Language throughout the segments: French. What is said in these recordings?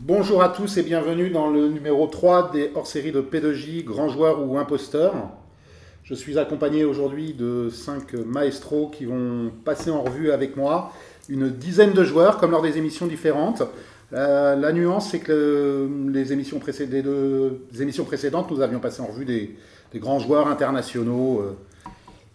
Bonjour à tous et bienvenue dans le numéro 3 des hors-séries de P2J, grand joueur ou imposteur. Je suis accompagné aujourd'hui de 5 maestros qui vont passer en revue avec moi une dizaine de joueurs, comme lors des émissions différentes. Euh, la nuance, c'est que le- les, émissions précédentes, nous avions passé en revue des, des grands joueurs internationaux, euh,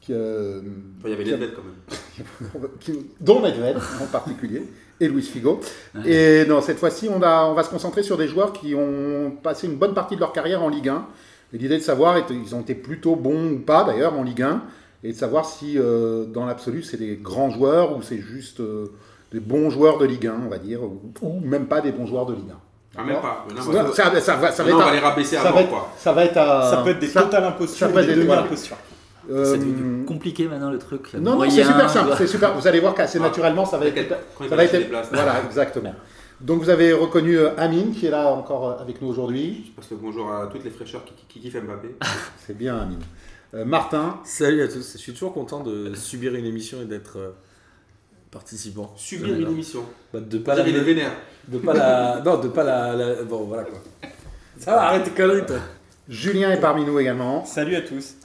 qui, euh, Enfin, il y avait les bêtes quand même. qui- dont Medved en particulier, et Luis Figo. Et non, cette fois-ci, on, a- on va se concentrer sur des joueurs qui ont passé une bonne partie de leur carrière en Ligue 1. Et l'idée de savoir, est- ils ont été plutôt bons ou pas d'ailleurs en Ligue 1, et de savoir si euh, dans l'absolu c'est des grands joueurs ou c'est juste euh, des bons joueurs de Ligue 1, on va dire, ou, ou même pas des bons joueurs de Ligue 1. Ah, même pas. Non, Ça, ça va, ça va non, on être va à- les rabaisser être- quoi. ça va être à- Ça peut être des totales impostures ça peut être des- voilà. demi-impostures. Euh, C'est devenu compliqué maintenant le truc. le Non, non, moyen, c'est super simple, c'est super. Vous allez voir qu'assez Ah, naturellement, ça va être, quand ça va être, voilà, exactement. Donc vous avez reconnu euh, Amine qui est là encore euh, avec nous aujourd'hui. Je passe le bonjour à toutes les fraîcheurs qui, qui, qui kiffent Mbappé. C'est bien Amine. Euh, Martin, Salut à tous, je suis toujours content de subir une émission et d'être euh, participant. Subir Voilà. une émission. Bah, de pas la, Il est vénère. de pas la, non, de pas la, la- bon voilà quoi. Ça va, arrête tes conneries toi. Julien est parmi nous également. Salut à tous.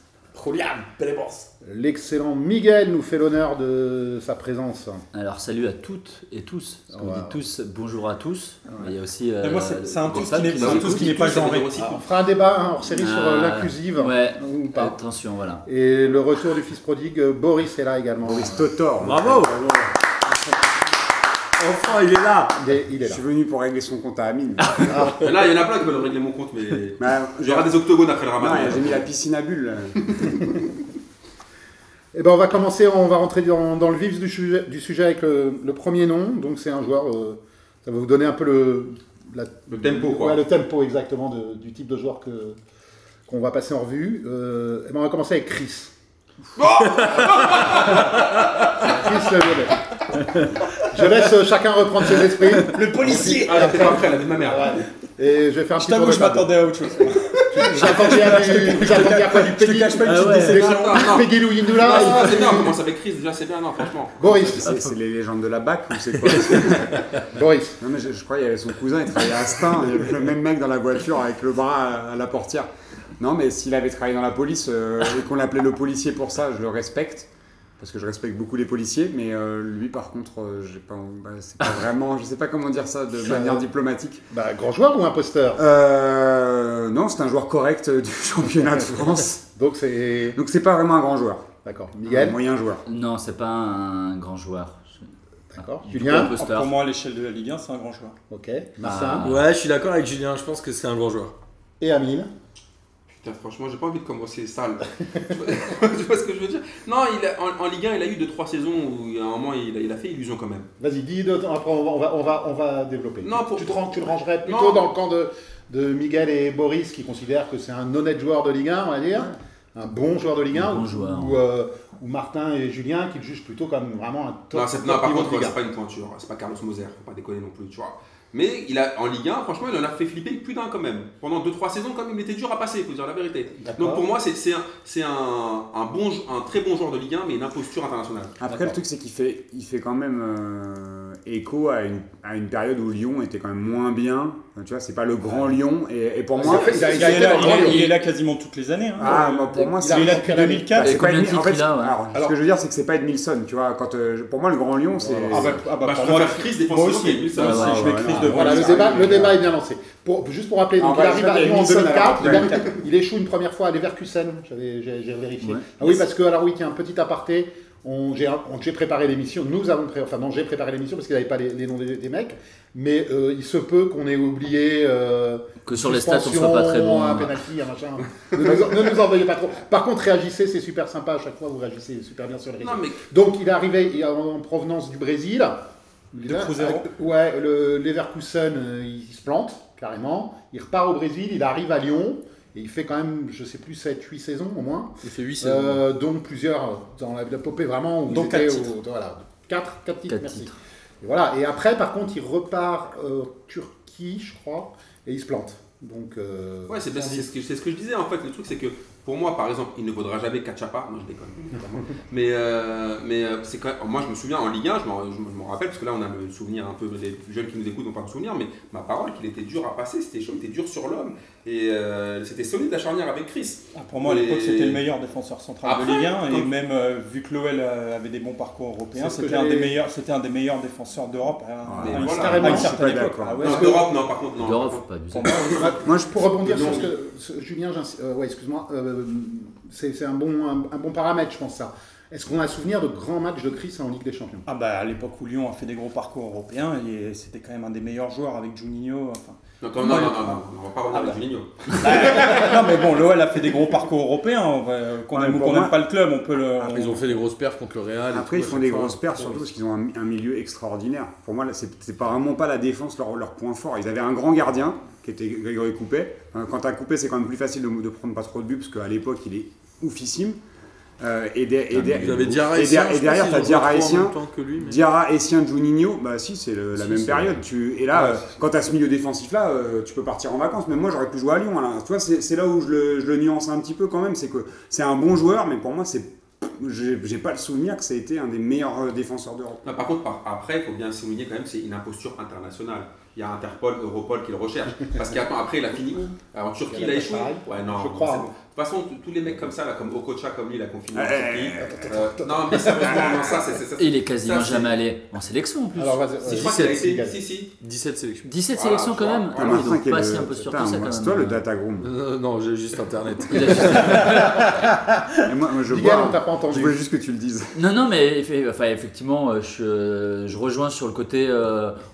Julian, Pelébors. L'excellent Miguel nous fait l'honneur de sa présence. Alors salut à toutes et tous. Parce qu'on Wow. dit tous bonjour à tous. Il y a aussi. Mais moi, c'est- c'est un tous qui n'est- pas genré. Ah, on fera un débat hein, hors série sur euh, l'inclusive. Ouais. Ou pas. Attention, voilà. Et le retour du fils prodigue, euh, Boris est là également. Boris Totor. Bravo. Enfin, il est là. Il est, il est Je là. suis venu pour régler son compte à Amine. Mais là, il y en a plein qui veulent régler mon compte, mais Bah, y aura des octogones après le ramadan. j'ai mis la piscine à bulles. là. Eh ben, on va commencer, on va rentrer dans, dans le vif du sujet, du sujet avec le, le premier nom. Donc c'est un joueur, euh, ça va vous donner un peu le, la- Le tempo, quoi. Ouais, le tempo exactement de- du type de joueur que qu'on va passer en revue. Euh, eh ben, on va commencer avec Chris. Chris le Lyonnais. Je laisse euh, chacun reprendre ses esprits. Le policier Ah, pas prêt, la vie de ma mère. Ouais. Et je vais faire un Je petit tour t'avoue, je m'attendais à autre chose. J'attendais à du- j'attendais à quoi du Je te Peggy cache pas une Ah petite ouais. déception. Non, non. Peggy Lou Indula Non, et- non, c'est bien, on commence avec Chris, déjà c'est bien, non, franchement. Boris. C'est c'est les légendes de la BAC ou c'est quoi Boris. Non mais je, je crois qu'il y avait son cousin, il travaillait à Stein, il y avait le même mec dans la voiture avec le bras à, à la portière. Non mais s'il avait travaillé dans la police euh, et qu'on l'appelait le policier pour ça, je le respecte. Parce que je respecte beaucoup les policiers, mais euh, lui par contre, euh, j'ai pas, bah, c'est pas vraiment, je sais pas comment dire ça de manière diplomatique. Bah, grand joueur ou imposteur? Euh, non, c'est un joueur correct euh, du championnat de France. Donc c'est. Donc c'est pas vraiment un grand joueur, D'accord. un Miguel? moyen joueur. Non, c'est pas un grand joueur. D'accord. Du Julien? coup, imposteur. Pour moi, à l'échelle de la Ligue 1, c'est un grand joueur. Ok. Martin. Ah. Ouais, je suis d'accord avec Julien, je pense que c'est un grand joueur. Et Amine? Putain, franchement, j'ai pas envie de commencer sale. tu vois tu vois ce que je veux dire? Non, il a- en, en Ligue 1, il a eu 2-3 saisons où à un moment il a, il a fait illusion quand même. Vas-y, dis d'autres, après on va, on va, on va, on va développer. Non, pour- tu, te tu le rangerais plutôt Non. dans le camp de, de Miguel et Boris qui considèrent que c'est un honnête joueur de Ligue 1, on va dire. Un bon joueur de Ligue 1. Un bon ou, joueur. Ou, euh, ou Martin et Julien qui le jugent plutôt comme vraiment un top, Non, top non, par contre, c'est pas une pointure, c'est pas Carlos Moser, faut pas déconner non plus, tu vois. Mais il a, en Ligue 1, franchement, il en a fait flipper plus d'un quand même. Pendant 2-3 saisons, quand même, il était dur à passer, faut dire la vérité. Donc pour moi, c'est c'est un, c'est un, un, bon, un très bon joueur de Ligue 1, mais une imposture internationale. Après, le truc, c'est qu'il fait, il fait quand même euh, écho à une, à une période où Lyon était quand même moins bien. Enfin, tu vois, c'est pas le grand Lyon. Et, et pour moi, fait- il Il il est là- il est- il quasiment toutes les années. hein. ah, moi, pour moi, Il c'est. a Il est là depuis la- 2004. c'est pas combien de Edmi- en titres fait, il a, ouais alors, Alors- ce que je veux dire, c'est que c'est pas Edmilson, tu vois. Quand, euh, pour moi, le Grand Lyon, c'est. Ah bah, ah bah, Bah, pour moi, préfère Chris défensivement moi aussi, moi je Voilà, le débat, le est bien lancé. Pour, juste pour rappeler, donc, Ah, il arrive à Lyon en Edmilson, 2004. alors, il, ouais. arrive- il échoue une première fois à Leverkusen. J'avais j'ai- j'ai vérifié. Ouais. Ah oui, parce que, alors oui, tiens, un petit aparté. J'ai préparé l'émission, nous avons pré- enfin non, j'ai préparé l'émission parce qu'il n'y avait pas les, les noms des, des mecs, mais euh, il se peut qu'on ait oublié euh, Que sur les stats, on soit pas très bon. un penalty, un machin. ne, nous, ne nous envoyez pas trop. Par contre, réagissez, c'est super sympa à chaque fois, vous réagissez super bien sur les réseaux. Non, mais Donc il est arrivé en provenance du Brésil. De Cruzeiro. Avec- Ouais, le Leverkusen, euh, il se plante carrément. Il repart au Brésil, il arrive à Lyon. Et il fait quand même, je sais plus, 7-8 saisons au moins. Il fait 8 saisons. Euh, dont plusieurs dans la l'épopée vraiment. Où ils étaient quatre au- titres. voilà, 4, titres, Quatre merci. titres. Et voilà. Et après, par contre, il repart euh, Turquie, je crois, et il se plante. Donc, euh, Ouais, c'est ce, que- ce que je disais en fait. Le truc, c'est que pour moi, par exemple, il ne vaudra jamais Kachapa. Non, je déconne, mais euh, mais euh, c'est quand même, moi, je me souviens en Ligue 1, je m'en rappelle, parce que là, on a le souvenir un peu, les jeunes qui nous écoutent n'ont pas de souvenir, mais ma parole qu'il était dur à passer, c'était chaud, il était dur sur l'homme. Et euh, c'était solide la charnière avec Chris. Ah, pour moi, à l'époque, c'était le meilleur défenseur central Après, de Ligue 1. Et même euh, vu que l'OL euh, avait des bons parcours européens, c'était un, des meilleurs, c'était un des meilleurs défenseurs d'Europe. Hein, à, voilà. une certaine époque. Ah d'Europe, non, par contre, non. D'Europe, pas pour moi, moi, je pour rebondir sur ce que. Julien, euh, ouais, excuse-moi. c'est un bon, un bon paramètre, je pense, ça. Est-ce qu'on a souvenir de grands matchs de Chris en Ligue des Champions? Ah bah à l'époque où Lyon a fait des gros parcours européens, c'était quand même un des meilleurs joueurs avec Juninho. Non, non, non, non, on va pas revenir ah avec bah. Juninho. Bah, non mais bon, l'OL a fait des gros parcours européens, qu'on aime ou qu'on n'aime pas le club, on peut le... Ah, Après, Ils ont fait des grosses perfs contre le Real. Après ils font des grosses perfs surtout parce qu'ils ont un, milieu extraordinaire. Pour moi, c'est vraiment pas la défense leur, point fort. Ils avaient un grand gardien qui était Grégory Coupé. Quand à Coupé, c'est quand même plus facile de, prendre pas trop de buts parce qu'à l'époque, il est oufissime. Euh, et, de, et, derrière, tu as Diarra Essien. Mais... Diarra Essien, Juninho, bah si, c'est la même période. Et là, euh, quand tu as ce milieu défensif-là, euh, tu peux partir en vacances. Même moi, j'aurais pu jouer à Lyon. Là. Tu vois, c'est là où je le, nuance un petit peu quand même. C'est que c'est un bon joueur, mais pour moi, c'est j'ai pas le souvenir que ça a été un des meilleurs défenseurs d'Europe. Par contre, après, il faut bien souligner quand même, c'est une imposture internationale il y a Interpol, Europol qui le recherche. Parce qu'après, il a fini. Alors, en Turquie, il a échoué. Ouais, non, je crois. De toute façon, tous les mecs comme ça, là, comme Okocha, comme lui, la confinement. Euh, non, mais sérieusement, ça, c'est ça. Il est quasiment jamais allé en sélection en plus. Alors, vas-y, 17, si, si. 17 sélections. 17 sélections quand même. Ah, oui, donc pas un peu ça. C'est toi le datagroom. Euh, euh, non, j'ai juste internet. Je hein. Je voulais juste que tu le dises. Non, non, mais effectivement, je rejoins sur le côté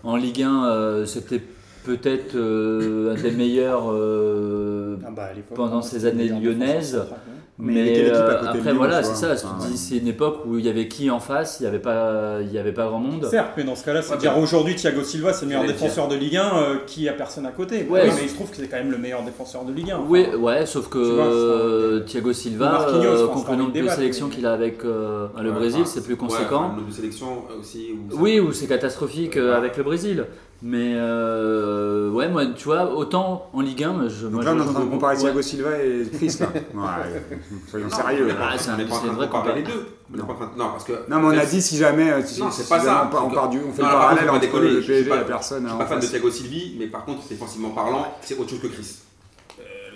en Ligue 1, c'était peut-être euh, un des meilleurs euh, ah bah, pendant hein, ces années lyonnaises. Hein. Mais, euh, après, voilà, c'est ça. C'est une époque où il y avait qui en face Il n'y avait, pas, avait pas grand monde. Certes, mais dans ce cas-là, c'est ouais, dire bah. aujourd'hui Thiago Silva, c'est le meilleur défenseur de Ligue 1, qui a personne à côté. Oui, mais il se trouve que c'est quand même le meilleur défenseur de Ligue 1. Oui, ouais, sauf que Thiago Silva, contre le nombre de sélections qu'il a avec le Brésil, c'est plus conséquent. Le nombre de sélections aussi. Oui, ou c'est catastrophique avec le Brésil. Mais euh, ouais, moi, tu vois, autant en Ligue 1, je. Donc là, on est en train de comparer Thiago Silva et Chris, là. ouais, soyons sérieux. Ah, c'est vrai qu'on comparer les deux. Non. parce que. Non, mais on a dit si jamais. Euh, non, c'est pas ça. On, part du, on fait le parallèle entre le PSG la. Je suis hein, pas fan de Thiago Silva, mais par contre, défensivement parlant, c'est autre chose que Chris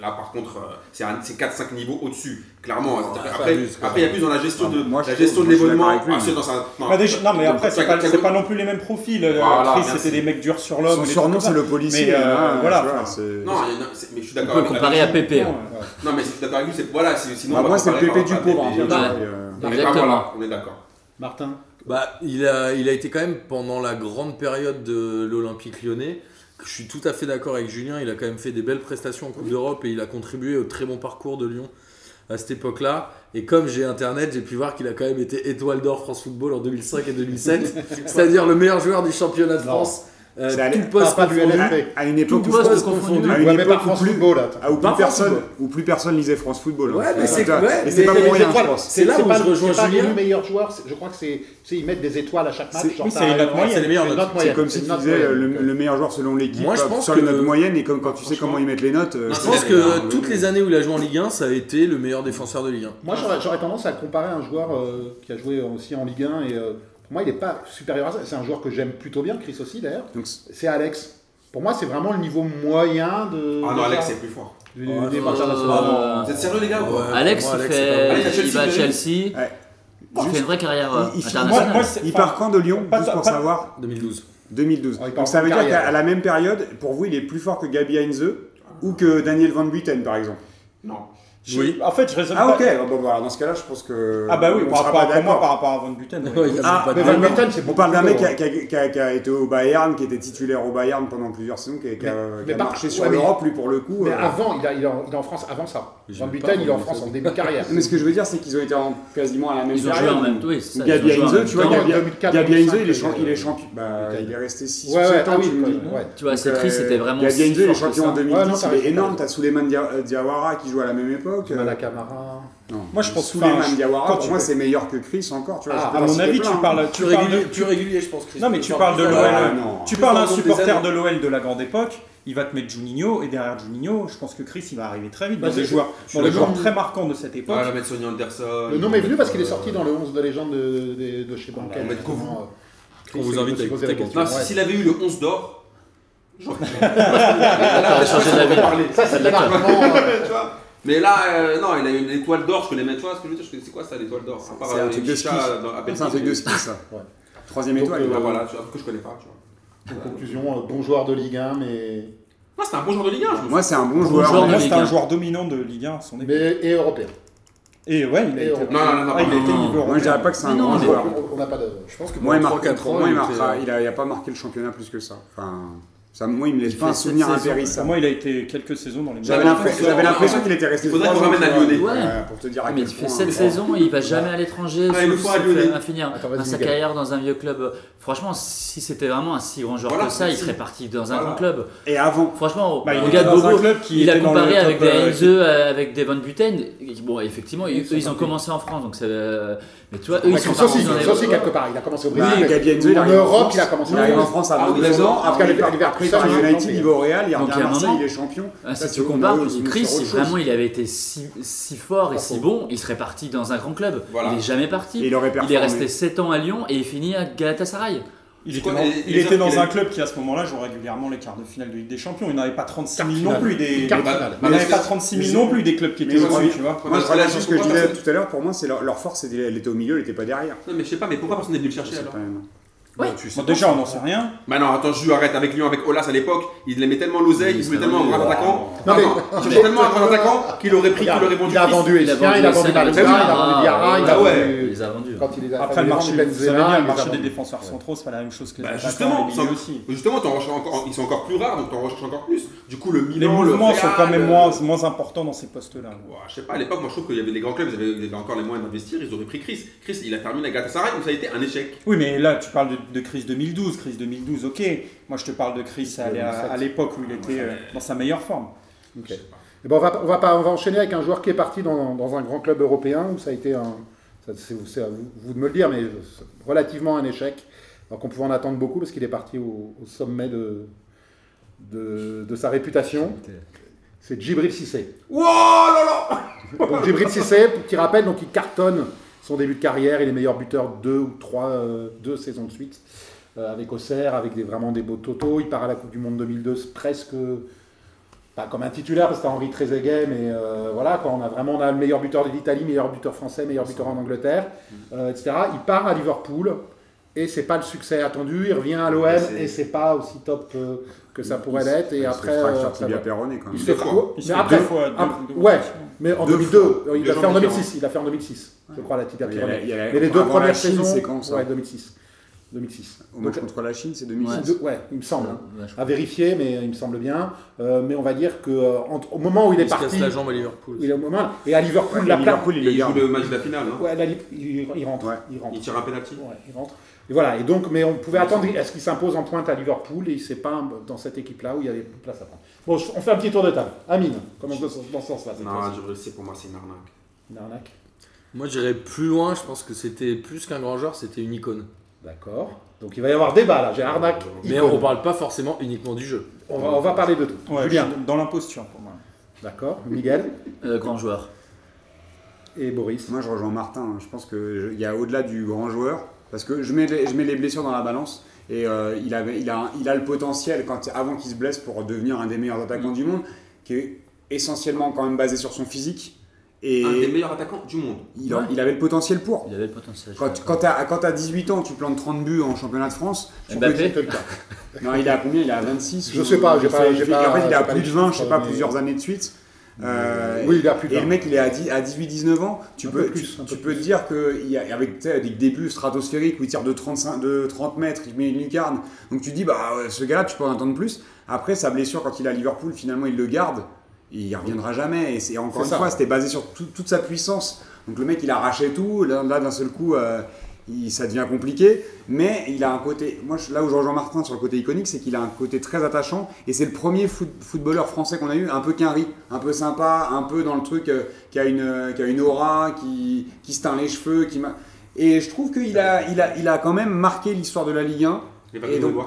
là, par contre, euh, c'est 4-5 niveaux au-dessus, clairement. Ah, après, après, il y a plus dans la gestion ah, de, la gestion de l'événement. Ah, bah, non, mais après, c'est pas, pas non plus les mêmes profils. Euh, voilà, c'était des mecs durs sur l'homme. Son surnom, c'est le policier. Mais, euh, hein, voilà. Non, mais je suis d'accord avec comparé à Pépé. Hein. Non, mais je suis d'accord avec lui, c'est voilà. Sinon, bah, moi, c'est Pépé du pauvre. Hein, on est d'accord. Martin. Bah, il a, il a été quand même pendant la grande période de l'Olympique lyonnais je suis tout à fait d'accord avec Julien. Il a quand même fait des belles prestations en Coupe d'Europe et il a contribué au très bon parcours de Lyon à cette époque-là. Et comme j'ai internet, j'ai pu voir qu'il a quand même été étoile d'or France Football en 2005 et 2007, c'est-à-dire le meilleur joueur du championnat de. France euh, c'est à tout poste pas, pas à, à, une époque tout poste confondu, à une époque où plus, là, où plus personne, football. où plus personne lisait France Football. Hein. Ouais, mais c'est ouais, pas pour rien. C'est là où je rejoins Julien. le meilleur joueur, je crois que c'est ils mettent des étoiles à chaque match. Oui, c'est les meilleures notes. C'est comme si tu disais euh, le euh, meilleur joueur selon l'équipe, euh, sur les notes moyennes et comme quand tu sais comment ils mettent les notes. Je pense que hein, toutes les années où il a joué en Ligue 1, ça a été le meilleur défenseur de Ligue 1. Moi, j'aurais tendance à comparer un joueur qui a joué aussi en Ligue 1 et moi, il n'est pas supérieur à ça. C'est un joueur que j'aime plutôt bien, Chris aussi d'ailleurs. C'est Alex. Pour moi, c'est vraiment le niveau moyen de. Ah non, Alex, c'est plus fort. Vous êtes sérieux, les gars Alex, moi, fait... Alex, il va à Chelsea. Il fait une vraie carrière il, il euh, part quand de Lyon pas, pour savoir 2012. 2012. Donc ça veut dire qu'à la même période, pour vous, il est plus fort que Gabi Heinze ou que Daniel Van Buiten, par exemple? Non. Oui. En fait, je raisonne Ah, ok. Ah, bon, bah, voilà, dans ce cas-là, je pense que. Ah, bah oui, on par rapport, à moi, par rapport à Van Buten. Ah, ah, mais Van Buten, c'est On parle d'un mec qui a, qui, a, été au Bayern, qui était titulaire au Bayern pendant plusieurs saisons, qui a, mais, marché sur l'Europe, lui, pour le coup. Mais euh. avant, il, il, il, est en France avant ça. Van Buten, il est en France en début de carrière. mais ce que je veux dire, c'est qu'ils ont été quasiment à la même période. Ils ont joué en même temps, tu vois, il est champion. Il est bah, resté 6 ou 7 ah ans, tu vois, c'est triste, euh, c'était vraiment. Gabia Inze, il est champion en 2010, il est énorme. T'as Souleymane Diawara euh, qui joue à la même époque l'époque. Euh, moi, je pense que pour moi, c'est meilleur que Chris encore. Tu vois, ah, à mon avis, tu parles. Non, mais tu parles de l'OL. Ah, tu parles d'un supporter de l'OL de la grande époque. Il va te mettre Juninho et derrière Juninho, je pense que Chris il va arriver très vite des joueurs, très marquants de cette époque. Sonny Anderson. Le nom est venu parce qu'il est sorti dans le 11 de légende de, chez Banca. On euh, vous invite à écouter. S'il avait eu le 11 d'or, Genre, ça. Mais là, euh, non, il a eu l'étoile d'or, je connais même, tu vois ce que je veux dire, c'est quoi ça l'étoile d'or? C'est un euh, truc de ski. C'est un truc de ski, ça. Ouais. Troisième Donc, étoile. euh, Bah voilà, tu vois, que je connais pas, tu vois. En conclusion, euh, bon joueur de Ligue 1, mais, Moi, c'était un bon joueur de Ligue 1, je me Moi, c'est un bon Bon joueur. joueur Pour de moi, Ligue c'était un 1. joueur dominant de Ligue 1 à son époque. mais et européen. Et ouais, il a été. on- Non, non, non, non, Ah, il a non, été niveau Moi, je dirais pas que c'est un grand joueur. On n'a pas de. Je pense que Moi, il pendant marque, 3-4 pour ans, moi, il, marquera, il a pas marqué le championnat plus que ça. Enfin, ça moi, il me laisse Il pas un souvenir impérissable. moi, il a été quelques saisons dans les J'avais l'impression qu'il était resté. Il faudrait qu'on ramène à. Lyonnais. Ouais. Pour te dire à mais quel il fait point- 7 saisons, il va jamais à l'étranger, Ah, il faut à Lyonnais. à finir Attends, sa carrière dans un vieux club. Franchement, si c'était vraiment un si grand joueur Voilà, que ça, il serait parti dans un Voilà. grand club. Et avant, Franchement, Bah, il regarde Bobo, a comparé avec des euh, Heinze, euh, avec des Van Buten. Bon, effectivement, Ils eux, sont ils ont commencé en France, donc euh, Mais tu vois, eux, ils sont partis ça quelque part. Il a commencé au bah, Brésil. En en Europe, il a commencé Il en en France. Ah, 22 d'accord. ans. Après, il Liverpool, après, il United, va au Real, il revient à Marseille, il est champion. Ah, si tu compares, Chris, si vraiment il avait été si, si fort et si bon, il serait parti dans un grand club. Voilà. Il n'est jamais parti. Il aurait Il performé. est resté 7 ans à Lyon et il finit à Galatasaray. Il était dans, il était un a- club qui à ce moment-là joue régulièrement les quarts de finale de Ligue des Champions. Il n'avait pas 36 Quart 000 finale. non plus des. Des- finale. il n'avait pas 36 000 non plus des clubs qui étaient au-dessus, moi, tu vois. Je ce que je disais tout à l'heure. Pour moi, c'est leur, leur force, elle était au milieu, elle était pas derrière. Non, mais je sais pas, mais pourquoi personne n'est venu le chercher alors tu sais Bon, déjà, on n'en sait rien. Bah non, attends, je arrête avec Lyon, avec Olas à l'époque, il aimait tellement l'oseille, il voulait tellement un grand attaquant. Non, il cherchait tellement un grand attaquant qu'il aurait pris, qu'il aurait vendu. Il a vendu Il a Essien, il a vendu Essien, Malouda, il il a a vendu vendu Diarra, il Ah a vendu. Il les a. Quand est Après, le il a marché, vendu vous savez bien, il le les a marché des défenseurs centraux, c'est pas la même chose que les Bah justement, les justement encore- ils sont encore plus rares, donc t'en recherches encore plus. Du coup, le Les Milan, le mouvements sont quand même moins, moins importants dans ces postes-là. Ouais, je sais pas, à l'époque, moi je trouve qu'il y avait des grands clubs, ils avaient, ils avaient encore les moyens d'investir, ils auraient pris Chris. Chris, il a terminé à Galatasaray, donc ça a été un échec. Oui, mais là, tu parles de, de crise 2012. Crise 2012, ok. Moi, je te parle de crise à, 2007. à l'époque où il était euh, dans sa meilleure forme. Ok. Eh ben, on, va, on, va pas, on va enchaîner avec un joueur qui est parti dans, dans un grand club européen où ça a été un. C'est à vous, vous de me le dire, mais c'est relativement un échec. Alors qu'on pouvait en attendre beaucoup parce qu'il est parti au, au sommet de, de, de sa réputation. C'est Djibril Cissé. Wow là là Djibril Cissé, pour petit rappel, donc il cartonne son début de carrière. Il est meilleur buteur deux ou trois, euh, deux saisons de suite euh, avec Auxerre, avec des, vraiment des beaux totaux. Il part à la Coupe du Monde 2002 presque pas comme un titulaire parce que Henri Trezeguet, mais euh, voilà, quoi, on a vraiment on a le meilleur buteur de l'Italie, meilleur buteur français, meilleur buteur en Angleterre, euh, etc. Il part à Liverpool et c'est pas le succès attendu. Il revient à l'OM et c'est pas aussi top euh, que ça pourrait l'être. Et Il se après, fracture euh, péroné quand il même. se Deux fait fois. quoi Il se Mais fait après, deux fois, deux- après- deux ouais, fois. mais en Deux 2002, fois. il l'a fait en gens 2006. Il l'a fait en 2006, je crois, la a a la- Mais les deux premières saisons, c'est quand ça ouais, 2006. 2006. Au match Donc, contre la Chine, c'est Ouais. 2006. deux- ouais, il me semble. hein. Ouais, je À vérifier, mais il me semble bien. Euh, mais on va dire que euh, entre- au moment où il est Il se casse parti, la jambe à Liverpool. il est au moment et à Liverpool, Ouais, la. Liverpool, il il joue le match de la finale, hein. Ouais, la li- il, il rentre. Ouais. Il rentre. Il tire un penalty. Ouais, il rentre. Et voilà. Et donc, mais on pouvait attendre à ce qu'il s'impose en pointe à Liverpool et il s'est pas dans cette équipe-là où il y avait place à prendre. Bon, je- on fait un petit tour de table. Amine, comment dans ce dans ce sens-là Non, je c'est pour moi, c'est une arnaque. Une arnaque. Moi, j'irais plus loin. Je pense que c'était plus qu'un grand joueur, c'était une icône. D'accord. Donc il va y avoir débat là. J'ai arnaque. Mais icône. on parle pas forcément uniquement du jeu. on, va, on va parler de tout. Ouais, Julien. dans l'imposture pour moi. D'accord. Miguel Euh, grand joueur. et Boris. Moi, je rejoins Martin. hein. Je pense qu'il y a au-delà du grand joueur, parce que je mets les, je mets les blessures dans la balance. Et euh, il, a, il a le potentiel, quand, avant qu'il se blesse, pour devenir un des meilleurs attaquants du monde, qui est essentiellement quand même basé sur son physique. Et Un des meilleurs attaquants du monde. il, a- Ouais. il avait le potentiel pour. Il avait le potentiel. Quand, quand d'accord. tu as, 18 ans, tu plantes 30 buts en championnat de France. tu peux Mbappé dire- Non, il est à combien? Il est à 26 Je ou- sais pas, j'ai il pas- fait- il pas- En fait, il est à plus de 20, je sais pas, mais- plusieurs années de suite. Euh, Oui, il est à plus de Et le 20. mec, il est à, 10 à 18-19 ans. Tu Un peux, peu plus, tu, tu peux te dire qu'avec des débuts stratosphériques où il tire de, 35, de 30 mètres, il met une lucarne. Donc tu dis, bah, ouais, ce gars-là, tu peux en attendre plus. Après, sa blessure, quand il est à Liverpool, finalement, il le garde. Et il reviendra jamais. Et c'est encore une ça. fois, c'était basé sur tout- toute sa puissance. Donc le mec, il a arraché tout. Là, là, d'un seul coup, euh, il- ça devient compliqué. Mais il a un côté. Moi, je- là où je rejoins Martin sur le côté iconique, c'est qu'il a un côté très attachant. Et c'est le premier foot- footballeur français qu'on a eu, un peu quinri, un peu sympa, un peu dans le truc euh, qui, a une, euh, qui a une aura, qui, qui se teint les cheveux. Qui et je trouve qu'il a, il a, il a quand même marqué l'histoire de la Ligue 1. Il va Et nous donc-.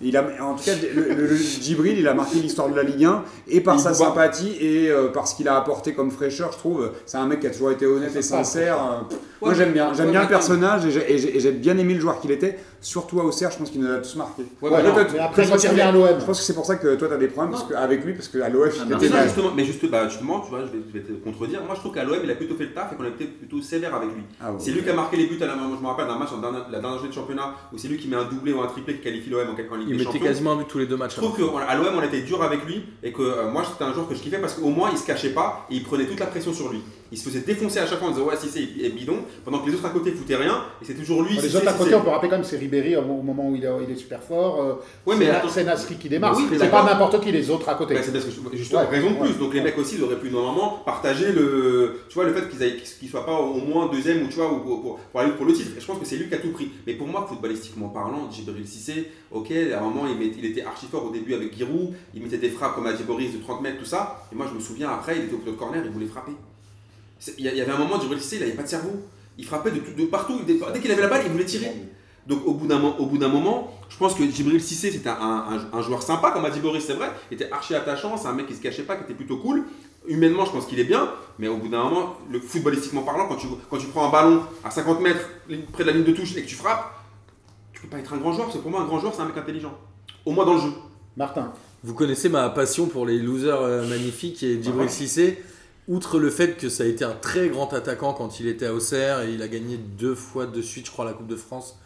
Il a, en tout cas, le, le- le Djibril, il a marqué l'histoire de la Ligue 1 et par Il sa sympathie et euh, par ce qu'il a apporté comme fraîcheur, je trouve. C'est un mec qui a toujours été honnête et sincère. euh, Moi, j'aime bien, ouais, j'aime bien le personnage et j'ai- et j'ai et j'ai bien aimé le joueur qu'il était. Surtout à Auxerre, je pense qu'il nous a tous marqué. Mais après, je quand il revient à l'OM. Je pense que c'est pour ça que toi, tu as des problèmes parce que, avec lui, parce qu'à l'OM, Ah, il bah, était justement, mais juste, bah, justement, tu vois, je vais, je vais te contredire. Moi, je trouve qu'à l'OM, il a plutôt fait le taf et qu'on a été plutôt sévère avec lui. Ah. C'est lui qui a marqué les buts à la je me rappelle d'un match, en dernière- la dernière journée de championnat, où c'est lui qui met un doublé ou un triplé qui qualifie l'OM en, Ligue Il des mettait Champions. quasiment un but tous les deux matchs. Je trouve qu'à l'OM, on était dur avec lui et que euh, moi, c'était un joueur que je kiffais parce qu'au moins, il se cachait pas et il prenait toute la pression sur lui. Il se faisait défoncer à chaque fois en disant Ouais, si c'est est bidon, pendant que les autres à côté foutaient rien et c'est toujours lui. Les Cissé, autres à Cissé. côté, on peut rappeler quand même, c'est Ribéry au moment où il est, il est super fort. euh, Ouais, c'est mais c'est Nasri qui démarre. Oui, c'est pas n'importe qui les autres à côté. C'est parce que justement, Ouais, raison de plus. Donc les mecs aussi, ils auraient pu normalement partager le, tu vois, le fait qu'ils soient pas au moins deuxième ou tu vois, ou pour, pour, pour aller pour le titre. Et je pense que c'est lui qui a tout pris. Mais pour moi, footballistiquement parlant, Djibril Cissé, ok, à un moment il, met- il était archi fort au début avec Giroud, il mettait des frappes comme à Boris de 30 mètres, tout ça. Et moi je me souviens après, il était au de corner, il voulait frapper. Il y, avait un moment, Djibril Cissé, il avait pas de cerveau. Il frappait de, tout- de partout. Dès, dès qu'il avait la balle, il voulait tirer. Donc au bout d'un mo- au bout d'un moment, je pense que Djibril Cissé c'était un, un- un joueur sympa, comme a dit Boris, c'est vrai. Il était archi attachant, c'est un mec qui se cachait pas, qui était plutôt cool. Humainement, je pense qu'il est bien, mais au bout d'un moment, le footballistiquement parlant, quand tu, quand tu prends un ballon à 50 mètres près de la ligne de touche et que tu frappes, tu peux pas être un grand joueur, parce que pour moi, un grand joueur, c'est un mec intelligent. Au moins dans le jeu. Martin. Vous connaissez ma passion pour les losers euh, magnifiques et Djibril Ouais. Outre le fait que ça a été un très grand attaquant quand il était à Auxerre et il a gagné deux fois de suite, je crois, la Coupe de France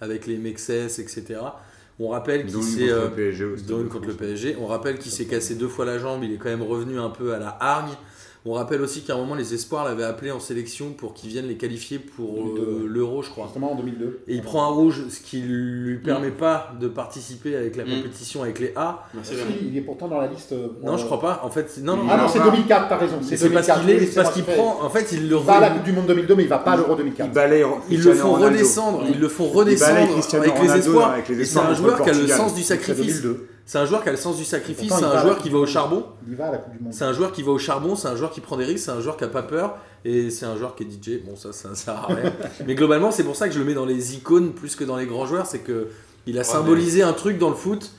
avec les Mexès, etc. On rappelle qu'il s'est contre euh, contre le PSG. On rappelle qu'il s'est cassé deux fois la jambe. Il est quand même revenu un peu à la hargne. On rappelle aussi qu'à un moment, les Espoirs l'avaient appelé en sélection pour qu'il vienne les qualifier pour euh, 2002. l'Euro, je crois. Justement en 2002. Et il prend un rouge, ce qui lui permet pas de participer avec la Mm. compétition avec les A. Merci Si, il est pourtant dans la liste. euh, Non, je crois pas. En fait, c'est- non, non. Ah non, Non, c'est pas. 2004, t'as raison. C'est C'est parce 2004. qu'il est, parce qu'il prend. En fait, il le Il va à la Coupe du Monde 2002, mais il va pas à l'Euro Il 2004. balaye ils le font redescendre, ils le font Il redescendre avec les espoirs. Et c'est un joueur le qui a le sens du sacrifice. 2002. C'est un joueur qui a le sens du sacrifice. C'est un joueur qui va au charbon. Il va à la Coupe du Monde. C'est un joueur qui va au charbon. C'est un joueur qui prend des risques. C'est un joueur qui a pas peur. Et c'est un joueur qui est DJ. Bon, ça, ça sert à rien. Mais globalement, c'est pour ça que je le mets dans les icônes plus que dans les grands joueurs. C'est que il a Ouais, symbolisé un truc dans le foot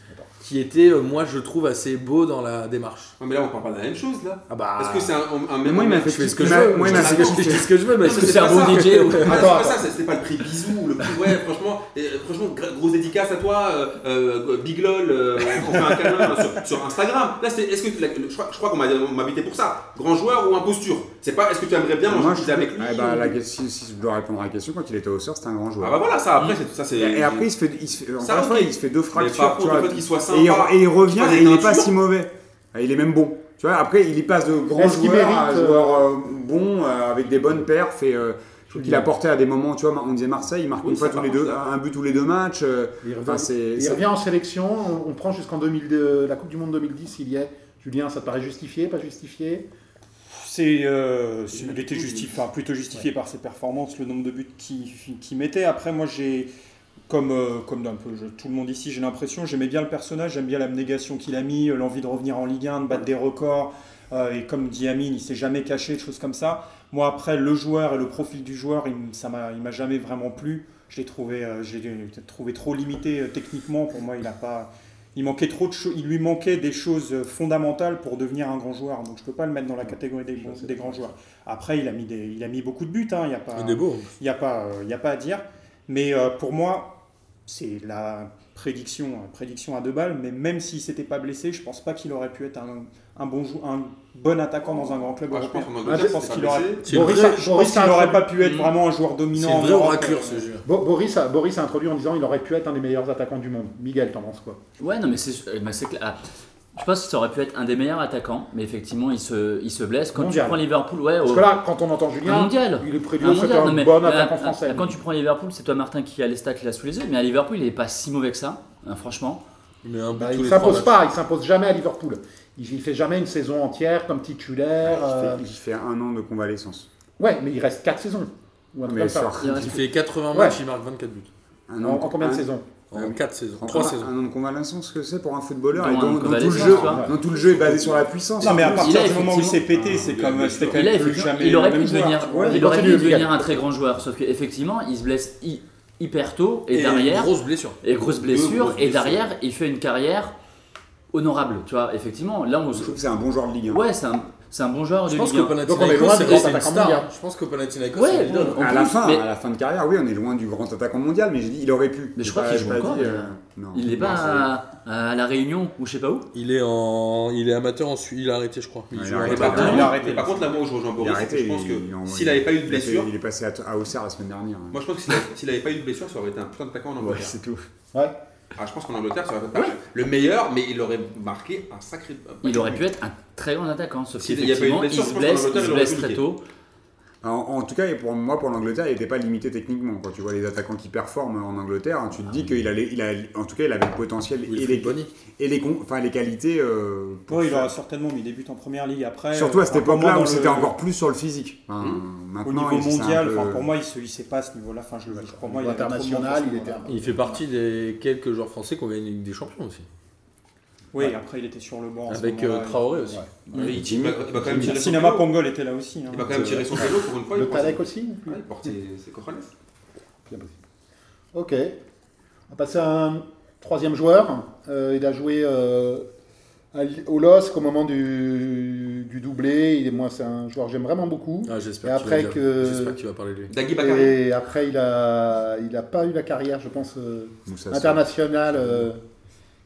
qui était, euh, moi, je trouve assez beau dans la démarche. Non, mais là, on parle pas de la même chose, là. Ah bah. Est-ce que c'est un, un, un Mais moi, il m'a fait je fais ce que je veux. moi, il je m'a fait ce que- je kiffer. ce que je veux, mais Non, est-ce mais que c'est un pas bon. DJ ou- Ah, c'est pas ça, c'est- c'était pas le prix bisou, le prix. Ouais, franchement, et, euh, franchement, grosse dédicace à toi, euh, euh, Big LOL, euh, on fait un câlin sur, sur Instagram. Là, c'est, est-ce que, je crois, qu'on m'a, invité pour ça. Grand joueur ou imposture? C'est pas, est-ce que tu aimerais bien manger avec lui Ah bah, ou- la question- si, si je dois répondre à la question, quand il était au sort, c'était un grand Ah joueur. bah voilà, ça après, c'est, ça c'est. Et après, il se fait, il se fait, encore Ça, une fois, ok. il se fait deux mais fractures. par tu contre, vois. le fait qu'il soit et, il, sympa. et il revient et il n'est pas si mauvais. Et Il est même bon. Tu vois, après, il y passe de grand Est-ce qu'il joueur à euh, joueur euh, bon, euh, avec des bonnes perfs. Et, euh, qu'il a porté à des moments, tu vois, on disait Marseille, il marque Oui, une fois tous les deux, un but tous les deux matchs. euh, Il revient, Enfin, c'est- il c'est- revient en sélection, on, on prend jusqu'en 2002, la Coupe du Monde 2010, il y est. Julien, ça te paraît justifié, pas justifié? C'est, euh, c'est- il était justifié, enfin, plutôt justifié par ses performances, le nombre de buts qu'il qu'il mettait. Après, moi, j'ai, comme, euh, comme un peu je- tout le monde ici, j'ai l'impression, j'aimais bien le personnage, j'aime bien l'abnégation qu'il a mis, euh, l'envie de revenir en Ligue 1, de battre des records. euh, et comme dit Amine, il s'est jamais caché, de choses comme ça. Moi, après, le joueur et le profil du joueur, il, ça m'a, il m'a jamais vraiment plu. Je l'ai trouvé, euh, je l'ai trouvé trop limité techniquement. Pour moi, il a pas. Il, manquait trop de il lui manquait des choses fondamentales pour devenir un grand joueur. Donc je ne peux pas le mettre dans la catégorie des, grands joueurs. Après, il a mis, des, il a mis beaucoup de buts, hein, il n'y a, pas- Il est beau. il y a, pas, euh, il y a pas à dire. Mais euh, pour moi, c'est la prédiction, prédiction à deux balles. Mais même s'il ne s'était pas blessé, je ne pense pas qu'il aurait pu être un, un bon, jou- un bon attaquant dans un grand club européen. Ah, je pense c'est qu'il aurait-. C'est Boris, n'aurait pas pu être vraiment un joueur C'est dominant. une vraie euh, ce jeu. Boris, a, Boris a introduit en disant il aurait pu être un des meilleurs attaquants du monde. Miguel, t'en penses quoi? Ouais, non, mais c'est euh, mais c'est clair. Je pense que ça aurait pu être un des meilleurs attaquants, mais effectivement, il se, il se blesse. Quand Mondial. tu prends Liverpool, ouais, Parce au- que là, quand on entend un Julien, mondial. il est prévu Un mondial, un mais, bon euh, attaquant euh, français. Quand tu prends Liverpool, c'est toi Martin qui a les stats là sous les yeux, mais à Liverpool, il n'est pas si mauvais que ça, hein, franchement. Il met un but Bah, il trois s'impose pas, il s'impose jamais à Liverpool. Il, il fait jamais une saison entière comme titulaire. il, euh, fait, il fait un an de convalescence. Ouais, mais il reste 4 saisons. Ou un truc Mais comme ça. Il Il fait 80 Ouais. matchs, il marque 24 buts. Un En, en combien de un- saisons En 4 saisons. en 3 un- saisons. Un an de convalescence, ce que c'est pour un footballeur et un dont, dont tout le jeu, vois. dont tout le jeu est basé sur la puissance. Non, mais à partir a du moment où il s'est pété, c'est comme il a c'était quand Il, a même plus effectivement- jamais. il aurait pu devenir, Ouais, il aurait pu devenir un très grand joueur, sauf qu'effectivement, il se blesse. Hyper tôt et, Et derrière grosse blessure. et grosse blessure et derrière il fait une carrière honorable. Tu vois, effectivement, là on Je se- trouve que c'est un bon joueur de Ligue 1. ouais c'est un, c'est un bon joueur de Je pense Ligue que 1. Donc on est Panathinaikos, loin c'est grand une attaquant star. mondial. Je pense que Panathinaikos, Ouais, c'est en à la fin, mais- à la fin de carrière, oui, on est loin du grand attaquant mondial, mais je dis, il aurait pu. Mais je crois qu'il joue encore, euh, non. Il est Non, pas c'est- à, à la Réunion ou je sais pas où. Il est en, il est amateur en Suisse. Il a arrêté, je crois. Il a arrêté. Il a arrêté. Par contre, là, moi, où je rejoins Il Boris, a arrêté. je pense que il- s'il n'avait pas eu de blessure, Il est passé à, à Auxerre la semaine dernière. hein. moi je pense que s'il avait- s'il n'avait pas eu de blessure, ça aurait été un putain d'attaquant en Angleterre. c'est tout. Ouais. Ah, je pense qu'en Angleterre, ça aurait été pas le meilleur, mais il aurait marqué un sacré. Il aurait pu être un très grand attaquant, sauf qu'effectivement il se il se il aurait blesse très tôt. En, en tout cas, et pour moi, pour l'Angleterre, il n'était pas limité techniquement. Quand tu vois les attaquants qui performent en Angleterre, hein, tu te dis qu'il allait, il a, en tout cas, il avait le potentiel et les, Bonny. et les, con- enfin, les qualités. euh, pour Ouais, il aura certainement mis des buts en première ligue après. Surtout à cette époque-là où le- c'était encore plus sur le physique. Enfin, Mmh. Maintenant, Au niveau il- mondial, peu- enfin, pour moi, il se il sait pas à ce niveau-là. Enfin, je le pour moi, il international, il était. Il fait partie des quelques joueurs français qui ont gagné une Ligue des Champions aussi. Oui, après, il était sur le banc. Avec euh, Traoré aussi. Mais il, il va, il va quand même tirer son Cinéma vélo. Pongol était là aussi. hein. Il va quand même tirer son vélo pour une fois. Le Talek aussi Ouais, il porte ses- possible. Ok. On va passer à un troisième joueur. Euh, il a joué euh, au LOSC au moment du, du doublé. Il est, moi, c'est un joueur que j'aime vraiment beaucoup. Ah, j'espère après que- J'espère qu'il va parler de lui. Dagui Bakary. Et après, il a, il a pas eu la carrière, je pense, euh, internationale euh,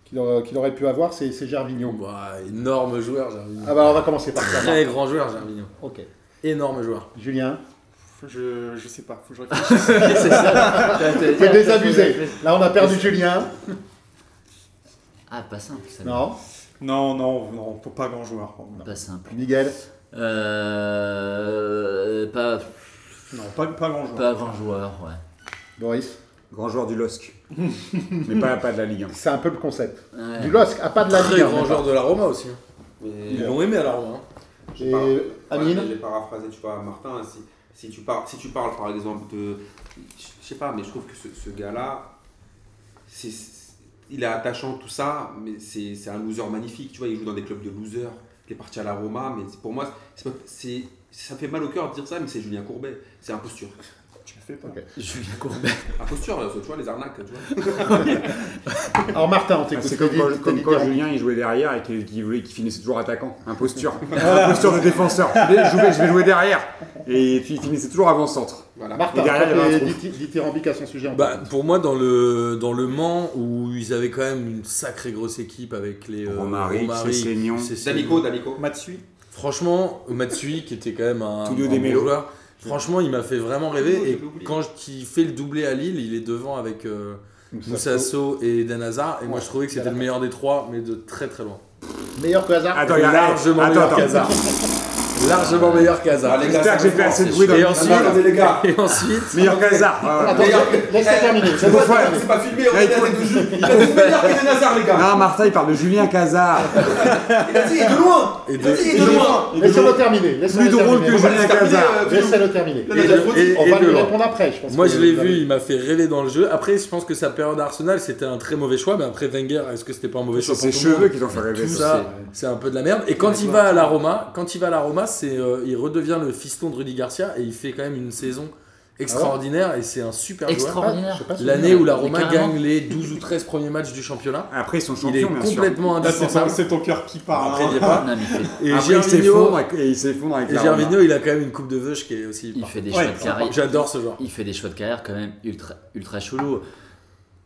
qu'il aurait, qu'il aurait pu avoir. C'est, c'est Gervinho. Bah, énorme joueur, Gervinho. Ah bah, on va commencer par ça. Très grand joueur, Gervinho. Ok. Énorme joueur. Julien. Je, je sais pas, faut que je réfléchisse. c'est ça. Là, on a perdu Julien. Ah, pas simple. Ça Non. non, non, non, pas grand joueur. Pas simple. Miguel. Euh, pas, Non, pas, pas grand joueur. pas grand joueur, ouais. Boris. Grand joueur du LOSC. mais pas, pas de la Ligue 1. C'est un peu le concept. Ouais. Du LOSC, à pas de la Très Ligue 1, grand joueur pas. de la Roma aussi. hein. Ils l'ont aimé à la Roma. hein. Et Amine Ouais, J'ai paraphrasé, tu vois, Martin, si, si, tu parles, si tu parles par exemple de. Je sais pas, mais je trouve que ce, ce gars-là, il est attachant, tout ça, mais c'est un loser magnifique. Tu vois, il joue dans des clubs de losers. Il est parti à la Roma, mais pour moi, ça fait mal au cœur de dire ça, mais c'est Julien Courbet. C'est imposture. Fais pas. Ok. Julien Courbet. Imposture, tu vois, les arnaques, tu vois. Alors, Martin, on Ah, t'écoute. c'est comme quand, comme quand Julien il jouait derrière et qu'il voulait- qu'il finissait toujours attaquant. Imposture. Imposture de défenseur. Je vais, jouer- je vais jouer derrière. Et puis il finissait toujours avant-centre. Voilà. Martin, Et derrière, dithyrambique à son sujet. Bah, pour moi, dans le, dans le Mans, où ils avaient quand même une sacrée grosse équipe avec les euh, Romaric, Cessignon. D'Amico, d'Amico. Matsui Franchement, Matsui, qui était quand même un, Tous deux un des bon mélos. Franchement, il m'a fait vraiment rêver. Et quand il fait le doublé à Lille, il est devant avec euh, Moussa Sow et Eden Hazard. Et moi, je trouvais que c'était le meilleur des trois, mais de très très loin. Meilleur que hasard. Attends, il y a largement attends, meilleur attends. largement meilleur qu'Hazard. Ah, J'espère que j'ai fait assez de bruit dans Et le ensuite, les gars. et ensuite, Meilleur qu'Hazard. Laisse-le terminer. C'est laisse-le pas, terminer. c'est pas filmé, on est à écoute. des jeux. Il a dit meilleur qu'Eden Hazard, les gars. Non, Martin, il parle de Julien Cazard. Il a dit, il est de loin. et Il a dit, il est de- loin. Laissez-le terminer. Plus drôle que Julien c'est terminé, Cazard. euh, Laissez-le terminer. On va lui répondre après, je pense. Moi, que je l'ai vu, il m'a fait rêver dans le jeu. Après, je pense que sa période à Arsenal, c'était un très mauvais choix. Mais après, Wenger, est-ce que c'était pas un mauvais choix C'est pour ses cheveux qui t'ont fait rêver. Ça, c'est un peu de la merde. Et quand il va à la Roma, quand il va à la Roma, c'est euh, il redevient le fiston de Rudy Garcia et il fait quand même une saison extraordinaire et c'est un super. Extraordinaire. L'année où la Roma gagne les 12 ou 13 premiers matchs du championnat, Après, ils sont il est champions, bien sûr. complètement Là, c'est ton, indispensable. c'est ton cœur qui parle. Après, hein. il y a pas. Non, mais il fait, Et Après, il Gervinho, s'effondre et il s'effondre avec et la Gervinho, il a quand même une coupe de veuche qui est aussi. il fait des Ouais, choix de carrière. J'adore ce joueur. il fait des choix de carrière quand même ultra, ultra chelou.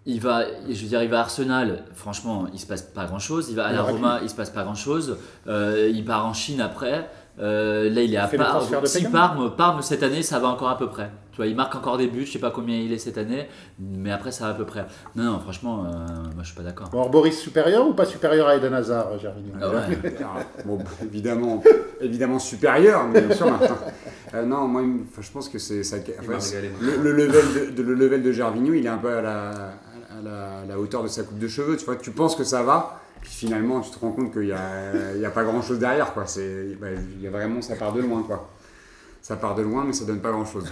Il va, je veux dire, il va à Arsenal, franchement, il se passe pas grand chose. Il va à Il la Roma, il se passe pas grand chose. il part en Chine après. Euh, là, il est à Parme. Si. Parme, Parme cette année, ça va encore à peu près. Tu vois, il marque encore des buts. Je sais pas combien il est cette année, mais après, ça va à peu près. Non, non, franchement, euh, moi, je suis pas d'accord. Bon, Boris supérieur ou pas supérieur à Eden Hazard, Gervinho Ah ouais. Ah, Bon, évidemment, évidemment supérieur, mais bien sûr, Martin. Euh, non, moi, je pense que c'est ça. Enfin, le, le level de, de- le level de Gervinho, il est un peu à la, à la, à la hauteur de sa coupe de cheveux. Tu vois, tu penses que ça va, puis finalement, tu te rends compte qu'il n'y a, y a pas grand chose derrière. Quoi. C'est, bah, il y a vraiment, ça part de loin. Quoi. Ça part de loin, mais ça donne pas grand chose.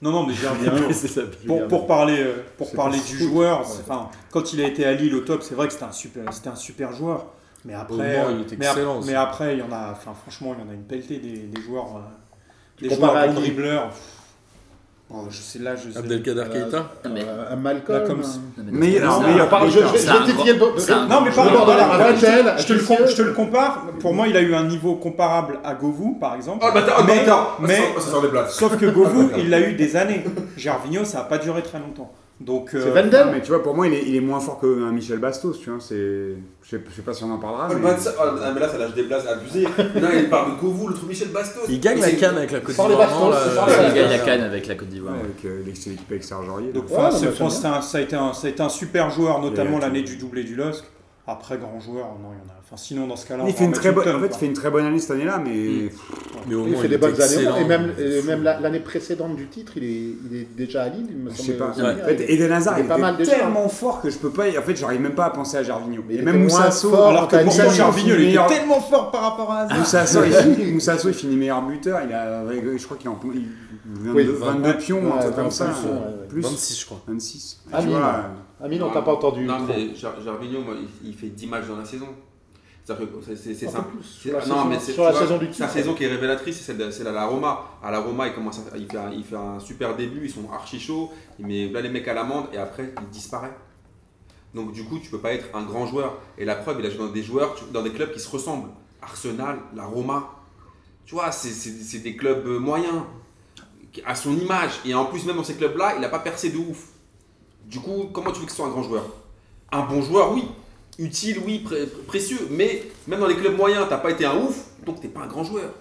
Non, non, mais. C'est ça. Pour, pour parler, euh, pour parler du foot. joueur, enfin, quand il a été à Lille au top, c'est vrai que c'était un super, c'était un super joueur. Mais après, il était mais, excellent mais après, il y en a, enfin, franchement, il y en a une pelletée des, des joueurs, euh, des joueurs bons qui dribbleurs. Oh, je sais là, je sais. Abdelkader Keita Non, mais- Euh, Malcolm. Un- non, Mais- alors, c'est mais un- on parle- je, je, Non, mais je pardon, te le, Atissier. com- je te le compare. Pour moi, il a eu un niveau comparable à Govou, par exemple. Oh, bah, mais, attends, mais- ça, ça sort des places. sauf que Govou, il l'a eu des années. Gervinho, ça n'a pas duré très longtemps. Donc, C'est euh, Van Non, Damme. mais tu vois, pour moi, il est, il est moins fort qu'un Michel Bastos, tu vois. C'est, je sais, je sais pas si on en parlera. Le mais- 25 ah, mais là, ça lâche des blases abusées. non, il parle de Kouvou, l'autre Michel Bastos. Il gagne la canne avec la Côte d'Ivoire. là, là, là, Il gagne là, la là. canne avec la Côte d'Ivoire. Avec euh, l'équipe avec Serge Aurier. donc, là. enfin, Ouais, c'est- non, mais France, c'est c'est un- ça, a été un, ça a été un super joueur, notamment l'année du doublé du LOSC. Après, grand joueur, non, il y en a. Enfin, sinon, dans ce cas-là, il fait une très bonne, en fait, il fait une très bonne année cette année-là, mais Mm. Mais au Il moins, fait des bonnes années. Et même, et même la- l'année précédente du titre, il est, il est déjà à Lille, il me Je sais pas. me En fait, Eden Hazard, il est pas déjà. tellement fort que je peux pas. En fait, j'arrive même pas à penser à Gervinho. Mais Et même Moussasso. Alors que une Gervinho, il était meilleur- tellement fort par rapport à Hazard. Moussasso, il finit, Moussasso, il finit meilleur buteur. Il a, je crois qu'il en il- 22, Oui, 22 pions, un Ouais, truc comme ça. 25 pions, ouais, ouais. Plus 26, je crois. 26. Ah, tu vois, non. Amine, on t'a pas entendu. Non, mais Ger- Gervinho, moi, il, il fait 10 matchs dans la saison. C'est- simple. la non, mais c'est sur la vois, saison du Sa saison qui est révélatrice, c'est celle à la Roma. À la Roma, il commence à- il, fait un, il fait un super début, ils sont archi chauds, il met là les mecs à l'amende et après il disparaît. Donc du coup, tu peux pas être un grand joueur. Et la preuve, il a joué dans des joueurs, dans des clubs qui se ressemblent. Arsenal, la Roma. Tu vois, c'est- des clubs euh, moyens, à son image. Et en plus, même dans ces clubs-là, il n'a pas percé de ouf. Du coup, comment tu veux que ce soit un grand joueur? Un bon joueur, oui. Utile, oui, pré- précieux. Mais même dans les clubs moyens, t'as pas été un ouf, donc t'es pas un grand joueur.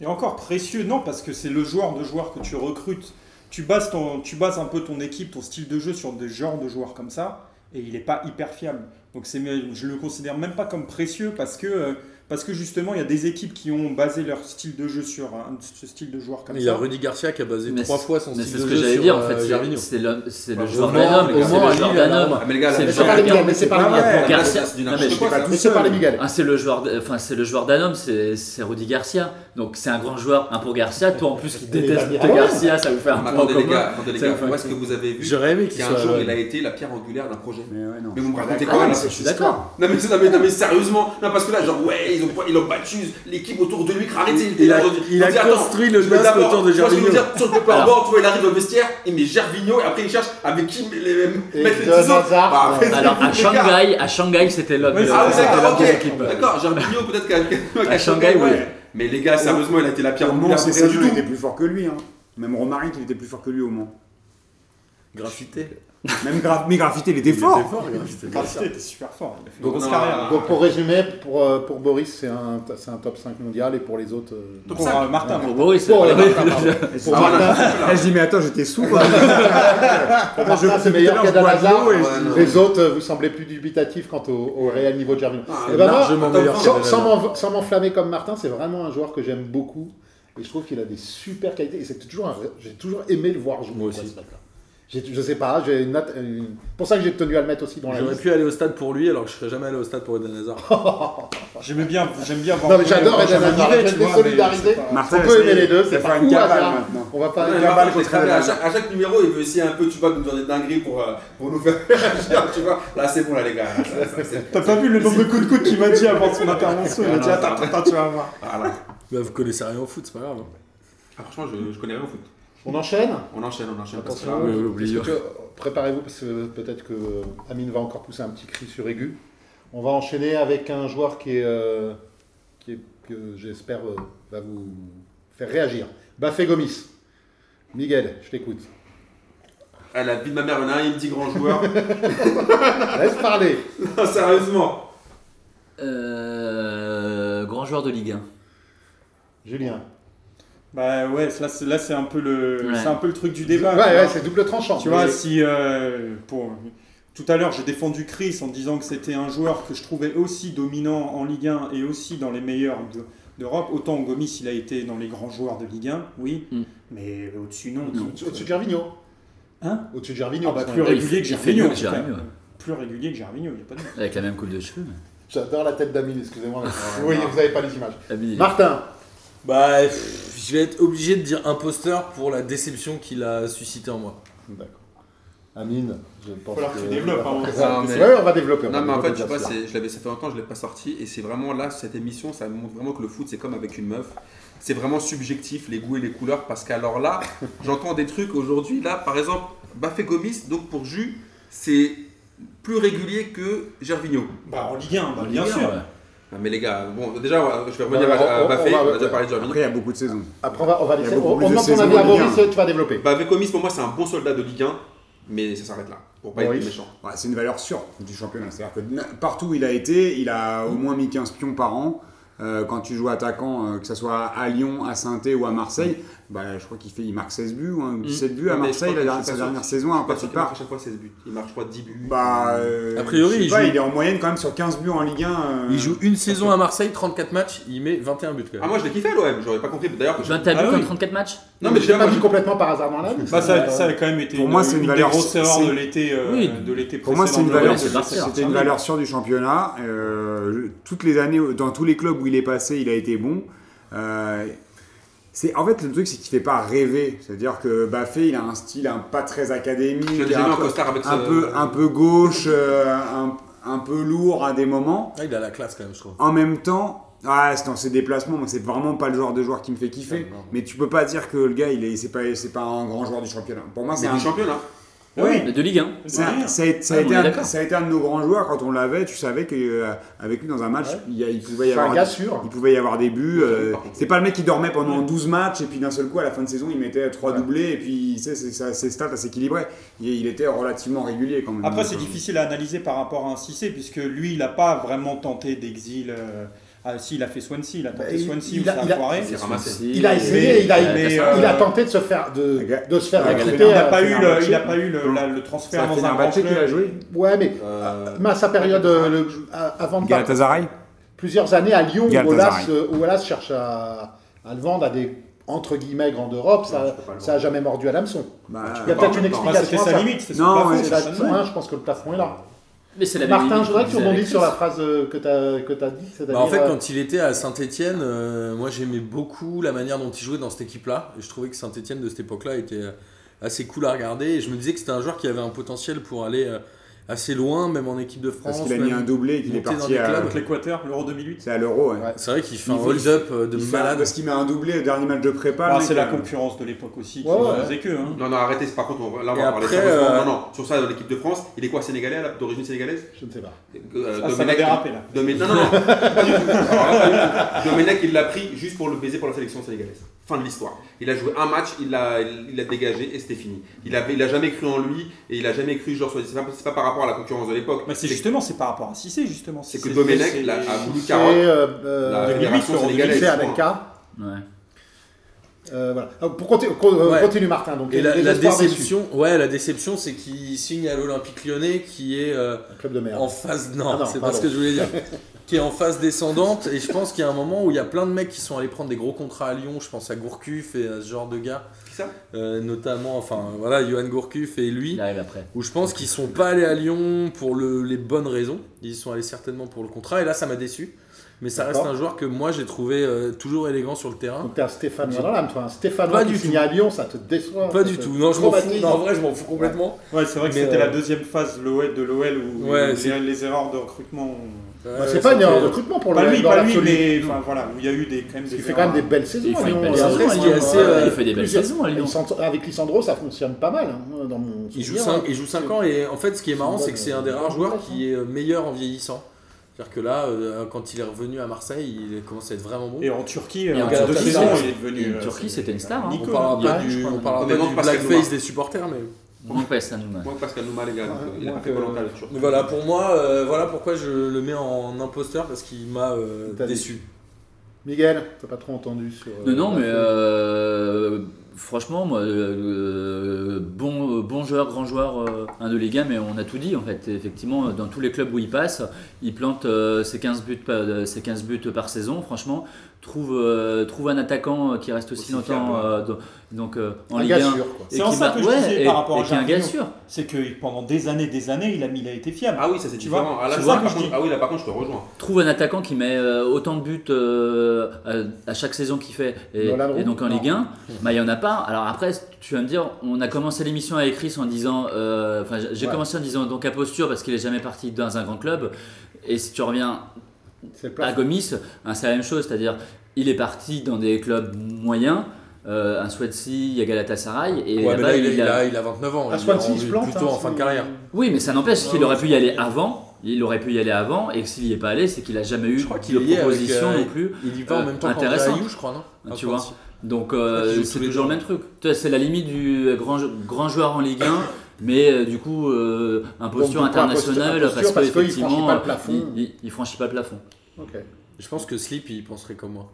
Et encore précieux, non, parce que c'est le joueur de joueurs que tu recrutes. Tu bases, ton, un peu ton équipe, ton style de jeu sur des genres de joueurs comme ça, et il n'est pas hyper fiable. Donc je le considère même pas comme précieux parce que, euh, parce que justement, il y a des équipes qui ont basé leur style de jeu sur un, ce style de joueur comme Il y a ça. Rudy Garcia qui a basé Mais trois c'est- fois son Mais style c'est de ce que jeu j'allais sur dire en euh, fait. c'est- Gervinho. C'est le, c'est Bah, le joueur d'un homme. C'est le joueur d'un. Ah, mais les gars, C'est le c'est joueur pas d'un les homme. mais c'est pas Ah les Garcia. c'est mais pas- ça. mais c'est pas les Miguel. Ah, c'est le joueur, enfin c'est le joueur d'un homme, c'est c'est Rudy Garcia. Donc c'est un grand joueur. Un pour Garcia, toi en plus qui déteste il. Garcia, ça vous fait un point commun. Ça un est-ce que vous avez vu J'aurais aimé qu'un jour il a été la pierre angulaire d'un projet Mais vous me racontez Ah, quoi là c'est- Je suis d'accord. non, mais sérieusement, non parce que là genre ouais ils ont, ils ont battu l'équipe autour de lui, arrêtez, Il a- il a attends, construit le d'abord- autour de que je veux Gervinho. dire, Sur le paperboard, tu vois il arrive le vestiaire, il met Gervinho et après il cherche avec qui les, mettre les Eden 10 autres. Hazard, Bah, Alors à gars. Shanghai, à Shanghai c'était l'homme de Ah oui d'accord, ok, l'équipe. d'accord, Gervinho peut-être qu'à Shanghai, oui. Mais les gars, sérieusement, il a été la pierre Au Mans, c'est il était plus fort que lui. Hein. Même Romaric, il était plus fort que lui au Mans. Graffité. Même Gra mais Graffité, il était Il fort. était fort, Graffité. Graffité était super fort. Il a fait une Donc, grosse non, carrière. Donc pour résumer, pour, euh, pour Boris, c'est un, c'est un top 5 mondial et pour les autres. euh, Top Pour 5. euh, Martin. Pour Boris, Pour, euh, Martin, Pour Martin, je dis, mais attends, j'étais pour Martin, c'est meilleur de Hazard. Les autres, vous semblez plus dubitatifs quant au, au réel niveau de Gervinho. Ah, Eh ben largement meilleur sans, m'enflammer comme Martin, c'est vraiment un joueur que j'aime beaucoup. Et je trouve qu'il a des super qualités. Et c'est toujours un- j'ai toujours aimé le voir jouer. Moi aussi. Je sais pas, j'ai une, note- une- pour ça que j'ai tenu à le mettre aussi dans la J'aurais pu aller au stade pour lui alors que je serais jamais allé au stade pour Eden Hazard. J'aimais bien, j'aime bien voir. Non, mais j'adore Eden Hazard, solidariser. pas- Martin, On peut aimer les deux, c'est pas une cabale maintenant. On va pas. Ouais, Cabal Martin, je l'ai contre très bien. à, Eden chaque, à chaque numéro, il veut essayer un peu, tu vois, de nous dire des dingueries pour, euh, pour nous faire réagir, tu vois. Là, c'est bon, là, les gars. T'as pas vu le nombre de coups de coude qu'il m'a dit avant son intervention? Il m'a dit Non, attends, attends, tu vas voir. Voilà. Bah, vous connaissez rien au foot, c'est pas grave. Ah, franchement, je, je connais rien au foot. On enchaîne? On enchaîne, on enchaîne. parce que là, oui, que préparez-vous parce que peut-être que Amine va encore pousser un petit cri sur aigu. On va enchaîner avec un joueur qui est, euh, qui est- que j'espère euh, va vous faire réagir. Bafé Gomis. Miguel, je t'écoute. Ah, la vie de ma mère, il y en a un, il me dit grand joueur. Laisse parler. Non, Sérieusement. Euh, grand joueur de Ligue 1. Julien. Bah ouais, là c'est là c'est un peu le Ouais. c'est un peu le truc du Ouais, débat. ouais, vois. c'est double tranchant. Tu vois, si euh, pour tout à l'heure j'ai défendu Chris en disant que c'était un joueur que je trouvais aussi dominant en Ligue 1 et aussi dans les meilleurs de- d'Europe, autant Gomis il a été dans les grands joueurs de Ligue 1, oui, Mm. mais au-dessus non. Au- Au-dessus de Gervinho. Hein? Au-desus de Gervinho. Ah bah, plus régulier que il fait Gervinho. mieux en que. Gervinho. Plus régulier que Gervinho, il n'y a pas de Avec la même coupe de cheveux. J'adore la tête d'Amine, excusez-moi. oui, vous n'avez pas les images. Amine, Martin. Bah, pff, je vais être obligé de dire imposteur pour la déception qu'il a suscité en moi. D'accord. Amine, je pense falloir que tu que- développes, hein. Non, mais- Ouais, on va développer. on va Non, mais en fait, je sais pas, bien je l'avais, ça fait longtemps que je l'ai pas sorti, et c'est vraiment là, cette émission, ça montre vraiment que le foot, c'est comme avec une meuf. C'est vraiment subjectif, les goûts et les couleurs, parce qu'alors là, j'entends des trucs aujourd'hui, là, par exemple, Bafé Gomis, donc pour Jus, c'est plus régulier que Gervinho. Bah, en Ligue 1, bah, bien un, sûr. ouais. Non, mais les gars, bon, déjà, je vais revenir à, à on- on- Bafé, on va- on a déjà parlé de. Après, il y a beaucoup de saisons. Après, on va, on va laisser. On, demande ton avis à Boris, tu vas développer. Bafé Gomis, pour moi, c'est un bon soldat de Ligue 1, mais ça s'arrête là, pour pas être méchant. Ouais, c'est une valeur sûre du championnat. C'est-à-dire que partout où il a été, il a au moins mis 15 pions par an. Euh, quand tu joues attaquant, euh, que ce soit à Lyon, à saint ou à Marseille, bah, je crois qu'il fait, il marque 16 buts ou hein, 17 buts à Marseille la dernière- sa dernière saison hein, pas il marque part. à chaque fois 16 buts. Il marque, je crois, 10 buts. Bah, euh, A priori, il pas, joue- il est en moyenne quand même sur 15 buts en Ligue 1. euh, Il joue une saison à Marseille, 34 matchs, il met 21 buts quand Ah, même. moi, je l'ai kiffé, l'OM, j'aurais pas compris. D'ailleurs, que je- 21 Ah buts en oui. 34 matchs Non, mais j'ai l'ai pas vu complètement par hasard dans la vie. Bah, ça, ça a quand même été Pour une, moi, c'est une des valeur- grosses erreurs c'est- de l'été euh, l'été Pour moi, c'est une précédent. valeur, c'était une valeur sûre du championnat. Euh, toutes les années, dans tous les clubs où il est passé, il a été bon. C'est en fait le truc, c'est qu'il fait pas rêver. C'est-à-dire que Baffé, il a un style un pas très académique, Je un, peu, avec un ce- peu, un peu gauche, euh, un, un peu lourd à des moments. Ah, il a la classe quand même, je trouve. En même temps, ah, c'est dans ses déplacements, moi, c'est vraiment pas le genre de joueur qui me fait kiffer. Ah, non. Mais tu peux pas dire que le gars, il est, c'est pas, c'est pas un grand joueur du championnat. Pour moi, c'est un championnat. Oui. De Ligue 1. Ça, Ouais. ça a, ça a été est un, ça a été un de nos grands joueurs quand on l'avait. Tu savais qu'avec lui dans un match, Ouais. il, pouvait y avoir gars des- sûr. il pouvait y avoir des buts. Oui, euh, c'est pas le mec qui dormait pendant 12 matchs et puis d'un seul coup à la fin de saison il mettait trois Ouais. doublés et puis ses stats assez équilibrées. Il, il était relativement régulier quand même. Après, c'est euh, difficile à analyser par rapport à un Cissé, puisque lui, il n'a pas vraiment tenté d'exil. euh, Ah, si, il a fait Swansea, il a tenté Bah, il- Swansea, il a- ça a il a- foiré. C'est ramassé. Il a essayé, il a, Mais, il euh, a tenté de se faire, de, de se faire recruter. Il n'a à pas, eu le, il a pas eu le, la- le c'est transfert dans un grand Fenerbahçe qu'il a joué. Ouais, mais Euh, à sa période, euh, le- à- avant de partir, Galatasaray plusieurs années à Lyon, où euh, Olas cherche à, à le vendre à des entre guillemets grands d'Europe, Non, ça, ça a jamais mordu à l'hameçon. Bah, Il y a peut-être une. Bah, explication. C'était à sa ça. limite, c'est son Non, ouais, C'est c'est ouais, je pense que le plafond est là. Mais c'est la même Martin, je voudrais que tu rebondisses sur la phrase euh, que tu as, que as dit. Bah, en fait, euh, quand il était à Saint-Etienne, moi j'aimais beaucoup la manière dont il jouait dans cette équipe-là. Et je trouvais que Saint-Etienne de cette époque-là était euh, assez cool à regarder. Et je me disais que c'était un joueur qui avait un potentiel pour aller euh, assez loin, même en équipe de France. parce qu'il a mis un doublé et qu'il est parti des à. clubs. L'Équateur, l'Euro 2008. C'est à l'Euro. Ouais. Ouais. C'est vrai qu'il fait Il un hold-up euh, de fait un- malade. Parce qu'il met un doublé au dernier match de prépa. Ah, mec, c'est la concurrence de l'époque aussi qui Ouais, ouais. faisait que. Hein. Non, non, arrêtez, par contre, on là, on va parler euh, Non, non, sur ça, dans l'équipe de France, il est quoi, sénégalais, d'origine sénégalaise? Je ne sais pas. Euh, Ah, ça va déraper là. Non, non, non. Domenech, il l'a pris juste pour le baiser pour la sélection sénégalaise. Fin de l'histoire. Il a joué un match, il l'a il l'a dégagé et c'était fini. Il a, il a jamais cru en lui et il a jamais cru, genre, soit- c'est pas, c'est pas par rapport à la concurrence de l'époque. Mais c'est justement, c'est par rapport à Cissé justement. C'est que Domenech l'a- a voulu carotte euh, la euh, fédération l'Euro sénégalaise. c'est avec K. Ouais. Euh, voilà. Alors, Pour continue, con- euh, Ouais. continue Martin. Donc, Et la, la déception, ouais, la déception, c'est qu'il signe à l'Olympique Lyonnais, qui est euh, Un club de merde. en phase. Non, Ah non, c'est pas ce que je voulais dire. qui est en phase descendante. Et je pense qu'il y a un moment où il y a plein de mecs qui sont allés prendre des gros contrats à Lyon. Je pense à Gourcuff et à ce genre de gars, Qui ça? Euh, notamment, enfin voilà, Johan Gourcuff et lui. Il arrive après. Où je pense qu'ils sont pas allés à Lyon pour le- les bonnes raisons. Ils sont allés certainement pour le contrat. Et là, ça m'a déçu. Mais ça reste un joueur que moi j'ai trouvé euh, toujours élégant sur le terrain. Donc t'es un Stéphanois dans l'âme, toi. Un Stéphanois Pas qui du signe tout. à Lyon, ça te déçoit. Pas du tout. Non, je m'en fous. Non, en vrai, je m'en fous complètement. Ouais, c'est vrai que Mais, c'était euh, la deuxième phase de l'OL de l'OL où Ouais, les, les erreurs de recrutement. ont- Bah, c'est pas une c'était- erreur de recrutement pour Pas le lui, dans pas lui, mais enfin voilà, il y a eu des quand même des Il fait quand même des belles saisons. Il fait Lyon. belle Euh, saison. est assez, Ouais, euh, Il fait des belles saisons Avec Lisandro, ça fonctionne pas mal. hein, dans mon Il joue, souvenir. 5, il joue cinq ans et en fait ce qui est marrant C'est que c'est un des rares joueurs qui est euh, meilleur en vieillissant. C'est-à-dire que là, euh, quand il est revenu à Marseille, il commence à être vraiment bon. Et en Turquie, Et en en Turquie, deux c'est- saisons, il est devenu. et en euh, Turquie, c'était une star, hein. On parlera Ouais, pas du, on parlera pas du blackface des supporters, mais, Mon père, ça nous Moi, Pascal Nouma, les gars, donc, il a pas fait volontaire le turc. mais voilà, pour moi, euh, voilà pourquoi je le mets en imposteur parce qu'il m'a euh, déçu. Miguel, t'as pas trop entendu sur. euh, Non, non, mais franchement, moi, euh, bon, bon joueur, grand joueur euh, un de Ligue 1, mais on a tout dit en fait. Effectivement, dans tous les clubs où il passe, il plante euh, ses, 15 buts, par- euh, ses 15 buts par saison. Franchement, trouve, euh, trouve un attaquant qui reste aussi, Aussi longtemps fiable, ouais. euh, donc, euh, en Un Ligue gars 1. sûr, quoi. C'est en ça que je ouais, disais et- par rapport à et est un gars sûr. C'est que pendant des années, des années, il a, mis- il a été fiable. Ah oui, ça c'est différent. Ah, là, c'est ça, ça par contre- ah oui, là par contre, je te rejoins. Trouve un attaquant qui met euh, autant de buts euh, à, à chaque saison qu'il fait et, donc en Non. Ligue 1, bah, il n'y en a part, alors après, tu vas me dire, on a commencé l'émission avec Chris en disant, euh, enfin, j'ai Ouais. commencé en disant donc à posture parce qu'il est jamais parti dans un grand club. Et si tu reviens à. Gomis, hein, c'est la même chose, c'est-à-dire il est parti dans des clubs moyens, euh, un Swansea, il y a Galatasaray, et Ouais, mais là-bas, là, il, a- a, il a 29 ans. À il plante. plutôt hein, en fin de carrière. Oui, mais ça n'empêche qu'il aurait pu y aller avant. Il aurait pu y aller avant, et que s'il n'y est pas allé, c'est qu'il a jamais eu Je crois qu'il de est avec, proposition euh, non plus. Il y va en Euh, même temps intéressante. Ayou, je crois, non tu vois. Donc euh, c'est toujours le même truc. C'est la limite du grand, grand joueur en Ligue 1, mais euh, du coup euh, un posture Donc, pourquoi un posture- internationale parce parce que qu'il effectivement, franchit pas le plafond. il, il- il franchit pas le plafond. Ok. Je pense que Slip, il penserait comme moi.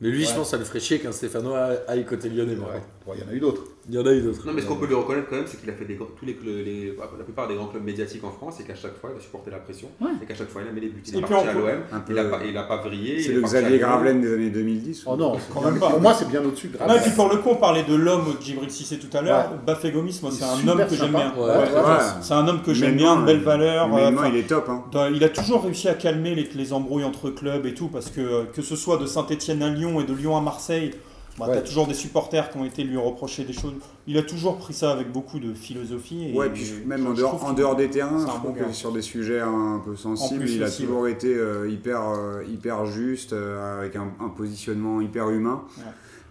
Mais lui, je pense que ça le ferait chier qu'un Stéphano aille côté lyonnais. Ouais. Bon, il y en a eu d'autres. Il y en a eu d'autres. Non, mais ce qu'on peut lui reconnaître quand même, c'est qu'il a fait des, tous les, les- la plupart des grands clubs médiatiques en France et qu'à chaque fois, il a supporté la pression Ouais. et qu'à chaque fois, il a mis les buts. Il Et est puis parti à l'OM, Un peu- il a pas, il a pas vrillé. C'est le Xavier. Gravelaine des années 2010 Oh non, Quand même pas. pour moi c'est bien au-dessus. Non, Gravelaine. et puis pour le coup, on parlait de l'homme de Djibril Cissé tout à l'heure. Bafé Gomis, moi, c'est un homme que j'aime bien. Ouais, Ouais. Ouais. C'est un homme que j'aime bien, de belles valeurs. humainement, enfin, il est top. Hein. il a toujours réussi à calmer les, les embrouilles entre clubs et tout, parce que euh, que ce soit de Saint-Etienne à Lyon et de Lyon à Marseille, bah, Ouais. t'as toujours des supporters qui ont été lui reprocher des choses. Il a toujours pris ça avec beaucoup de philosophie. Et Ouais, puis même je- en dehors, en des terrains, je trouve que sur des sujets un peu sensibles, plus il a aussi, toujours été euh, hyper, euh, hyper juste, euh, avec un, un positionnement hyper humain. Ouais.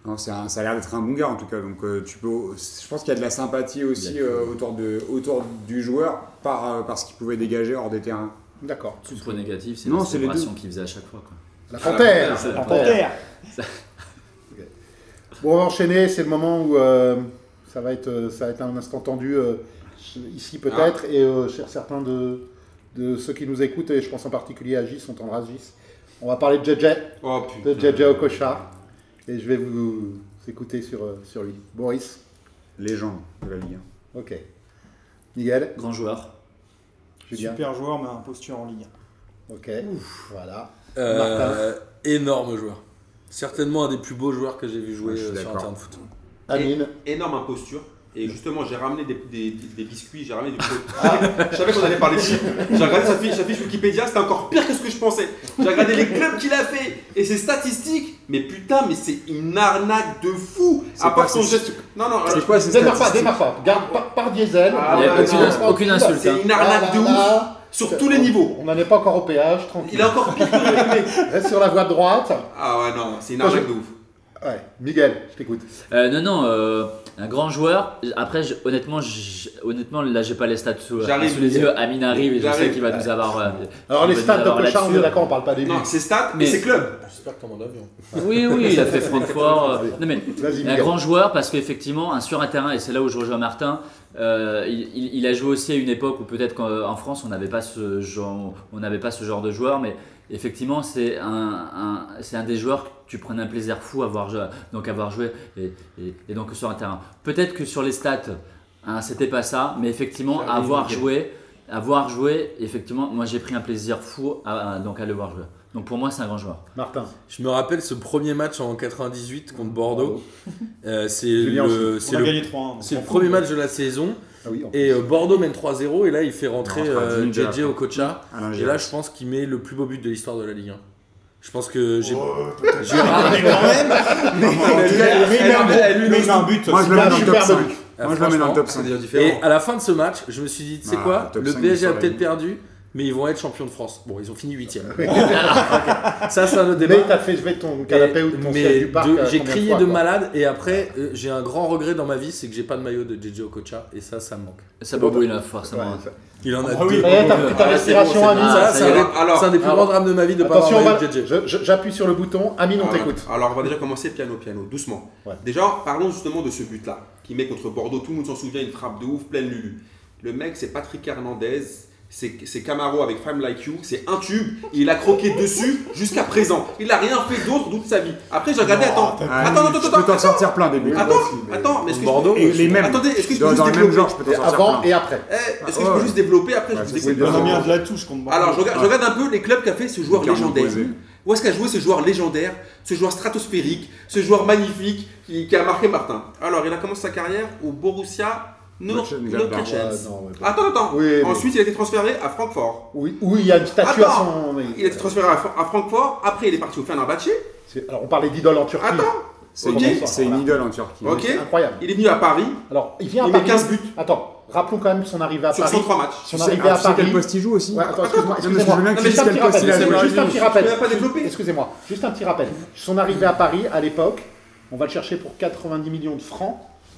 Non, c'est un- ça a l'air d'être un bon gars en tout cas. Donc euh, tu peux, je pense qu'il y a de la sympathie aussi euh, autour, de, autour du joueur par, euh, par ce qu'il pouvait dégager hors des terrains. D'accord. Tout point négatif, c'est Non, la célébration qu'il faisait à chaque fois. quoi. La panthère. c'est la la En panthère. Bon, on va enchaîner. C'est le moment où euh, ça, va être, euh, ça va être un instant tendu euh, ici peut-être. Et euh, chez certains de, de ceux qui nous écoutent, et je pense en particulier à Gis, on t'embrasse Gis. On va parler de JJ, Oh de. JJ Okocha. Et je vais vous écouter sur, sur lui. Boris Légende de la Ligue Ok. Miguel Grand joueur. Julien Super joueur, mais un posture en Ligue Ok. Voilà. Euh, énorme joueur. Certainement un des plus beaux joueurs que j'ai vu jouer Ouais, euh, sur un terrain de foot. Amine Énorme imposture. Et justement, j'ai ramené des, des- des- des biscuits, j'ai ramené du Je savais qu'on allait parler de ça. J'ai regardé sa fiche, sa fiche Wikipédia, c'était encore pire que ce que je pensais. J'ai regardé les clubs qu'il a fait et ses statistiques. Mais putain, mais c'est une arnaque de fou. C'est À quoi part son geste. Non, non, C'est euh, quoi ces Démarre pas, statistiques démarre pas. Garde par, par diesel. Ah, aucune, non, aucune insulte. c'est hein. une arnaque Ah de là ouf. Sur tous les niveaux. On n'en est pas encore au péage, tranquille. Il est encore pire que le mec. Reste sur la voie de droite. Ah ouais, non, c'est une arnaque je- de ouf. Ouais, Miguel, je t'écoute. Euh, non, non, euh, un grand joueur. Après, je- honnêtement, je- honnêtement, là, j'ai pas les stats sous, J'arrive, sous les Miguel. yeux. Amine arrive et je sais qu'il va nous avoir. euh, Alors les stats de avoir Cochard, on est d'accord, on parle pas des. Non, ses stats Mais- et ses clubs. J'espère que t'en mon avion. Oui, oui, il a fait Francfort. euh, Non, mais Vas-y, un grand joueur parce qu'effectivement, un sur un terrain, et c'est là où je rejoins Martin, euh, il, a joué aussi à une époque où peut-être qu'en France on n'avait pas ce genre, on n'avait pas ce genre de joueur, mais effectivement c'est un, un- c'est un des joueurs que tu prenais un plaisir fou à voir, jouer- donc à joué et, et- et donc sur un terrain. Peut-être que sur les stats, hein, c'était pas ça, mais effectivement avoir joué, avoir joué, effectivement, moi j'ai pris un plaisir fou à, à- donc à le voir jouer. Donc pour moi c'est un grand joueur. Martin. Je me rappelle ce premier match en 98 contre Bordeaux. Euh, c'est le, On c'est a le, gagné 3-1. c'est le premier match de la saison. Ah oui, Et euh, Bordeaux mène 3-0 et là il fait rentrer euh, 10 minutes à la JJ. Okocha. Et là je pense qu'il met le plus beau but de l'histoire de la Ligue 1. Je pense que j'ai. j'ai Mais quand même Mais il met un but- mais il met un but. Moi je le mets dans le top Superbe 5. but. Ah, Moi je le mets dans le top franchement, 5. C'est différent. Et à la fin de ce match, je me suis dit, tu sais Ah, quoi Le 5 PSG a peut-être perdu, mais ils vont être champions de France. Bon, ils ont fini 8 Ça, c'est un autre Mais débat. t'as fait jouer ton canapé ou ton mais siège du parc. euh, j'ai crié fois, de quoi malade et après euh, j'ai un grand regret dans ma vie, c'est que j'ai pas de maillot de JJ Okocha et ça, ça me manque. Ça babouille là forcément. Il en a Ah deux. pris ta Ah, respiration, Amine. c'est. Ah, un, Alors, c'est un des plus grands drames de ma vie de pas avoir de JJ. j'appuie sur le bouton. Amine, on t'écoute. Alors, on va déjà commencer piano, piano, doucement. Déjà, parlons justement de ce but-là, qui met contre Bordeaux. Tout le monde s'en souvient, une frappe de ouf, pleine Lulu. Le mec, c'est Patrick Hernandez. C'est Camaro avec Femme Like You, c'est un tube, et il a croqué dessus jusqu'à présent. Il n'a rien fait d'autre toute sa vie. Après, j'ai regardé, attends, Ah, attends, attends, je attends, peux t'en attends, sortir plein des attends, attends, mais est-ce que les mêmes. Attendez, est-ce que je peux Dans juste dans le même développer genre, je peux Avant plein. et après. Eh, Est-ce que je Ouais. peux juste développer Après, Ouais, je vous c'est- explique. c'est On a mis bien. un de la touche. Alors, je regarde, je regarde un peu les clubs qu'a fait ce joueur légendaire. Où est-ce qu'a joué ce joueur légendaire, ce joueur stratosphérique, ce joueur magnifique qui a marqué Martin? Alors, il a commencé sa carrière au Borussia Bon. Attends, attends. Oui, mais- Ensuite, il a été transféré à Francfort. Oui, oui, il y a une statue à Attends. son. oui. Il a été transféré à, Fra- à Francfort. Après, il est parti au Fenerbahçe. Alors, on parlait d'idole en Turquie. Attends. C'est Ok. une, c'est une idole en Turquie. Ok. C'est incroyable. Il est venu à Paris Alors, il vient à Il met Paris. 15 buts. Attends, rappelons quand même son arrivée à sur Paris. 103 matchs. Son arrivée à ah, Paris. quel poste il joue aussi Ouais, attends, excuse-moi, tu Juste un petit rappel, juste un petit Je rappel. Excusez-moi, juste un petit rappel. Son arrivée à Paris, à l'époque, on va le chercher pour 90 millions de francs.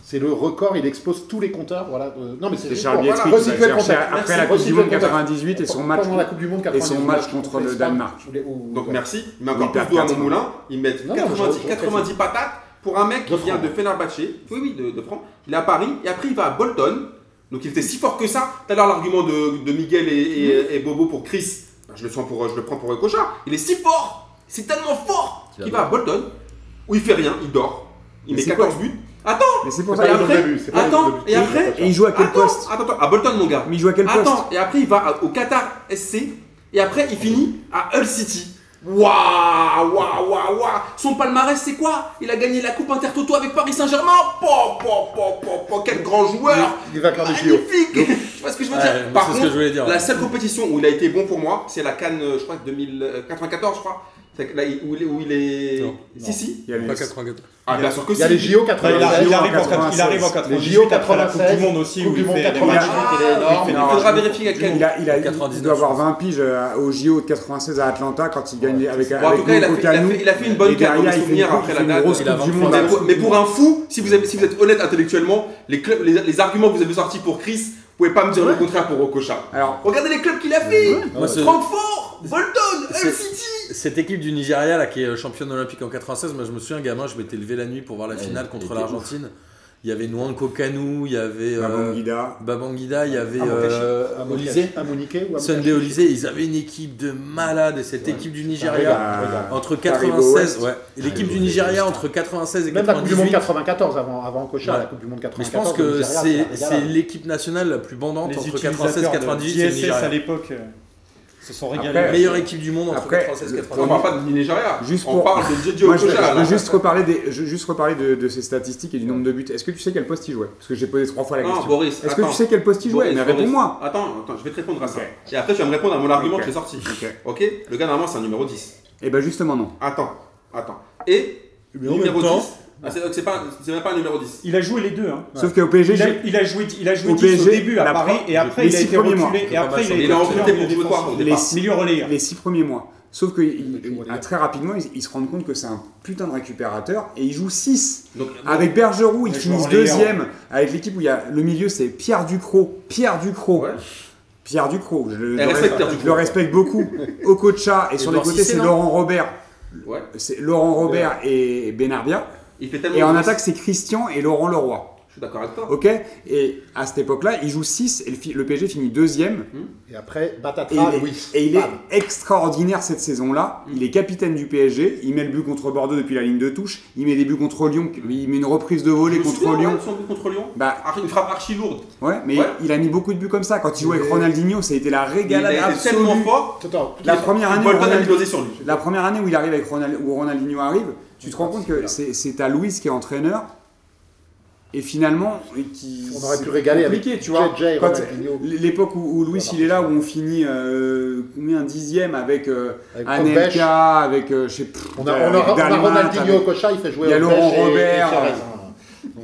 C'est le record, il explose tous les compteurs. Voilà. euh, non, mais c'est Charles qui va chercher après Merci. la Coupe du Monde le contexte. 98 et son match Pendant la Coupe du Monde 98. et son match contre le Danemark. Donc merci, mais encore plus d'eau à mon moulin. Ils mettent Non, non, 90, je- je- 90 patates pour un mec qui vient de Fenerbahçe. Oui, oui, de, de francs. Il est à Paris et après il va à Bolton. Donc il était si fort que ça. Tout à l'heure, l'argument de, de Miguel et, et- et Bobo pour Chris, ben, je, le sens pour, je le prends pour Ecocha. Il est si fort, c'est tellement fort qu'il va à Bolton où il fait rien, il dort. Il Mais met c'est 14 quoi buts. Attends, Mais c'est pour ça et après- pas attends, et après- Et il joue à quel attends, poste attends, attends, à Bolton mon gars. Mais il joue à quel poste Attends, et après il va au Qatar SC, et après il finit à Hull City. Waouh, waouh, waouh, waouh. Son palmarès, c'est quoi? Il a gagné la Coupe Intertoto avec Paris Saint-Germain. Po, po, po, po, po, quel grand joueur. Il va faire des JO. Magnifique. Tu vois ce que je veux dire? Par contre, que je voulais dire. la seule compétition où il a été bon pour moi, c'est la Cannes, euh, je crois, 2094, je crois. Là où il est. Où il est... Non. Si, si. Il y a les- Pas 84. Ah, bien sûr que Il y a si. les JO Enfin, il, 96. arrive, il arrive en, 96. il arrive en Les 98 JO après la Coupe 96, du Monde aussi Coupe où du il Monde fait des 98, matchs. il est énorme. Il Non, faudra vérifier avec Il, a, il, a, il 99, doit avoir je pense. 20 piges euh, au JO de 96 à Atlanta quand il gagne avec, Bon, en avec tout cas, il a, fait, il, il une bonne il souvenirs une- après il la date. Il du 23 Monde. Mais à pour, un fou, si vous, êtes honnête intellectuellement, les, arguments que vous avez sortis pour Chris, pouvez pas me dire le contraire pour Okocha. Alors, Regardez les clubs qu'il a fait. Francfort, Bolton, Hull City. Cette équipe du Nigeria là, qui est championne olympique en 96, moi je me souviens, gamin, je m'étais levé la nuit pour voir la finale contre l'Argentine. Il y avait Nwanko Kanu, il y avait euh, Babangida. Babangida, il y avait Ah, euh, Olysée. Sunday Olysée, ils avaient une équipe de malades et cette équipe du Nigeria entre Taribo 96, West. ouais, et l'équipe du Nigeria entre 96 et Même la Coupe du Monde 98. 94 avant, avant Kocha, Ouais. la Coupe du Monde Mais 94. je pense que c'est l'équipe nationale la plus bandante Les entre 96 et utilisateurs 98, de c'est à l'époque euh, se sont régalés. Après, Meilleure équipe du monde entre Après, 96 et le- 98. On parle pas de Nigeria, Juste on pour- parle de. Moi, je, veux juste reparler, des, je veux juste reparler de, de ses statistiques et du nombre de buts. Est-ce que tu sais quel poste il jouait? Parce que j'ai posé trois fois la Non, question. Boris, Est-ce que tu sais quel poste il jouait? Mais réponds-moi. Attends, attends, je vais te répondre à ça. Et après, tu vas me répondre à mon argument Ok. que j'ai sorti. Ok. Ok? Le gars, normalement, c'est un numéro 10. Et ben justement non. Attends, attends. Et numéro même temps- 10, ah, c'est c'est pas- c'est même pas un numéro 10. Il a joué les deux. Hein. Sauf qu'au PSG, Il, a, j'ai- il a joué, il a joué Au 10 au PSG, début à la Paris et après les il a six été premiers mois. reculé et après il a été reculé pour jouer au les départ six, Milieu relayeur. les six premiers mois. Sauf que il- au ah, très rapidement, ils, ils se rendent compte que c'est un putain de récupérateur et il joue 6. Donc, Avec Bergerou, ils finissent deuxième. Avec l'équipe où il y a le milieu, c'est Pierre Ducrot. Pierre Ducrot. Ouais. Pierre Ducrot. Je, le- Et respecte Pierre je Ducrot. le respecte beaucoup. Okocha et sur les côtés, c'est Laurent Robert. Ouais. C'est Laurent Robert et Benarbia. Il fait tellement Et en de attaque, c'est Christian et Laurent Leroy. Je suis d'accord avec toi. Ok Et à cette époque-là, il joue 6 et le, fi- le PSG finit deuxième. Et après, Et Batatra, il, est, Louis. et il est extraordinaire cette saison-là. Il est capitaine du PSG. Il met le but contre Bordeaux depuis la ligne de touche. Il met des buts contre Lyon. Il met une reprise de volée contre souviens, Lyon. son but contre Lyon. Bah Une frappe archi lourde. ouais, mais Ouais. il a mis beaucoup de buts comme ça. Quand il jouait avec Ronaldinho, ça a été la Il régalade a été absolue. tellement fort. Attends, La première année, a Ronald- sur lui. la première année où il arrive avec Ronald- où Ronaldinho arrive, tu te rends compte que c'est c'est à Louis qui est entraîneur. Et finalement, et qui, On aurait pu régaler avec compliqué, tu vois. L'époque où, où Louis il est là, où on finit euh, combien dixième avec euh, Avec Anelka, avec euh, je sais plus. On a, on a, avec on a Ronaldinho avec- Kocha, il fait jouer Il y a au Laurent Pêche et- et Robert. Donc,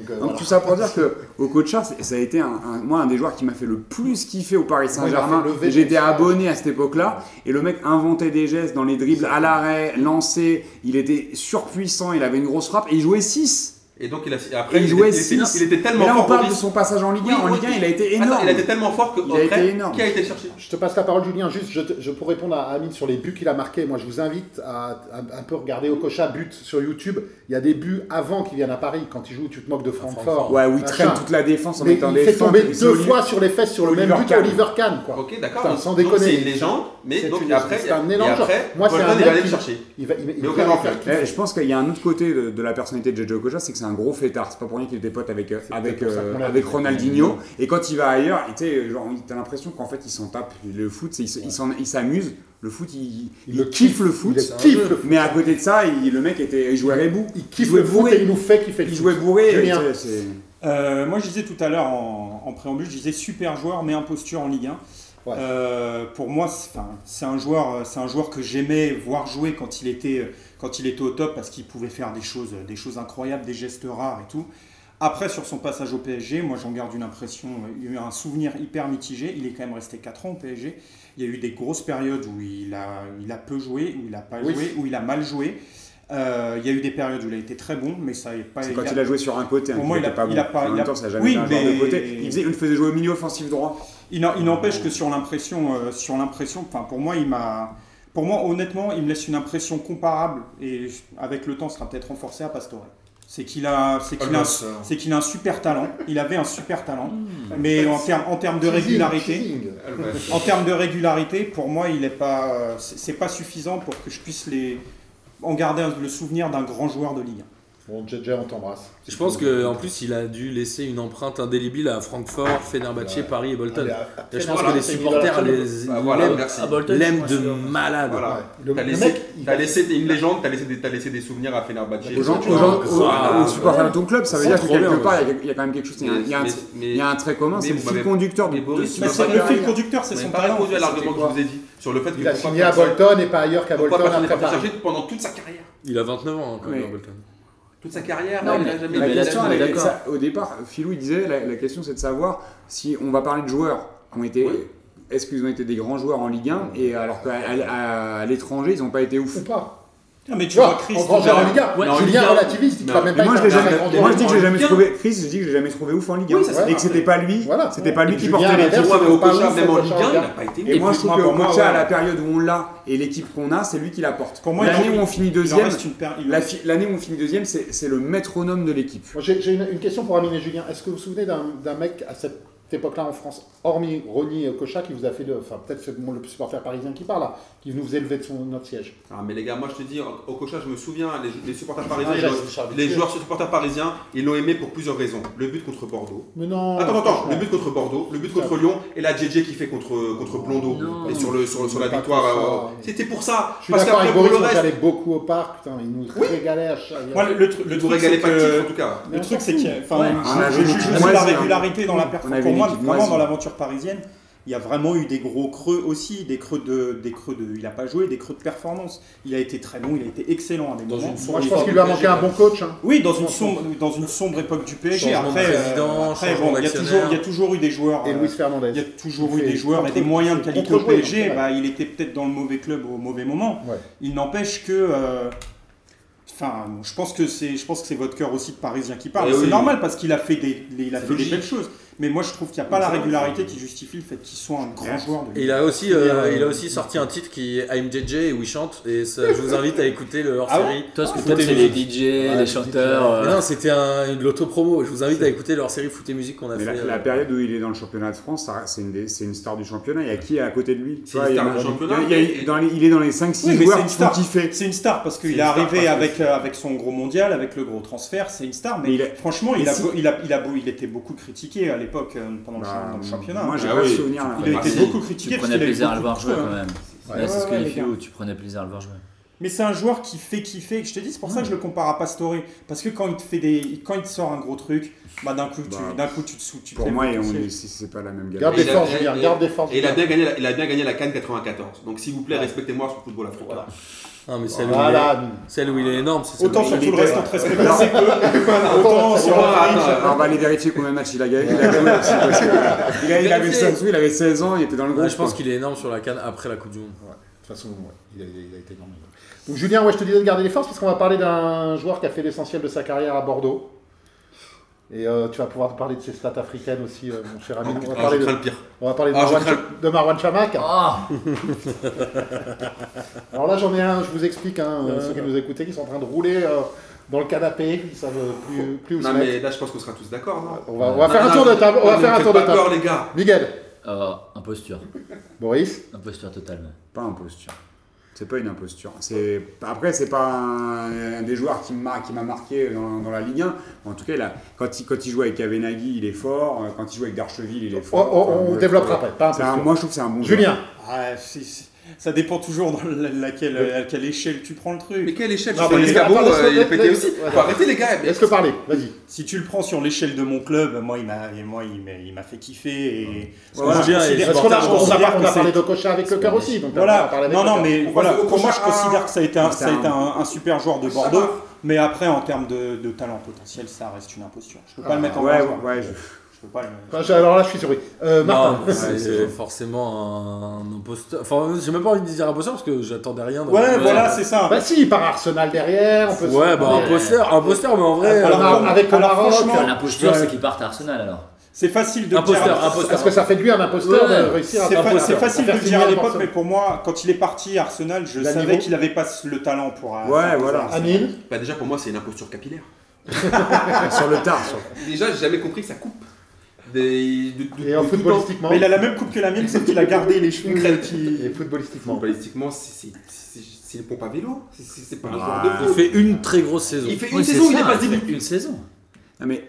euh, Donc voilà. tout ça pour dire que au Kocha, c'est- ça a été un, un- moi un des joueurs qui m'a fait le plus kiffer au Paris Saint-Germain. J'étais abonné à cette époque-là et le mec inventait des gestes dans les dribbles à l'arrêt, lancé. Il était surpuissant, il avait une grosse frappe et il jouait 6. Et donc, il a, après, Et il il, jouait était, il, était, 6. il était tellement là on fort. parle de son passage en Ligue 1. Oui, en Ligue 1, il a été Attends, énorme. il a été tellement fort que Il a été après, énorme. qui a été le chercher Je te passe la parole, Julien. Juste, je, te- je pour répondre à Amine sur les buts qu'il a marqués. Moi, je vous invite à, à un peu regarder Okocha but sur YouTube. Il y a des buts avant qu'il vienne à Paris. Quand il joue, tu te moques de Francfort. Ouais, où il traîne toute la défense en Mais mettant il fait tomber deux fois sur les fesses sur le Oliver même but Kahn. Oliver Kahn. Quoi. Ok, d'accord. Sans déconner. C'est une légende, mais C'est donc après, c'est un énorme joueur. après, Moi, c'est un il mec va aller le qui- chercher. Il va, Mais. Eh, je pense qu'il y a un autre côté de, la personnalité de JJ Okocha, c'est que c'est un gros fêtard. C'est pas pour rien qu'il était pote avec, euh, avec, euh, avec. Ronaldinho. Et quand il va ailleurs, tu sais, genre, t'as l'impression qu'en fait il s'en tape. Le foot, il il il s'amuse. Le foot, il, il le kiffe le foot. Il kiffe jeu. le foot. Mais à côté de ça, il- le mec était, il jouait rebou. Il kiffe jouait le foot bourré. et il nous fait kiffer le Il jouait bourré. Euh, moi, je disais tout à l'heure en, en préambule, je disais super joueur, mais imposture en Ligue 1. Ouais. Euh, pour moi, c'est un joueur, euh, c'est un joueur que j'aimais voir jouer quand il était, quand il était au top parce qu'il pouvait faire des choses, des choses incroyables, des gestes rares et tout. Après, sur son passage au PSG, moi j'en garde une impression, euh, un souvenir hyper mitigé. Il est quand même resté 4 ans au PSG. Il y a eu des grosses périodes où il a, il a peu joué, où il a pas Oui. joué, où il a mal joué. Euh, il y a eu des périodes où il a été très bon, mais ça n'est pas. C'est quand il a joué sur un côté, hein, Pour qu'il moi, il était a- pas il bon. a pas- En il même a- temps, ça n'a jamais Oui, été un joueur de mais- côté. Il, faisait, il le faisait jouer au milieu offensif droit. Il il n'empêche que sur l'impression, euh, sur l'impression, enfin pour moi il m'a, pour moi honnêtement il me laisse une impression comparable et avec le temps sera peut-être renforcé à Pastore. C'est qu'il a, c'est qu'il a, un- c'est qu'il a un super talent. Il avait un super talent, mais en termes, en termes de régularité, en termes de régularité, pour moi il est pas, euh, c'est pas suffisant pour que je puisse les, en garder le souvenir d'un grand joueur de Ligue 1. Bon, JJ, on t'embrasse. Je pense qu'en plus, il a dû laisser une empreinte indélébile à Francfort, Fenerbahçe, Ouais. Paris et Bolton. Allez, Et je pense Voilà, que les supporters les Bah, voilà, l'aiment- de malade. Voilà. Ouais. Le, T'as le laissé, mec, il t'as laissé, t'es une légende, t'as laissé, des- laissé des souvenirs à Fenerbahçe. Aux gens, aux, gens, aux, ah, aux supporters de ton club, ça veut dire que quelque part, il y a- quand même quelque chose. Il y a un- trait commun, c'est le fil conducteur mais Boris, pas le fil conducteur, c'est son pas talent. à l'argument que quoi je vous ai dit sur le fait que il a pourquoi signé à personne- Bolton et pas ailleurs qu'à Pourquoi Bolton personne n'est pas Paris. chargé pendant toute sa carrière Il a 29 ans quand Oui. même, Bolton. Toute sa carrière, Non, là, il mais- a jamais La question, est ça, au départ, Philou il disait, la, la question c'est de savoir si on va parler de joueurs qui ont été. Oui. Est-ce qu'ils ont été des grands joueurs en Ligue 1 et alors qu'à à- à l'étranger ils n'ont pas été ouf Ou pas. Ah, mais tu vois, vois, Chris, en en 1. Ouais, en Julien Ligue 1, relativiste, il ne même pas moi, je jamais, moi, je dis que j'ai jamais trouvé. Chris, je dis que j'ai jamais trouvé ouf en Ligue 1. Oui, et que c'était pas lui. Voilà. C'était pas lui Et qui Julien, portait Cocha, ouf, même en Ligue pas 1, il bien. n'a pas été Et moi, je trouve que Okocha, à la période où on l'a et l'équipe qu'on a, c'est lui qui la porte. Pour moi, L'année où on finit deuxième, l'année où on finit deuxième, c'est le métronome de l'équipe. J'ai une, question pour Amine et Julien. Est-ce que vous vous souvenez d'un d'un mec à cette époque-là en France, hormis Ronny Cocha, qui vous a fait le. Enfin, peut-être c'est bon, le supporter parisien qui parle, là, qui nous faisait lever de son, notre siège Ah, mais les gars, moi je te dis, au Cocha, je me souviens, les, les supporters parisiens, Ah, ils l'ont- habitué. les joueurs supporters parisiens, ils l'ont aimé pour plusieurs raisons. Le but contre Bordeaux. Mais non. Attends, attends, le but contre Bordeaux, le but contre Lyon et la JJ qui fait contre, contre Blondeau. Non. Et sur, le, sur, sur la Pas victoire. que ça. euh, C'était pour ça. Je suis Parce d'accord qu'après, avec pour Boris, le moi reste, j'allais beaucoup au parc, putain, il nous régalait à chaque. Moi, le, le truc, le vous truc, c'est régalez pas le titre en que. tout cas. Mais Le on truc, c'est a- enfin, Ouais. je- On je la régularité dans la On performance. avait Pour moi, vraiment dans l'aventure parisienne, il y a vraiment eu des gros creux aussi, des creux de, des creux de, il a pas joué, des creux de performance. Il a été très bon, il a été excellent à des Dans moments. une sombre Moi je époque pense qu'il lui a du manqué PSG, un bon coach. hein. Oui, dans une sombre, dans une sombre époque du PSG. Après, euh, après, bon, il y a toujours, il y a toujours eu des joueurs. Et euh, Luis Fernandez. il y a toujours eu des joueurs et des moyens de qualité au PSG. Bah, il était peut-être dans le mauvais club au mauvais moment. Ouais. Il n'empêche que. euh, Enfin, je pense que c'est, je pense que c'est votre cœur aussi de Parisien qui parle. Eh c'est oui. normal parce qu'il a fait des, il a fait des belles choses. Mais moi, je trouve qu'il n'y a pas la régularité qui justifie le fait qu'il soit un grand joueur de Et il a aussi, euh, il a aussi sorti un titre qui est I'm JJ où il chante et ça, je vous invite à écouter le Ah hors-série. Toi, ce que et c'est les. DJ, Ouais, les chanteurs. Euh, non, c'était un, de l'auto-promo. Je vous invite à écouter leur série Foot et Musique qu'on a Mais fait. la, euh, la période où il est dans le championnat de France, ça- c'est une, des- c'est une star du championnat. Il y a qui à côté de lui? Vois, une il star a- du championnat, il y a- il y a- et- dans les- Il est dans les 5-6 Oui, mais joueurs c'est une qui font star. kiffer. C'est une star parce qu'il est arrivé avec, euh, avec son gros mondial, avec le gros transfert, c'est une star. Mais, il est- franchement, il a, il, a, il, a beau- il était beaucoup critiqué à l'époque euh, pendant le Bah, le championnat. Moi, j'ai Ah pas oui. le souvenir. là. il a Bah, été si. beaucoup Tu critiqué. parce prenais plaisir à le voir jouer quand hein. même. Ouais, Là, c'est ce que ouais, les filles où tu prenais plaisir à le voir jouer. Mais c'est un joueur qui fait kiffer. Je te dis, c'est pour ça que je le compare à Pastore. Parce que quand il te fait des, quand il te sort un gros truc, bah d'un coup, tu, Bah, d'un coup, tu te sous, tu Pour moi, c'est pas la même gamme. Garde Et des il a- forces, Julien, garde des forces. Et il a bien gagné la, il a bien gagné la Cannes 94. Donc s'il vous plaît, respectez-moi sur le football africain. Non, mais celle, où il est, celle où il est énorme, c'est Autant sur tout le reste, on te respecte assez peu. Autant sur on va aller vérifier combien de matchs il a gagné. Il, avait 16, il avait 16 ans, il était dans le Ouais, groupe. je pense qu'il est énorme sur la canne après la Coupe du Monde. Ouais, de toute façon, ouais, il, a, il a été énorme. Donc Julien, ouais, je te disais de garder les forces parce qu'on va parler d'un joueur qui a fait l'essentiel de sa carrière à Bordeaux. Et euh, tu vas pouvoir te parler de ses stats africaines aussi, euh, mon cher ami. On va Ah, parler je de, crains le pire. on va parler de, Ah, Marwan, de Marwan Chamak. Ah Alors là, j'en ai un, je vous explique, hein, euh, ceux qui nous écoutaient, qui sont en train de rouler euh, dans le canapé, ils savent plus, plus où se Non mettre. mais là je pense qu'on sera tous d'accord. non On va, on va Non, faire un non, tour de table. On va faire un tour de table. peur les gars. Miguel, Euh, Imposture. Boris, Imposture totale. Pas imposture. C'est pas une imposture. C'est après c'est pas un, un des joueurs qui m'a qui m'a marqué dans, dans la Ligue 1. En tout cas, là, quand il quand il joue avec Avenaghi, il est fort. Quand il joue avec Darcheville, il est fort. on- Enfin, développera. Pas un- imposture. moi, je trouve que c'est un bon joueur. Julien, Ah, c'est- c'est- Ça dépend toujours dans laquelle, à quelle échelle tu prends le truc. Mais quelle échelle Non, Tu mais laisse-le- euh, il est pété aussi. ouais. Arrêter les gars. Laisse-le parler, vas-y. Si tu le prends sur l'échelle de mon club, moi il m'a, moi, il m'a, il m'a fait kiffer. Et Voilà. je considère- Parce qu'on a, je on a, on a parlé de Cocha avec le car aussi. Donc Voilà, non, non, mais On voilà, pour moi je considère que ça a été un, C'est ça a un- été un, un super joueur de Bordeaux, mais après en termes de, de talent potentiel, ça reste une imposture. Je peux pas Ah, le mettre en Ouais, ouais, je- Je peux pas le Enfin, je- alors là, je suis surpris. Euh, Martin. C'est forcément un imposteur. Enfin, j'ai même pas envie de dire imposteur parce que j'attendais rien. de- Ouais, voilà, c'est ça. Bah si, par Arsenal derrière, on peut se- Ouais, bah imposteur, imposteur, mais en vrai. Alors, euh, avec le alors, franchement, Enfin, L'imposture, Ouais. c'est qu'il parte à Arsenal alors. C'est facile de Imposteur, dire. imposteur. Parce que ça fait de lui un imposteur Ouais. de réussir à C'est, fa- à facile de dire à l'époque, mais pour moi, quand il est parti à Arsenal, je savais qu'il n'avait pas le talent pour. euh, Ouais, voilà. Anil, Bah déjà pour moi c'est une imposture capillaire. sur le tard. Déjà j'ai jamais compris que ça coupe. Des, de, de- et en footballistiquement. Mais il a la même coupe que la mienne, sauf qu'il a gardé les cheveux qui. Et footballistiquement. Footballistiquement c'est pompe à vélo. C'est- pas un Ah, joueur de Il fait une très grosse saison. Il fait une Oui, saison il dépasse 10 fait buts. Une saison. Non, mais,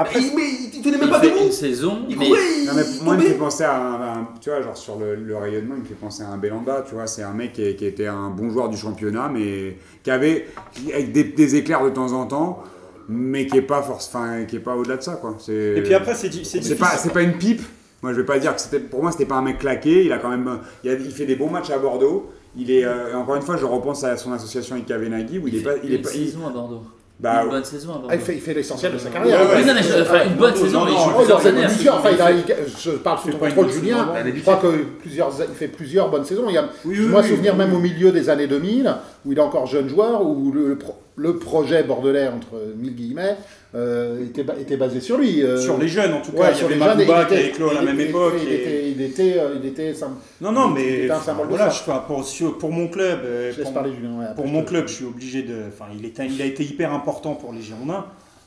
Après, Mais il- mais il tenait même Il pas fait debout. une saison, Il mais courait, non, mais moi, il me fait penser à un, à un- Tu vois, genre sur le, le rayonnement, il me fait penser à un Belanda. Tu vois, c'est un mec qui, qui était un bon joueur du championnat, mais qui avait avec des, des éclairs de temps en temps, mais qui est pas force, enfin, qui est pas au-delà de ça, quoi. C'est- et puis après, c'est, di- c'est C'est difficile. pas, c'est pas une pipe. Moi, je vais pas dire que c'était. Pour moi, c'était pas un mec claqué. Il a quand même. Il, a- il fait des bons matchs à Bordeaux. Il est. euh, encore une fois, je repense à son association avec Kavenaghi où il, est pas. Il est pas. saison à Bordeaux. bah, une bonne saison à Bordeaux. Ah, il fait, il fait l'essentiel de sa Ouais, carrière. ouais, Oui, non, mais je- enfin, une bonne Non, saison, non, mais il joue plusieurs années. enfin, il a, il- je parle sous une contrôle Julien. Je crois que plusieurs, il fait plusieurs bonnes saisons. Il y a, Oui, je oui, moi oui. souvenir même au milieu des années 2000, où il est encore jeune joueur, où le, le pro- le projet bordelais entre mille guillemets euh, était, était basé sur lui. euh, Sur les jeunes, en tout cas. ouais, il y sur les jeunes, il qui était- éclos à la même époque. Il était, il était, euh, il était, ça- Non, non, mais un symbole voilà, je, pour, sur- pour mon club, pour, parler Julien. ouais, après, pour je mon club, je suis obligé de. Enfin, il, est, il a été hyper important pour les Girondins.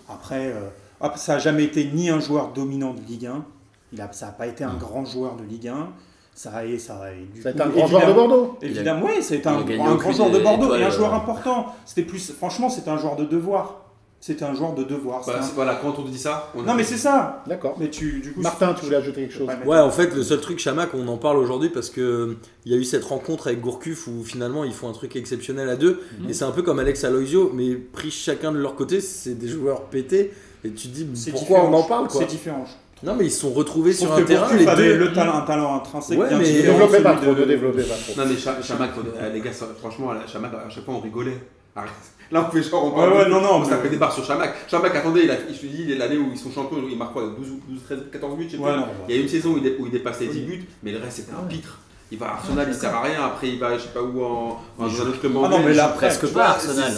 Après, euh, hop, ça n'a jamais été ni un joueur dominant de Ligue 1. Il a, ça n'a pas été un grand joueur de Ligue 1. Ça a, ça Ça coup, un grand joueur de Bordeaux. Évidemment, oui, c'est un, un grand joueur de Bordeaux et un joueur important. C'était plus, franchement, c'était un joueur de devoir. C'était un joueur de devoir. Bah, c'est- Voilà, quand on te dit ça. on un- Non, mais c'est ça. D'accord. Mais tu, du coup, Martin, tu voulais ajouter quelque chose Ouais, en fait, le seul truc, Chamac, on en parle aujourd'hui parce que euh, il y a eu cette rencontre avec Gourcuff où finalement ils font un truc exceptionnel à deux. Mhm. Et c'est un peu comme Alex Aloisio, mais pris chacun de leur côté, c'est des joueurs pétés. Et tu te dis c'est pourquoi on en parle quoi? C'est différent. Non, mais ils se sont retrouvés sur un terrain. Les deux. le talent, un talent intrinsèque Ouais, bien mais- Ne développez pas trop, de- ne développez pas trop. Non mais Cha- Chamac, faut- euh, les gars, ça- franchement, là, Chamac, à chaque fois on rigolait. Arrête. Là on fait genre, on Ouais, ouais, non, non, on mais- s'appelait des barres sur Chamac. Chamac, attendez, il a, je te dis, il est l'année où ils sont champions, il marque quoi 12, ou 12, 13, 14 buts, je sais Ouais, plus. non, Il y a une saison où il, dé- où il dépassait les 10 Oui. buts, mais le reste c'était un Ouais. pitre. Il va à Arsenal, il sert à rien, après il va, je sais pas où, en, en un autre club Ah non, mais là, presque tu pas vois, Arsenal,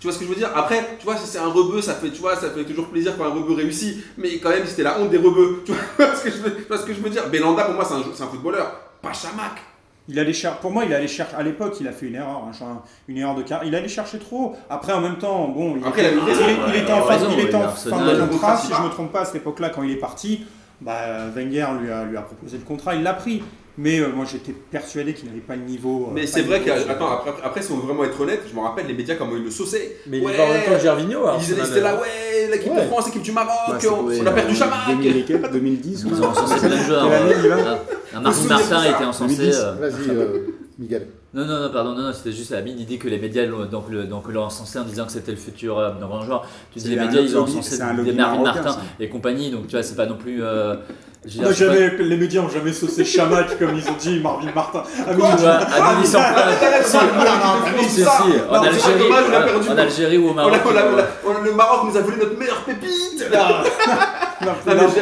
Tu vois ce que je veux dire? Après, tu vois, si c'est un rebeu, ça fait, tu vois, ça fait toujours plaisir quand un rebeu réussit. Mais quand même, c'était la honte des rebeux. Tu vois ce que je veux, tu vois ce que je veux dire? Belanda, pour moi, c'est un, c'est un footballeur, pas Chamac. Il allait cher- pour moi, il allait chercher. À l'époque, il a fait une erreur, hein, une erreur de carrière. Il allait chercher trop. Après, en même temps, bon, il, Après, était, il a eu raison. il- il était en fin, était en fin de contrat. Si je me trompe pas, à cette époque-là, quand il est parti, bah, Wenger lui a, lui a proposé le contrat. Il l'a pris. Mais euh, moi, j'étais persuadé qu'il n'avait pas le niveau. euh, Mais pas c'est le vrai niveau que, sur- attends, après, après, si on veut vraiment être honnête, je me rappelle les médias comment ils le sauçaient. Mais il Ouais. va en même temps que Gervinho. Ils étaient- ils là, ouais, l'équipe Ouais. de France, l'équipe du Maroc, Bah, on, a perdu euh, Chamac. 2000 et quelques, 2010 Ils ou ont encensé plein de joueurs. Quelle année il va euh, un Martin souvenez-vous Martin ça était encensé. 2010. euh, Vas-y, euh, Miguel. Non, non, non, pardon, non, non, c'était juste Amine, il dit que les médias l'ont donc, le, donc, l'ont encensé en disant que c'était le futur euh, grand joueur. Tu dis les médias, ils ont encensé des Marvin Martin ça. et compagnie, donc tu vois, c'est pas non plus. Euh, On a pas- les médias ont jamais saucé Chamac comme ils ont dit Marvin Martin. Ah, mais Tu vois, Amine, ils sont Ah, pas- t'as si, raison, on a si, dit si, ça. si, Non, en Algérie, ou au Maroc. le Maroc nous a volé notre meilleure pépite. là.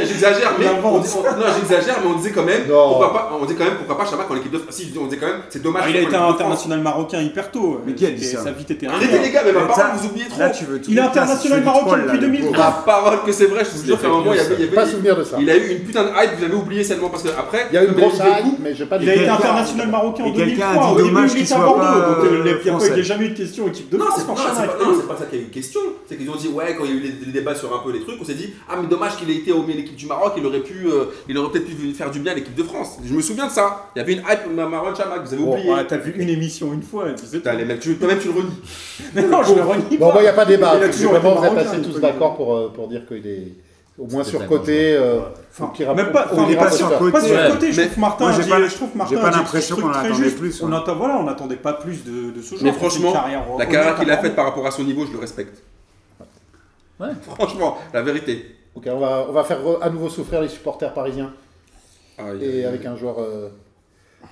J'exagère, mais on dit- non, j'exagère, mais on disait quand même, Non. pourquoi pas, on disait quand même pourquoi pas Chamac en équipe de France. Si, on disait quand même, c'est dommage. Ah, il a été un international marocain hyper tôt. Mais qui a dit ça Sa vie était Arrêtez les gars, mais ma parole vous oubliez trop. Là, tu veux tout Il est international marocain depuis là, le 2003. pauvre. Ma parole que c'est vrai, je vous jure qu'à un moment, il y avait, il y Pas avait- souvenir de ça. il a eu une putain de hype, vous avez oublié seulement parce que après. Il y a eu une grosse hype, mais j'ai pas Il a dit- été international marocain en et quelqu'un a 2003. dit Au début, dommage il était à Bordeaux. pas, Donc, euh, euh, les- il n'y a jamais eu de question équipe de Non, France non, c'est pas, non, c'est pas ça qu'il y a eu question. C'est qu'ils ont dit, ouais, quand il y a eu les, les débats sur un peu les trucs, on s'est dit, ah, mais dommage qu'il ait été au milieu de l'équipe du Maroc, il aurait pu, euh, il aurait peut-être pu faire du bien à l'équipe de France. Je me souviens de ça. Il y avait une hype Ma- Marwan Chamak, vous avez Bon, oublié. Ouais, T'as vu une émission une fois, tu sais. Putain, les mecs, tu- toi-même tu le renies. Mais non, je le renie Bon, pas. il n'y a pas débat. Il toujours été Vraiment, vous êtes il tous d'accord pour, euh, pour dire qu'il est, Au moins C'est sur un côté. euh, Enfin, même pas, enfin, pas. Pas sur Ouais. le côté, je trouve Martin, moi, pas- je trouve Martin j'ai pas l'impression qu'on attendait plus, On ouais. attend, voilà, on n'attendait pas plus de, de ce joueur. Mais franchement, carrière La carrière qu'il a faite par rapport à son niveau, je le respecte. Ouais. Franchement, la vérité. Ok, on va, on va faire re- à nouveau souffrir les supporters parisiens. Ah, Et avec un joueur euh,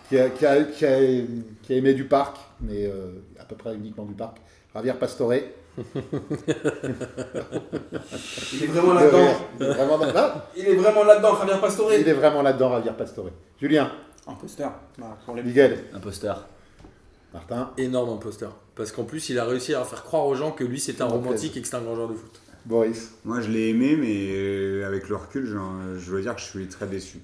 qui, a, qui, a, qui, a, qui a aimé du parc, mais euh, à peu près uniquement du parc. Javier Pastore. Il est vraiment Il là-dedans. est vraiment là- Il est vraiment là-dedans, Javier Pastore. il est vraiment là-dedans, Javier Pastore. Julien, Imposteur. Bah, pour les- Miguel, Imposteur. Martin, Énorme imposteur. Parce qu'en plus, il a réussi à faire croire aux gens que lui, c'est un romantique et que c'est un grand joueur de foot. Boris. Moi, je l'ai aimé, mais euh, avec le recul, j'en- je veux dire que je suis très déçu.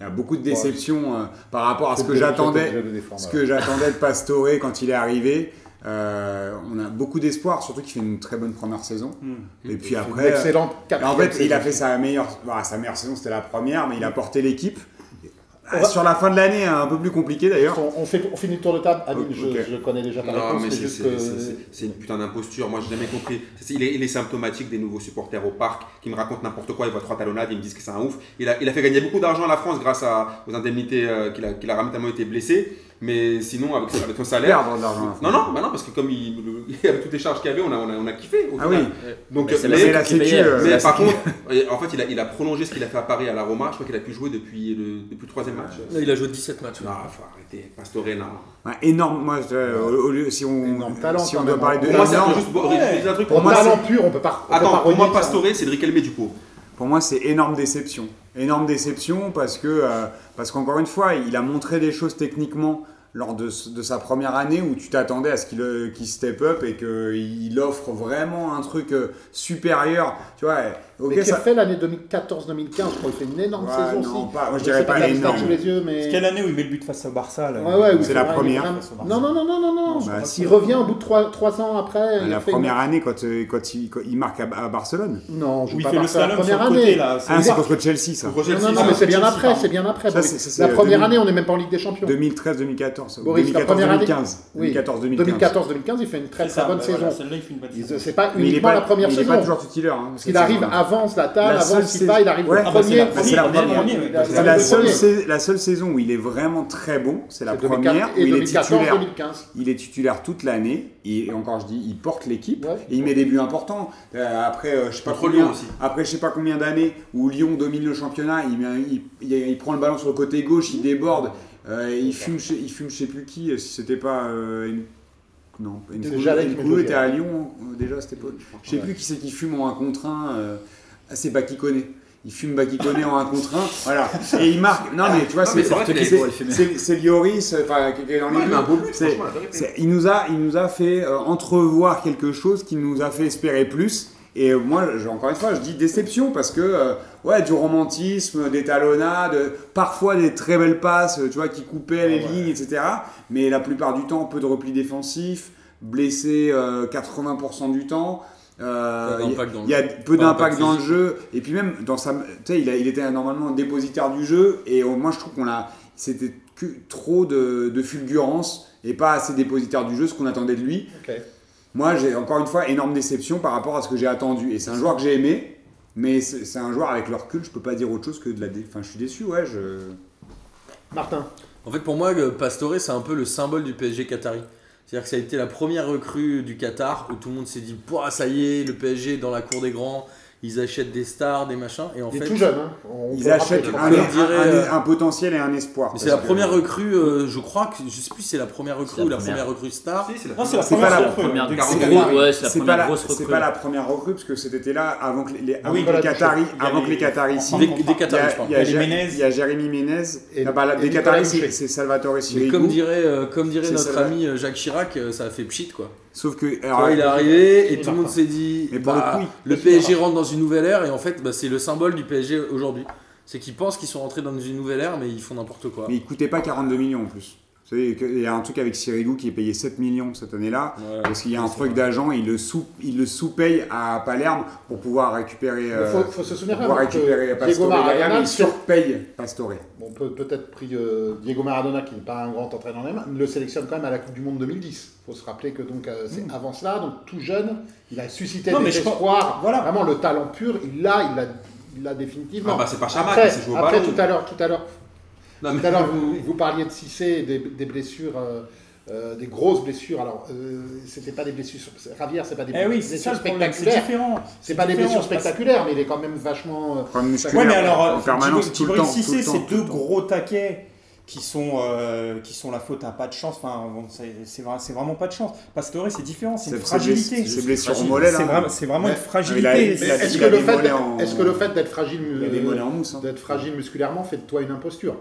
Il y a beaucoup de déceptions euh, par rapport à ce que j'attendais. Ce que j'attendais de Pastore quand il est arrivé. Euh, on a beaucoup d'espoir, surtout qu'il fait une très bonne première saison. Hmm. Et puis après, excellente en fait, il a fait sa meilleure, voilà, sa meilleure saison, c'était la première, mais il a porté l'équipe. Ah, va- Sur la fin de l'année, un peu plus compliqué d'ailleurs. On, on fait, on finit le tour de table. Amine, Ok. je, je connais déjà ta Non, réponse, c'est- que- une putain d'imposture. Moi, j'ai jamais compris. Il est, il est symptomatique des nouveaux supporters au parc qui me racontent n'importe quoi. Ils voient trois talonnades, ils me disent que c'est un ouf. Il a, il a fait gagner beaucoup d'argent à la France grâce à, aux indemnités euh, qu'il a, qu'il a été blessé. Mais sinon, avec, avec son salaire. Perdre de l'argent. Non, non, bah non, parce que comme il, le- avec toutes les charges qu'il y avait, on a, on a, on a kiffé. au Ah final. oui, Donc, Mais la sécu. mais la par sécu. contre, en fait, il a, il a prolongé ce qu'il a fait à Paris à la Roma. Je crois qu'il a pu jouer depuis le, depuis le troisième match. Il a joué 17 matchs. Non, faut arrêter. Pastore, non. Ouais, énorme. Moi, je- euh, au, au lieu, si on, Énorme talent, si on doit parler hein. de Pour moi, c'est juste. un truc. Pour moi, talent pur, on peut pas. on peut Attends, pas pour moi. Pastore, c'est Elmé du pot. Pour moi, c'est énorme déception. Énorme déception parce que euh, parce qu'encore une fois, il a montré des choses techniquement lors de, de sa première année où tu t'attendais à ce qu'il euh, step up et qu'il offre vraiment un truc euh, supérieur. Tu vois, ok, Mais ça. fait l'année 2014-2015, je crois. Il fait une énorme Ouais, saison non, aussi. pas- moi, je dirais pas pas la énorme. les yeux, mais. C'est quelle année où il met le but face au Barça là Ouais, ouais, oui, C'est la vrai, première. vraiment-. Non, non, non, non, non, non. Bah, si. revient au bout de 3, ans après. il La première une- année quand, euh, quand, il, quand il marque à, à Barcelone. Non, je Où il pas fait le Barça la slalom sur première le côté année. là. Ah, c'est contre Chelsea ça. Non, non, non, mais c'est bien après, c'est bien après. La première 2000. année, on n'est même pas en Ligue des Champions. 2013-2014. Boris, la première année- 2014-2015. Oui. 2014-2015. 2014-2015, il fait une très très bonne saison. Celle-là, il fait une bonne Il- saison. C'est pas uniquement pas, la première mais il est saison. pas toujours titulaire. Parce qu'il arrive avant Zlatan, La avant seule Sipa, saison- il arrive Ouais, le ah bah, premier. c'est la la. Premier. Il il la premier. la seule saison où il est vraiment très bon, c'est la première où il est 2014, titulaire. 2015. Il est titulaire toute l'année et encore je dis, il porte l'équipe Ouais. et il met des buts importants. Euh, après, euh, je sais pas combien, Lyon aussi. après je sais pas combien d'années où Lyon domine le championnat, il, met- il, il- il prend le ballon sur le côté gauche, il déborde, euh, il fume, chez, il fume, je sais plus qui, si c'était pas euh, une- non, une était à Lyon déjà à cette époque. Je sais plus qui c'est qui fume en un contre un. euh, c'est Bakikone. Il fume Bakikone en un contre un. Voilà. Et il marque. Non mais tu vois, c'est c'est Lloris, euh, enfin, qui est dans les c'est- il, nous a, il nous a fait euh, entrevoir quelque chose qui nous a fait espérer plus. Et euh, moi, encore une fois, je dis déception parce que, euh, ouais, du romantisme, des talonnades, parfois des très belles passes, tu vois, qui coupaient les Ouais. lignes, etc. Mais la plupart du temps, peu de repli défensif, blessé euh, 80% du temps. Euh, il y a- il y a peu d'impact dans le jeu. Et puis même dans sa tu sais il, a- il était normalement dépositaire du jeu. Et euh, moi je trouve qu'on a c'était que trop de, de fulgurance et pas assez dépositaire du jeu ce qu'on attendait de lui. Moi j'ai encore une fois énorme déception par rapport à ce que j'ai attendu. Et c'est un joueur que j'ai aimé mais c'est un joueur avec le recul je peux pas dire autre chose que de la dé... enfin je suis déçu ouais je Martin. En fait, pour moi, euh, Pastore, c'est un peu le symbole du PSG Qatari. C'est-à-dire que ça a été la première recrue du Qatar où tout le monde s'est dit ça y est, le PSG dans la cour des grands, ils achètent des stars, des machins. Et en Il est fait, tout jeune. Hein. On ils achètent un, Comme un- dirait, un- euh, un potentiel et un espoir mais c'est la que- première recrue, euh, je crois que je sais plus si c'est la première recrue la ou la première. première recrue star. Si, c'est la Non, c'est première la recrue, première grosse- C'est- pas la, grosse c'est recrue. pas la première recrue parce que c'était là avant que les, avant Oui, que les Qataris, il y a avant que les- Qataris signent. Des, Il y Qataris, a, je crois. il y a Il y a Jé- Ménez. il y a Jérémy Ménez. Et- Ah bah, des Qataris, c'est Salvatore Mais Sirigu. comme dirait, euh, comme dirait notre ami euh, Jacques Chirac, euh, ça a fait pchit quoi. Sauf que. Alors, il est arrivé et tout le monde s'est dit Mais bah, le coup, le il- PSG rentre dans une nouvelle ère et en fait bah, c'est le symbole du PSG aujourd'hui. C'est qu'ils pensent qu'ils sont rentrés dans une nouvelle ère mais ils font n'importe quoi. Mais il coûtait pas 42 millions en plus. Vous savez, que- il y a un truc avec Sirigu qui est payé 7 millions cette année-là. Ouais. Parce qu'il y a un truc d'agent, il le sous, il le sous-paye à Palerme pour pouvoir récupérer. Il euh, faut, faut se souvenir pour quand pouvoir même que récupérer Diego Maradona, il surpaye Pastore. on peut peut-être pris euh, Diego Maradona, qui n'est pas un grand entraîneur même, le sélectionne quand même à la Coupe du Monde 2010. Il faut se rappeler que donc euh, c'est avant cela, donc tout jeune, il a suscité Non, des espoirs. voilà. Vraiment le talent pur, il l'a, il l'a, définitivement. Ah bah c'est pas Chama après, qui s'est joué au après, ballon. tout à l'heure, tout à l'heure, Non, mais- tout à l'heure, vous, vous parliez de Cissé des, des blessures, euh, euh, des grosses blessures. Alors, euh, c'était pas des blessures. Ravière, c'est pas des Eh oui, blessures c'est ça le problème, c'est spectaculaires. différent. C'est pas des blessures spectaculaires, mais il est quand même vachement. euh, Ouais, mais alors, en permanence, tout le temps. Cissé, c'est deux gros taquets qui sont, euh, qui sont la faute à pas de chance. Enfin, bon, c'est c'est vra- c'est vraiment pas de chance. Pastore, c'est différent, c'est une fragilité. C'est blessure au mollet, C'est là. vraiment, c'est vraiment Ouais. une fragilité. Est-ce que, a le fait, mollets en- est-ce que le fait d'être fragile, euh, en hein. d'être fragile musculairement fait de toi une imposture?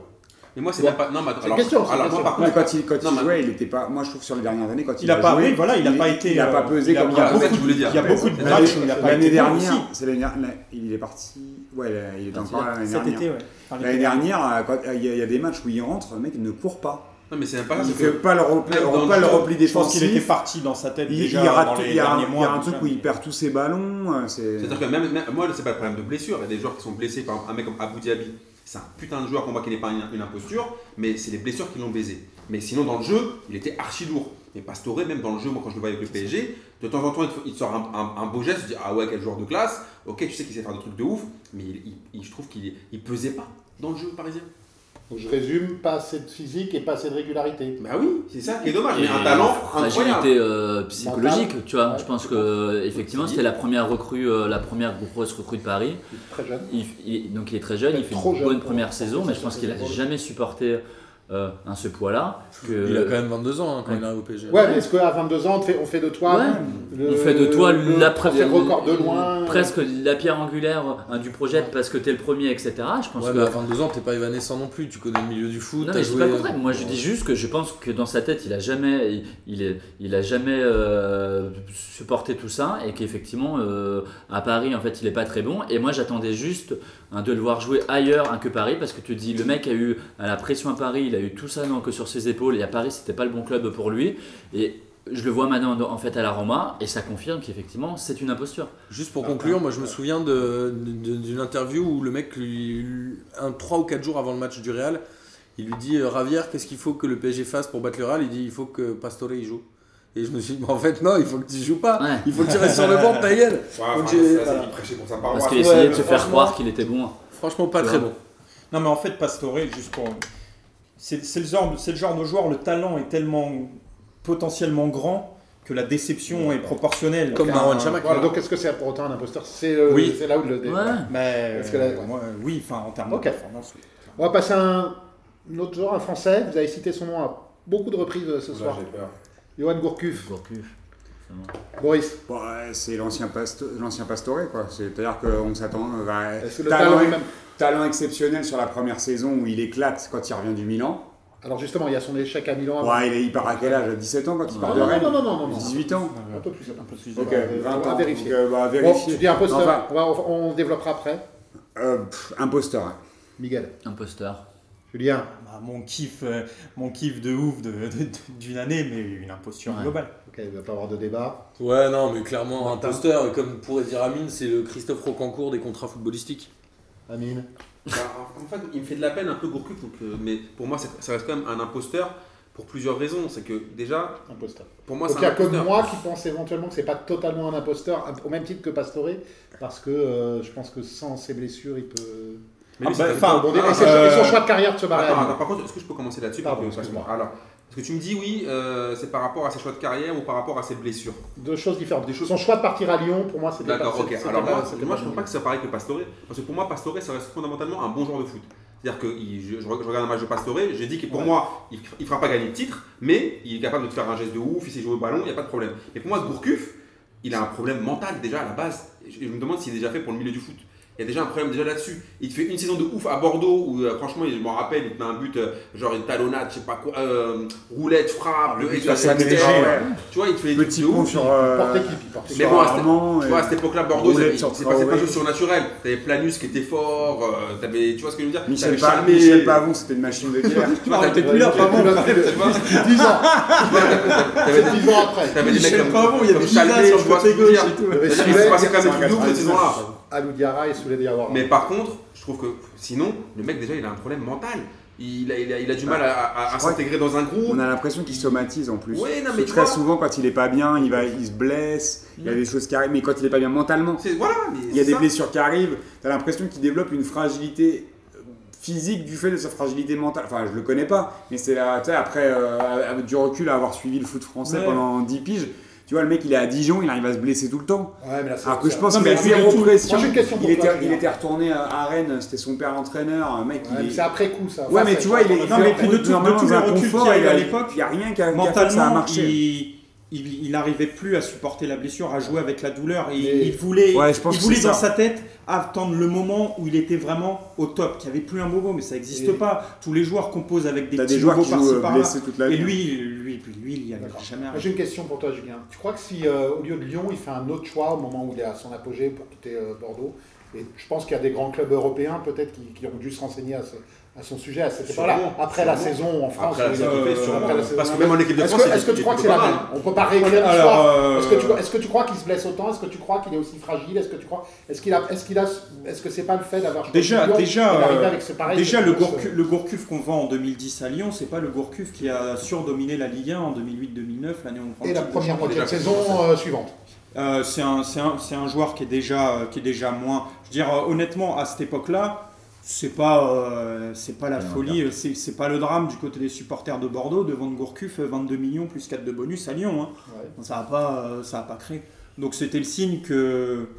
Mais moi, c'est Bon. même pas. Non, mais C'est une alors, question, une alors moi, par Ouais, contre, quand il, quand Non, il jouait, il était pas. Moi, je trouve sur le dernières années, quand il, Il a pas- joué, oui, voilà, il a pas été, Il a pas euh, pesé il a- comme il a c'est ça beaucoup-. Il y a beaucoup de matchs c'est- où il a pas L'année dernière, c'est l'année dernière, il est parti. Ouais, il est Ah, encore l'année Cet dernière. été, ouais. Enfin, L'année dernière, euh, il y, a- y a des matchs où il rentre, le mec il ne court pas. Non, mais c'est pas. Il fait pas le repli, pas le repli Je pense qu'il était défensif. parti dans sa tête Il, déjà il rate dans les il y a, derniers il y mois. a un truc ça. où il perd tous ses ballons. euh, C'est C'est-à-dire que même, même- moi, c'est pas le problème de blessure. Il y a des joueurs qui sont blessés. Par exemple, un mec comme Abu Dhabi, c'est un putain de joueur pour moi qui n'est pas une, imposture, mais c'est les blessures qui l'ont baisé. Mais sinon, dans le jeu, il était archi lourd. Mais Pastore, même dans le jeu, moi quand je le vois avec le PSG, de temps en temps, il te, sort un, beau geste, tu dis Ah ouais, quel joueur de classe. Ok, tu sais qu'il sait faire des trucs de ouf, mais je trouve qu'il il pesait pas dans le jeu parisien. Donc je résume, pas assez de physique et pas assez de régularité. Bah oui, c'est ça qui est dommage. Mais un talent incroyable. euh, psychologique, tu vois. Ouais, je pense que effectivement C'est c'était la première recrue, euh, la première grosse recrue de Paris. Il est très jeune. Il, il- donc il est très jeune, il fait Trop une jeune bonne première saison, mais je pense qu'il a jamais supporté euh, un ce poids-là. Que- Il a quand même 22 ans hein, quand Ouais. il arrive au PSG. Ouais, mais est-ce qu'à 22 ans, on fait, on fait de toi Ouais. le- On fait de toi le la record de loin presque la pierre angulaire hein, du projet parce que t'es le premier, etc. Je pense Ouais, que mais à 22 ans, t'es pas évanescent non plus. Tu connais le milieu du foot. Non, mais je dis joué- pas le contraire. Moi, je dis juste que je pense que dans sa tête, il a jamais, il, il est, il a jamais euh, supporté tout ça et qu'effectivement, euh, à Paris, en fait, il est pas très bon. Et moi, j'attendais juste hein, de le voir jouer ailleurs hein, que Paris parce que tu dis, le mec a eu à la pression à Paris, il a eu tout ça donc, sur ses épaules et à Paris, c'était pas le bon club pour lui. Et je le vois maintenant en fait à la Roma et ça confirme qu'effectivement, c'est une imposture. Juste pour conclure, moi je me souviens d'une interview où le mec, lui, un 3 ou 4 jours avant le match du Real, il lui dit euh, Ravière, qu'est-ce qu'il faut que le PSG fasse pour battre le Real? Il dit il faut que Pastore y joue. Et je me suis dit, mais en fait, non, il faut que tu joues pas. Ouais. Il faut que tu restes sur le banc, ta gueule. Ouais, Donc ça, voilà. il prêchait pour sa Parce qu'il essayait ouais, de se faire franchement- croire qu'il était bon. Franchement, pas très bon. Non, mais en fait, Pastore, juste pour. C'est le, genre, c'est le genre de joueur, le talent est tellement potentiellement grand que la déception est proportionnelle. Comme Marwan Chamakh. Voilà, donc est-ce que c'est pour autant un imposteur? C'est euh, Oui. c'est là où le dé- Ouais. Mais Parce que là, euh, ouais. moi, oui, enfin en termes Ok. de performance. oui. On va passer à un, un autre joueur, un français. Vous avez cité son nom à beaucoup de reprises euh, ce Là, soir. j'ai peur. Johan Gourcuff. Gourcuff. Boris, Bon, c'est l'ancien pasto- l'ancien Pastore, quoi. C'est-à-dire qu'on s'attend. euh, bah, est-ce que le talent, talent est même talent exceptionnel sur la première saison où il éclate quand il revient du Milan. Alors justement, il y a son échec à Milan. avant. Ouais, il, est, il part à quel âge? 17 ans quand il part non, de non, Rennes? non, non, non, non, non. 18 ans Un peu plus, un peu plus. Ok, On va- 20 on va ans. vérifier. Donc, euh, bah, Bon, vérifier. tu dis imposteur. Enfin, on, va, on développera après. euh, pff, imposteur. Miguel. Imposteur. Bah, mon kiff, euh, mon kiff de ouf de- de- d'une année, mais une imposture Ouais. globale. Ok, il ne va pas avoir de débat. Ouais, non, mais clairement, un poster, et comme pourrait dire Amine, c'est le Christophe Rocancourt des contrats footballistiques. Amine. Bah, en fait, il me fait de la peine un peu Gourcuff, donc, euh, mais pour moi, ça reste quand même un imposteur pour plusieurs raisons. C'est que déjà, Imposteur. pour moi, c'est il n'y un a que imposteur. moi qui pense éventuellement que c'est pas totalement un imposteur, au même titre que Pastore, parce que euh, je pense que sans ses blessures, il peut. Mais Ah bah, c'est enfin, pas-. Ah, c'est- euh, son choix de carrière de se barrer. à Attends, Lille. attends, par contre, est-ce que je peux commencer là-dessus Pardon, parce que- excuse-moi. Alors, parce que tu me dis oui, euh, c'est par rapport à ses choix de carrière ou par rapport à ses blessures. Deux choses différentes. Des choses- Son choix de partir à Lyon, pour moi, c'était pas. D'accord, ok. Alors pas- moi, c'était moi pas je ne pense pas que c'est pareil que Pastore, parce que pour moi, Pastore, ça reste fondamentalement un bon joueur de foot. C'est-à-dire que je, je regarde un match de Pastore, je dis que pour Ouais. moi, il ne fera pas gagner le titre, mais il est capable de te faire un geste de ouf, il sait jouer au ballon, il n'y a pas de problème. Mais pour moi, Gourcuff, il a un problème mental déjà à la base. Je, je me demande s'il est déjà fait pour le milieu du foot. Il y a déjà un problème déjà là-dessus. Il te fait une saison de ouf à Bordeaux où euh, franchement, je m'en rappelle, il te met un but, euh, genre une talonnade, je sais pas quoi, euh, roulette, frappe, Le et but ouais. Tu vois, il te fait des Petit trucs de ouf. sur. Euh, Mais bon, à cette- Armand, Tu vois, à et- cette époque-là, Bordeaux, c'est sur c'est pas, pas juste surnaturel. T'avais Planus qui était fort, euh, t'avais, tu vois ce que je veux dire? Michel, T'avais Pa- Chalmé, Michel Pavon, c'était une machine de guerre. tu vois, t'avais- plus là, Pavon, vois, quand même. tu vois, 10 ans t'avais des- 10 ans après. t'avais des mecs comme, Pavon, il y a comme des Chalmé, visages sur tu le vois ce que je veux dire. Il avait Soulet, passé quand même des trucs de ouf cette 99. saison-là. Alou Diarra et Souley Diawara. Mais par contre, je trouve que sinon, le mec déjà il a un problème mental. il a, il a, il a du mal à, s'intégrer dans un groupe. On a l'impression qu'il somatise en plus. Ouais, non, mais très vois- souvent, quand il est pas bien, il, va, il se blesse, il y a des choses qui arrivent, mais quand il est pas bien mentalement, Voilà, mais il y a des ça. blessures qui arrivent, tu as l'impression qu'il développe une fragilité euh, physique du fait de sa fragilité mentale. Enfin, je le connais pas, mais c'est là, tu sais, après, euh, avec du recul, à avoir suivi le foot français Ouais. pendant 10 piges, tu vois, le mec, il est à Dijon, il arrive à se blesser tout le temps. Ouais, mais là, Alors que je pense qu'il a zéro tout- pression. Il, était, il était retourné à Rennes, c'était son père entraîneur, mec, Ouais, il c'est après coup ça. Ouais, Enfin, mais tu vois, il est Non, mais puis de tout- de un reculs confort, qu'il y a eu à l'époque, Il n'y a rien qui a, que ça a Mentalement, marché. il, il, il arrivait plus à supporter la blessure, à jouer avec la douleur. Il voulait, il dans sa tête attendre le moment où il était vraiment au top, qu'il n'y avait plus un bobo, mais ça n'existe pas. Tous les joueurs composent avec des petits des joueurs qui par-ci jouent euh, par-là. blessés toute la Et lui, lui, lui, il n'y avait D'accord. jamais arrivé. J'ai une question pour toi, Julien. Tu crois que si, euh, au lieu de Lyon, il fait un autre choix au moment où il est à son apogée pour quitter euh, Bordeaux, et je pense qu'il y a des grands clubs européens peut-être qui, qui ont dû se renseigner à, ce- à son sujet à cette époque-là. Sûrement, Après la saison en France, Après euh, sûrement. après la saison Parce que même en équipe de Est-ce France, que, il est-ce que tu crois que c'est la même. On peut pas réécrire l'histoire. euh, Est-ce que, tu, est-ce que tu crois qu'il se blesse autant? Est-ce que tu crois qu'il est aussi fragile? Est-ce que tu crois Est-ce qu'il a Est-ce qu'il a Est-ce que c'est pas le fait d'avoir Déjà, déjà, euh, avec ce pareil Déjà, le, euh, Gourcuff qu'on vend en 2010 à Lyon, c'est pas le Gourcuff qui a surdominé la Ligue 1 en 2008-2009, l'année où on prend et la première moitié de saison euh, suivante. Euh, c'est un, c'est un- c'est un joueur qui est déjà, euh, qui est déjà moins. Je veux dire, euh, honnêtement, à cette époque-là, c'est pas, euh, c'est pas la folie, euh, c'est c'est pas le drame du côté des supporters de Bordeaux de vendre Gourcuff euh, 22 millions plus 4 de bonus à Lyon. hein. Ouais. Ça n'a pas, euh, ça a pas créé. Donc c'était le signe que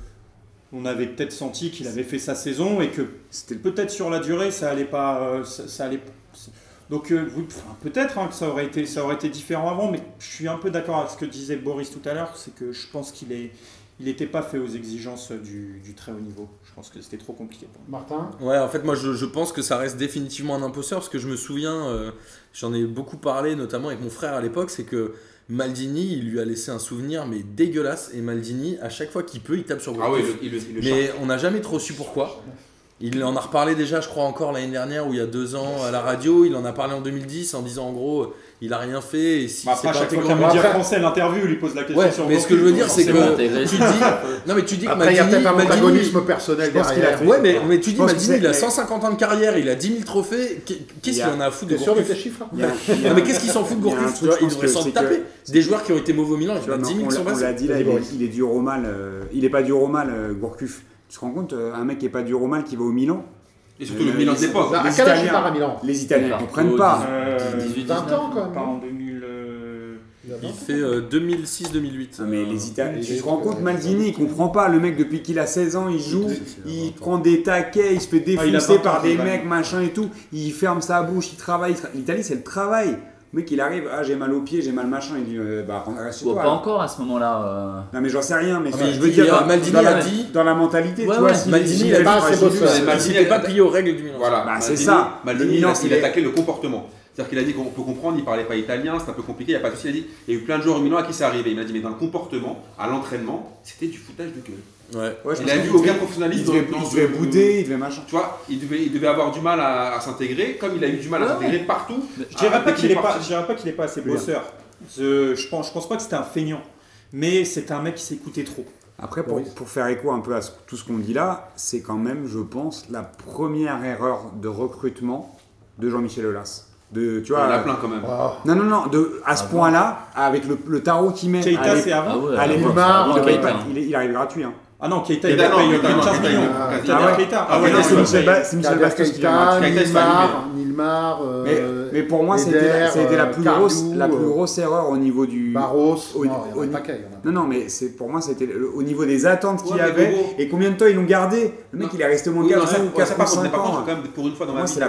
on avait peut-être senti qu'il avait fait sa saison et que C'était peut-être sur la durée ça allait pas, euh, ça, ça allait. Donc euh, enfin, peut-être hein, que ça aurait été, ça aurait été différent avant, mais je suis un peu d'accord avec ce que disait Boris tout à l'heure, c'est que je pense qu'il est, il n'était pas fait aux exigences du, du très haut niveau. Je pense que c'était trop compliqué. pour. Martin Ouais, en fait, moi, je, je pense que ça reste définitivement un imposteur parce que je me souviens, euh, j'en ai beaucoup parlé, notamment avec mon frère à l'époque, c'est que Maldini, il lui a laissé un souvenir, mais dégueulasse. Et Maldini, à chaque fois qu'il peut, il tape sur Ah oui, il le, il le, il le Mais on n'a jamais trop su pourquoi. Il en a reparlé déjà, je crois, encore l'année dernière ou il y a deux ans à la radio. Il en a parlé en 2010 en disant en gros, il a rien fait. Et si Bah, c'est après, pas chaque fois qu'un média Après- français l'interview, lui pose la question Ouais, sur mais ce que je veux dire, c'est que tu dis, non mais tu dis que Après, il y a Maldini, peut-être un Maldini- antagonisme personnel qu'il derrière. Ouais, mais, mais tu dis Maldini, il a mais- 150 ans de carrière, il a 10 000 trophées. Qu'est- Qu'est-ce Il y qu'il en a à foutre de T'es sûr de Gourcuff chiffres Il il a- Non, mais qu'est-ce qu'ils s'en foutent de il Gourcuff devraient que s'en taper. Des joueurs qui ont été mauvais au Milan, il y Tu en a vois, 10 mais 000 on qui sont l'a- on passés. l'a dit là, il est, il dur au mal. il est pas dur au mal, Gourcuff. Tu te rends compte, euh, un mec qui est pas dur au mal qui va au Milan Et surtout le Euh, Milan de les- l'époque. Bah, À Les quel âge il Italiens. part à Milan Les Italiens ne comprennent pas. Euh, 18, 20 ans quand même. Pas en 2000. euh, Il fait euh, 2006-2008. Non, mais les Italiens, tu te rends compte, Maldini, il comprend pas. Le mec, depuis qu'il a 16 ans, il joue, il prend des taquets, il se fait Ah, défoncer 20 ans, par des mecs, machin et tout. Il ferme sa bouche, il travaille. il tra- L'Italie, c'est le travail. Le mec, il arrive, ah, j'ai mal au pied, j'ai mal machin. Il dit, euh, bah, reste chez Bon, toi. pas encore à ce moment-là. euh. Non, mais j'en sais rien, mais Ah, je veux dire, dans, Maldini dans la, a dit- dans la mentalité, Ouais, tu vois, ouais. si Maldini, il a est dit pas c'est assez Il n'était pas plié aux règles du Milan. Voilà, Bah, c'est ça. Maldini, Le il, a, attaqué le comportement. C'est-à-dire qu'il a dit qu'on peut comprendre, il parlait pas italien, c'est un peu compliqué, il n'y a pas de souci. Il a dit, il y a eu plein de joueurs au Milan à qui c'est arrivé. Il m'a dit, mais dans le comportement, à l'entraînement, c'était du foutage de gueule. Ouais. Ouais, je Il a vu aucun professionnalisme Il devait, dans- il devait bouder, il devait machin. Tu vois, il devait, il devait avoir du mal à, à s'intégrer, comme il a eu du mal à Ouais, s'intégrer partout. Je dirais pas qu'il est pas, parti. je dirais pas qu'il est pas assez bosseur. Je, je pense, je pense pas que c'était un feignant, mais c'est un mec qui s'écoutait trop. Après, pour, pour faire écho un peu à ce- tout ce qu'on dit là, c'est quand même, je pense, la première erreur de recrutement de Jean-Michel Aulas. De, tu Il y vois, en a plein quand même. Ah, non, non, non, de, à ce Ah point-là, avec le, le tarot qu'il met. à Keita, c'est avant. Ah à l'époque, il, paye arrive gratuit. Hein. Ah non, Keita, il Keita, plus de non, 15 Keita, millions. il- Keita, Ah ouais. Ah c'est Michel, Bastos qui Keita, Nilmar, Nilmar, Mais, mais pour moi, la- la, euh, plus Kariou, grosse, la plus euh, grosse erreur au niveau du. Barros, Au- non, il y en a au- paquet. il y en a. Non, non, mais c'est pour moi, c'était au niveau des attentes qu'il y mais avait et combien de temps ils l'ont gardé. Le mec, Non. il est resté au moins Oui, 4 non, ça, ou ouais, 4 ça, ou par contre, mais 5 par contre, ans. quand même, pour une fois dans Moi, ma vie, la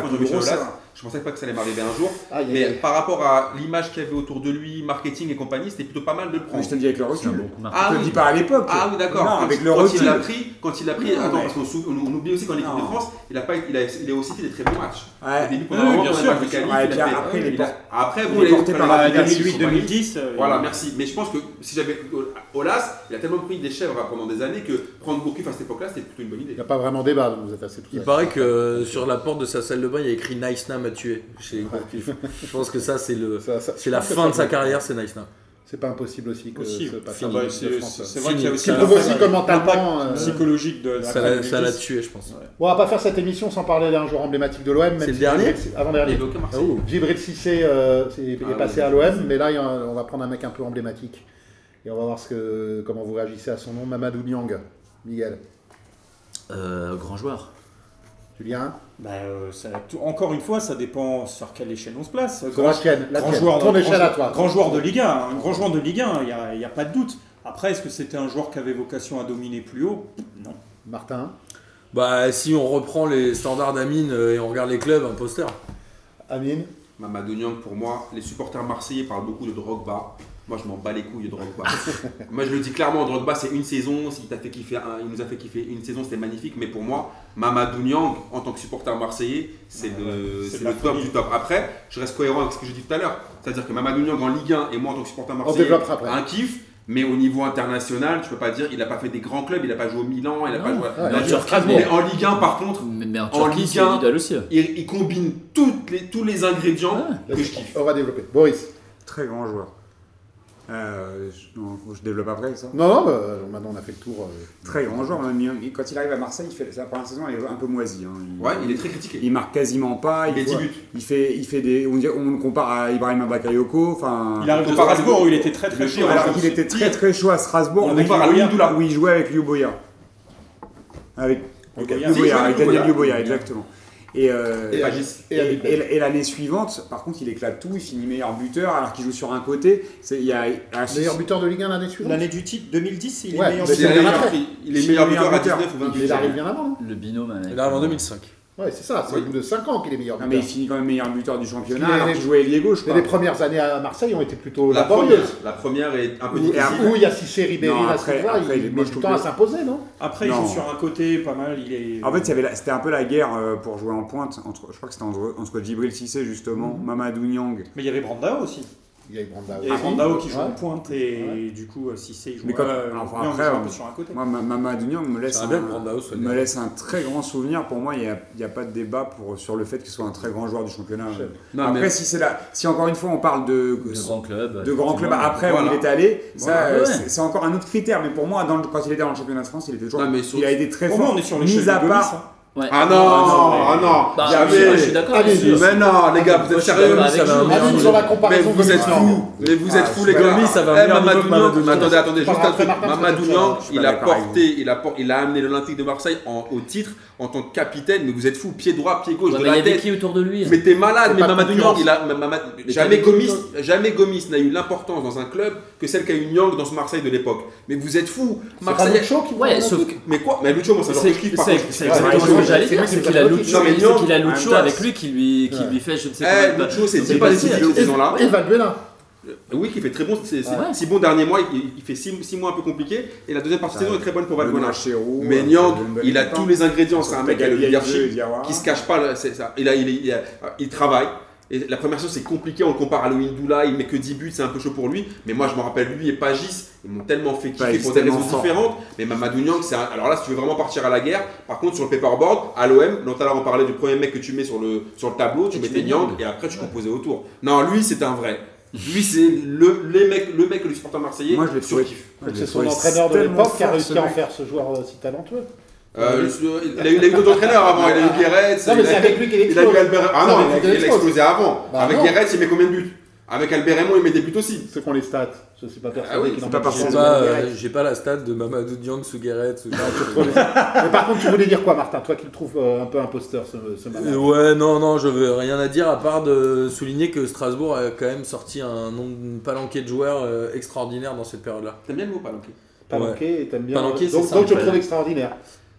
je pensais pas que ça allait m'arriver un jour. Ah, Mais a- par rapport à l'image qu'il y avait autour de lui, marketing et compagnie, c'était plutôt pas mal de le Mais prendre. je te le dis avec le recul. bon. Ah Je te le oui. dis pas à l'époque. Ah oui, d'accord. Avec le quand recul. il l'a pris, quand il a pris, Non, attends, mais- parce qu'on sou- on, on oublie aussi qu'en équipe de. France, il a pas, il a, il a aussi fait des très bons matchs. Ouais. Au début, Oui, pendant un oui, moment, bien sûr, les matchs de Ouais, fait- après, il est il a- por- Après, il bon, est il a eu porté par même la la Ligue 2008-2010. euh, Voilà, merci. Mais je pense que si j'avais Olas, il a tellement pris des chèvres pendant des années que prendre Gourcuff à cette époque-là, c'était plutôt une bonne idée. Il n'y a pas vraiment débat, donc vous êtes assez tous Il paraît que euh, sur la porte de sa salle de bain, il y a écrit Nice Nam a tué chez Gourcuff. Je pense que ça, c'est le, c'est la fin de sa carrière, c'est Nice Nam. C'est pas impossible aussi que Aussi. ce passage bah, c'est France. c'est vrai qu'il y a aussi comme mentalement, euh, psychologique de Ça l'a- ça l'a tué, je pense. Bon, on va pas faire cette émission sans parler d'un joueur emblématique de l'OM. même C'est le si dernier Djibril- Avant-dernier. Il est aucun Marseillais. Djibril Cissé euh, c'est- est Ah passé ouais. à l'OM, mais là, on va prendre un mec un peu emblématique. Et on va voir ce que, comment vous réagissez à son nom, Mamadou Niang. Miguel. Euh, grand joueur. Julien. Bah, euh, ça- tout- encore une fois, ça dépend sur quelle échelle on se place. Sur la tienne, la grand tienne. joueur, Ton grand échelle à jou- toi. grand joueur de Ligue 1, un grand joueur de Ligue 1, il n'y a, pas de doute. Après, est-ce que c'était un joueur qui avait vocation à dominer plus haut? Non. Martin? Bah, si on reprend les standards d'Amine euh, et on regarde les clubs, imposteur. Amine? Mamadou Niang, pour moi, les supporters marseillais parlent beaucoup de Drogba. Moi, je m'en bats les couilles de Drogba. moi, je le dis clairement, Drogba, c'est une saison. S'il t'a fait kiffer, un- il nous a fait kiffer une saison, c'était magnifique. Mais pour moi, Mamadou Niang, en tant que supporter marseillais, c'est le, le la top du top. Après, je reste cohérent avec ce que j'ai dit tout à l'heure. C'est-à-dire que Mamadou Niang en Ligue 1 et moi, en tant que supporter marseillais, développera après. un kiff. Mais au niveau international, tu peux pas dire, il n'a pas fait des grands clubs, il n'a pas joué au Milan, il n'a pas joué à à Strasbourg. Mais en Ligue 1, par contre, Mais, mais en En Turquie, Ligue c'est 1, l'idole aussi. il, il combine toutes les, tous les ingrédients Ouais. que je kiffe. On va développer. Boris. Très grand joueur. Euh, je, non, je développe après ça. Non, non, bah, maintenant on a fait le tour. euh. Très grand joueur. Quand il arrive à Marseille, il fait, sa première saison, elle est un peu moisie. hein. Il, Ouais, il est très critiqué. il marque quasiment pas. Il Il, est 10 faut- buts. il fait, il fait des. On, on compare à Ibrahim Bakayoko. Enfin, Il arrive de compare à Strasbourg où il était très très chaud. alors qu'il était très très chaud à Strasbourg. On compare à où il jouait avec Liu Boya. Avec avec Daniel Liu Liu Boya. Boya, exactement. Et, euh, l'année suivante, par contre, il éclate tout, il finit meilleur buteur alors qu'il joue sur un côté. Il y a, un- Meilleur buteur de Ligue 1 l'année suivante. L'année du titre 2010, il est Ouais, meilleur buteur. il est Il meilleur buteur à meilleur 19 ou buteur. 28. Il arrive bien avant. Le binôme. Il arrive en 2005. Ouais, c'est ça. C'est Oui. au bout de 5 ans qu'il est meilleur Non, mais il buteur. finit quand même meilleur buteur du championnat Les- alors qu'il jouait ailier gauche. Quoi. les premières années à Marseille ont été plutôt La première, laborieuses. la première est un peu Où, difficile. où il y a Cissé, Ribéry, Non, après- là après, il met je du temps à s'imposer, non? Après, il joue sur un côté, pas mal. Il est. En fait, il y avait la- c'était un peu la guerre euh, pour jouer en pointe. Entre, je crois que c'était entre, entre Djibril Cissé, justement, Mamadou Niang. Mais il y avait Brandao aussi. Il y a Brandao. Il y. Brandao qui joue Ouais. en pointe et Ouais. du coup, euh, Cissé, il joue Mais quand- euh, enfin, Niang après, joue un euh, peu sur un côté. Moi, Ma- Mamadou Niang me laisse, un, me là. laisse un très grand souvenir. Pour moi, il n'y a, il y a pas de débat pour, sur le fait qu'il soit un très grand joueur du championnat. Après, mais- si, c'est la, si encore une fois on parle de, De grands clubs. de grands clubs effectivement. après Voilà. où il est allé, euh, Ouais. c'est c'est encore un autre critère. Mais pour moi, dans le- quand il était dans le championnat de France, il était toujours. Non, mais sur- Il a été très Pour fort. moi, on est sur l'échelle Mis à part. Hein. Ouais. Ah non, Ah, ah non, Bah, jamais. je suis d'accord. Avec ça. Mais non, les gars, vous êtes sérieux ça va vous. Allez, sur la Mais vous êtes fous, non. mais vous êtes Ah, fous je les gars. ça va Eh, Mamadou Niang, attendez, attendez, juste un truc. C'est Mamadou. Niang, il a porté, il a, il a amené l'Olympique de Marseille en- au titre en tant que capitaine. Mais vous êtes fous, pied droit, pied gauche, il y avait qui autour de lui Mais t'es malade, C'est mais Mamadou Niang, il a, ma- ma- Mais jamais, Gomis, jamais Gomis n'a eu l'importance dans un club que celle qu'a eu Niang dans ce Marseille de l'époque. Mais vous êtes fous, C'est Marseille. Qui Ouais, sauf. Mais quoi? Mais Lucho, moi, ça C'est leur kiffe par c'est- contre. Que j'allais dire, lui c'est qu'il a Lucho, c'est qu'il a Lucho avec lui qui lui, qui Ouais. lui fait je ne sais Eh, combien de- Lucho, c'est de 10 pas des cette saison-là. Et Valbuena. Oui, qui fait très bon, c'est Ouais. six bons derniers mois, il, il fait 6 mois un peu compliqués, et la deuxième partie de saison est très bonne pour Valbuena. Mais euh, bonne il a tous hein. les ingrédients, c'est un mec qui a le leadership, qui se cache pas, là, c'est ça. Il, a, il, il, a- il travaille. Et la première chose, c'est compliqué, on le compare à Louis Doula, il met que 10 buts, c'est un peu chaud pour lui. Mais moi, je me rappelle, lui et Pagis, ils m'ont tellement fait kiffer Pagis, pour des tellement raisons fort. différentes. Mais Mamadou Niang, c'est un- Alors là, si tu veux vraiment partir à la guerre, par contre, sur le paperboard, à l'OM, à l'heure, on parlait du premier mec que tu mets sur le, sur le tableau, tu Et mettais mets Niang, Niang. et après, tu composais autour. Non, lui, c'est un vrai. Lui, c'est le, les mecs, le mec le supporter marseillais Moi, je l'ai trouvé. C'est son entraîneur de l'époque qui a réussi à en faire ce joueur euh, si talentueux. Euh, le- il a eu, il a eu d'autres entraîneurs avant, il a eu Guéret, Non, mais il c'est a- avec lui qu'il il a eu explose. Albert. Ah Non, il, avec il a explosé avant. Bah avec. Guéret, il met combien de buts? Avec Albert Raymond, il met des buts aussi. Ceux qui ont les stats, je sais pas persuadé Ah oui, c'est en pas J'ai pas, Guéret. euh, j'ai pas la stat de Mamadou Niang sous Guéret. Mais par contre, tu voulais dire quoi, Martin? Toi qui le trouves euh, un peu imposteur, ce, ce Euh, Mamadou. Ouais, non, non, je veux rien à dire à part de souligner que Strasbourg a quand même sorti un palanquée de joueurs euh, extraordinaire dans cette période-là. T'aimes bien le mot Palanqué? Palanqué, et t'aimes bien. Donc, ça, donc je le après. trouve extraordinaire.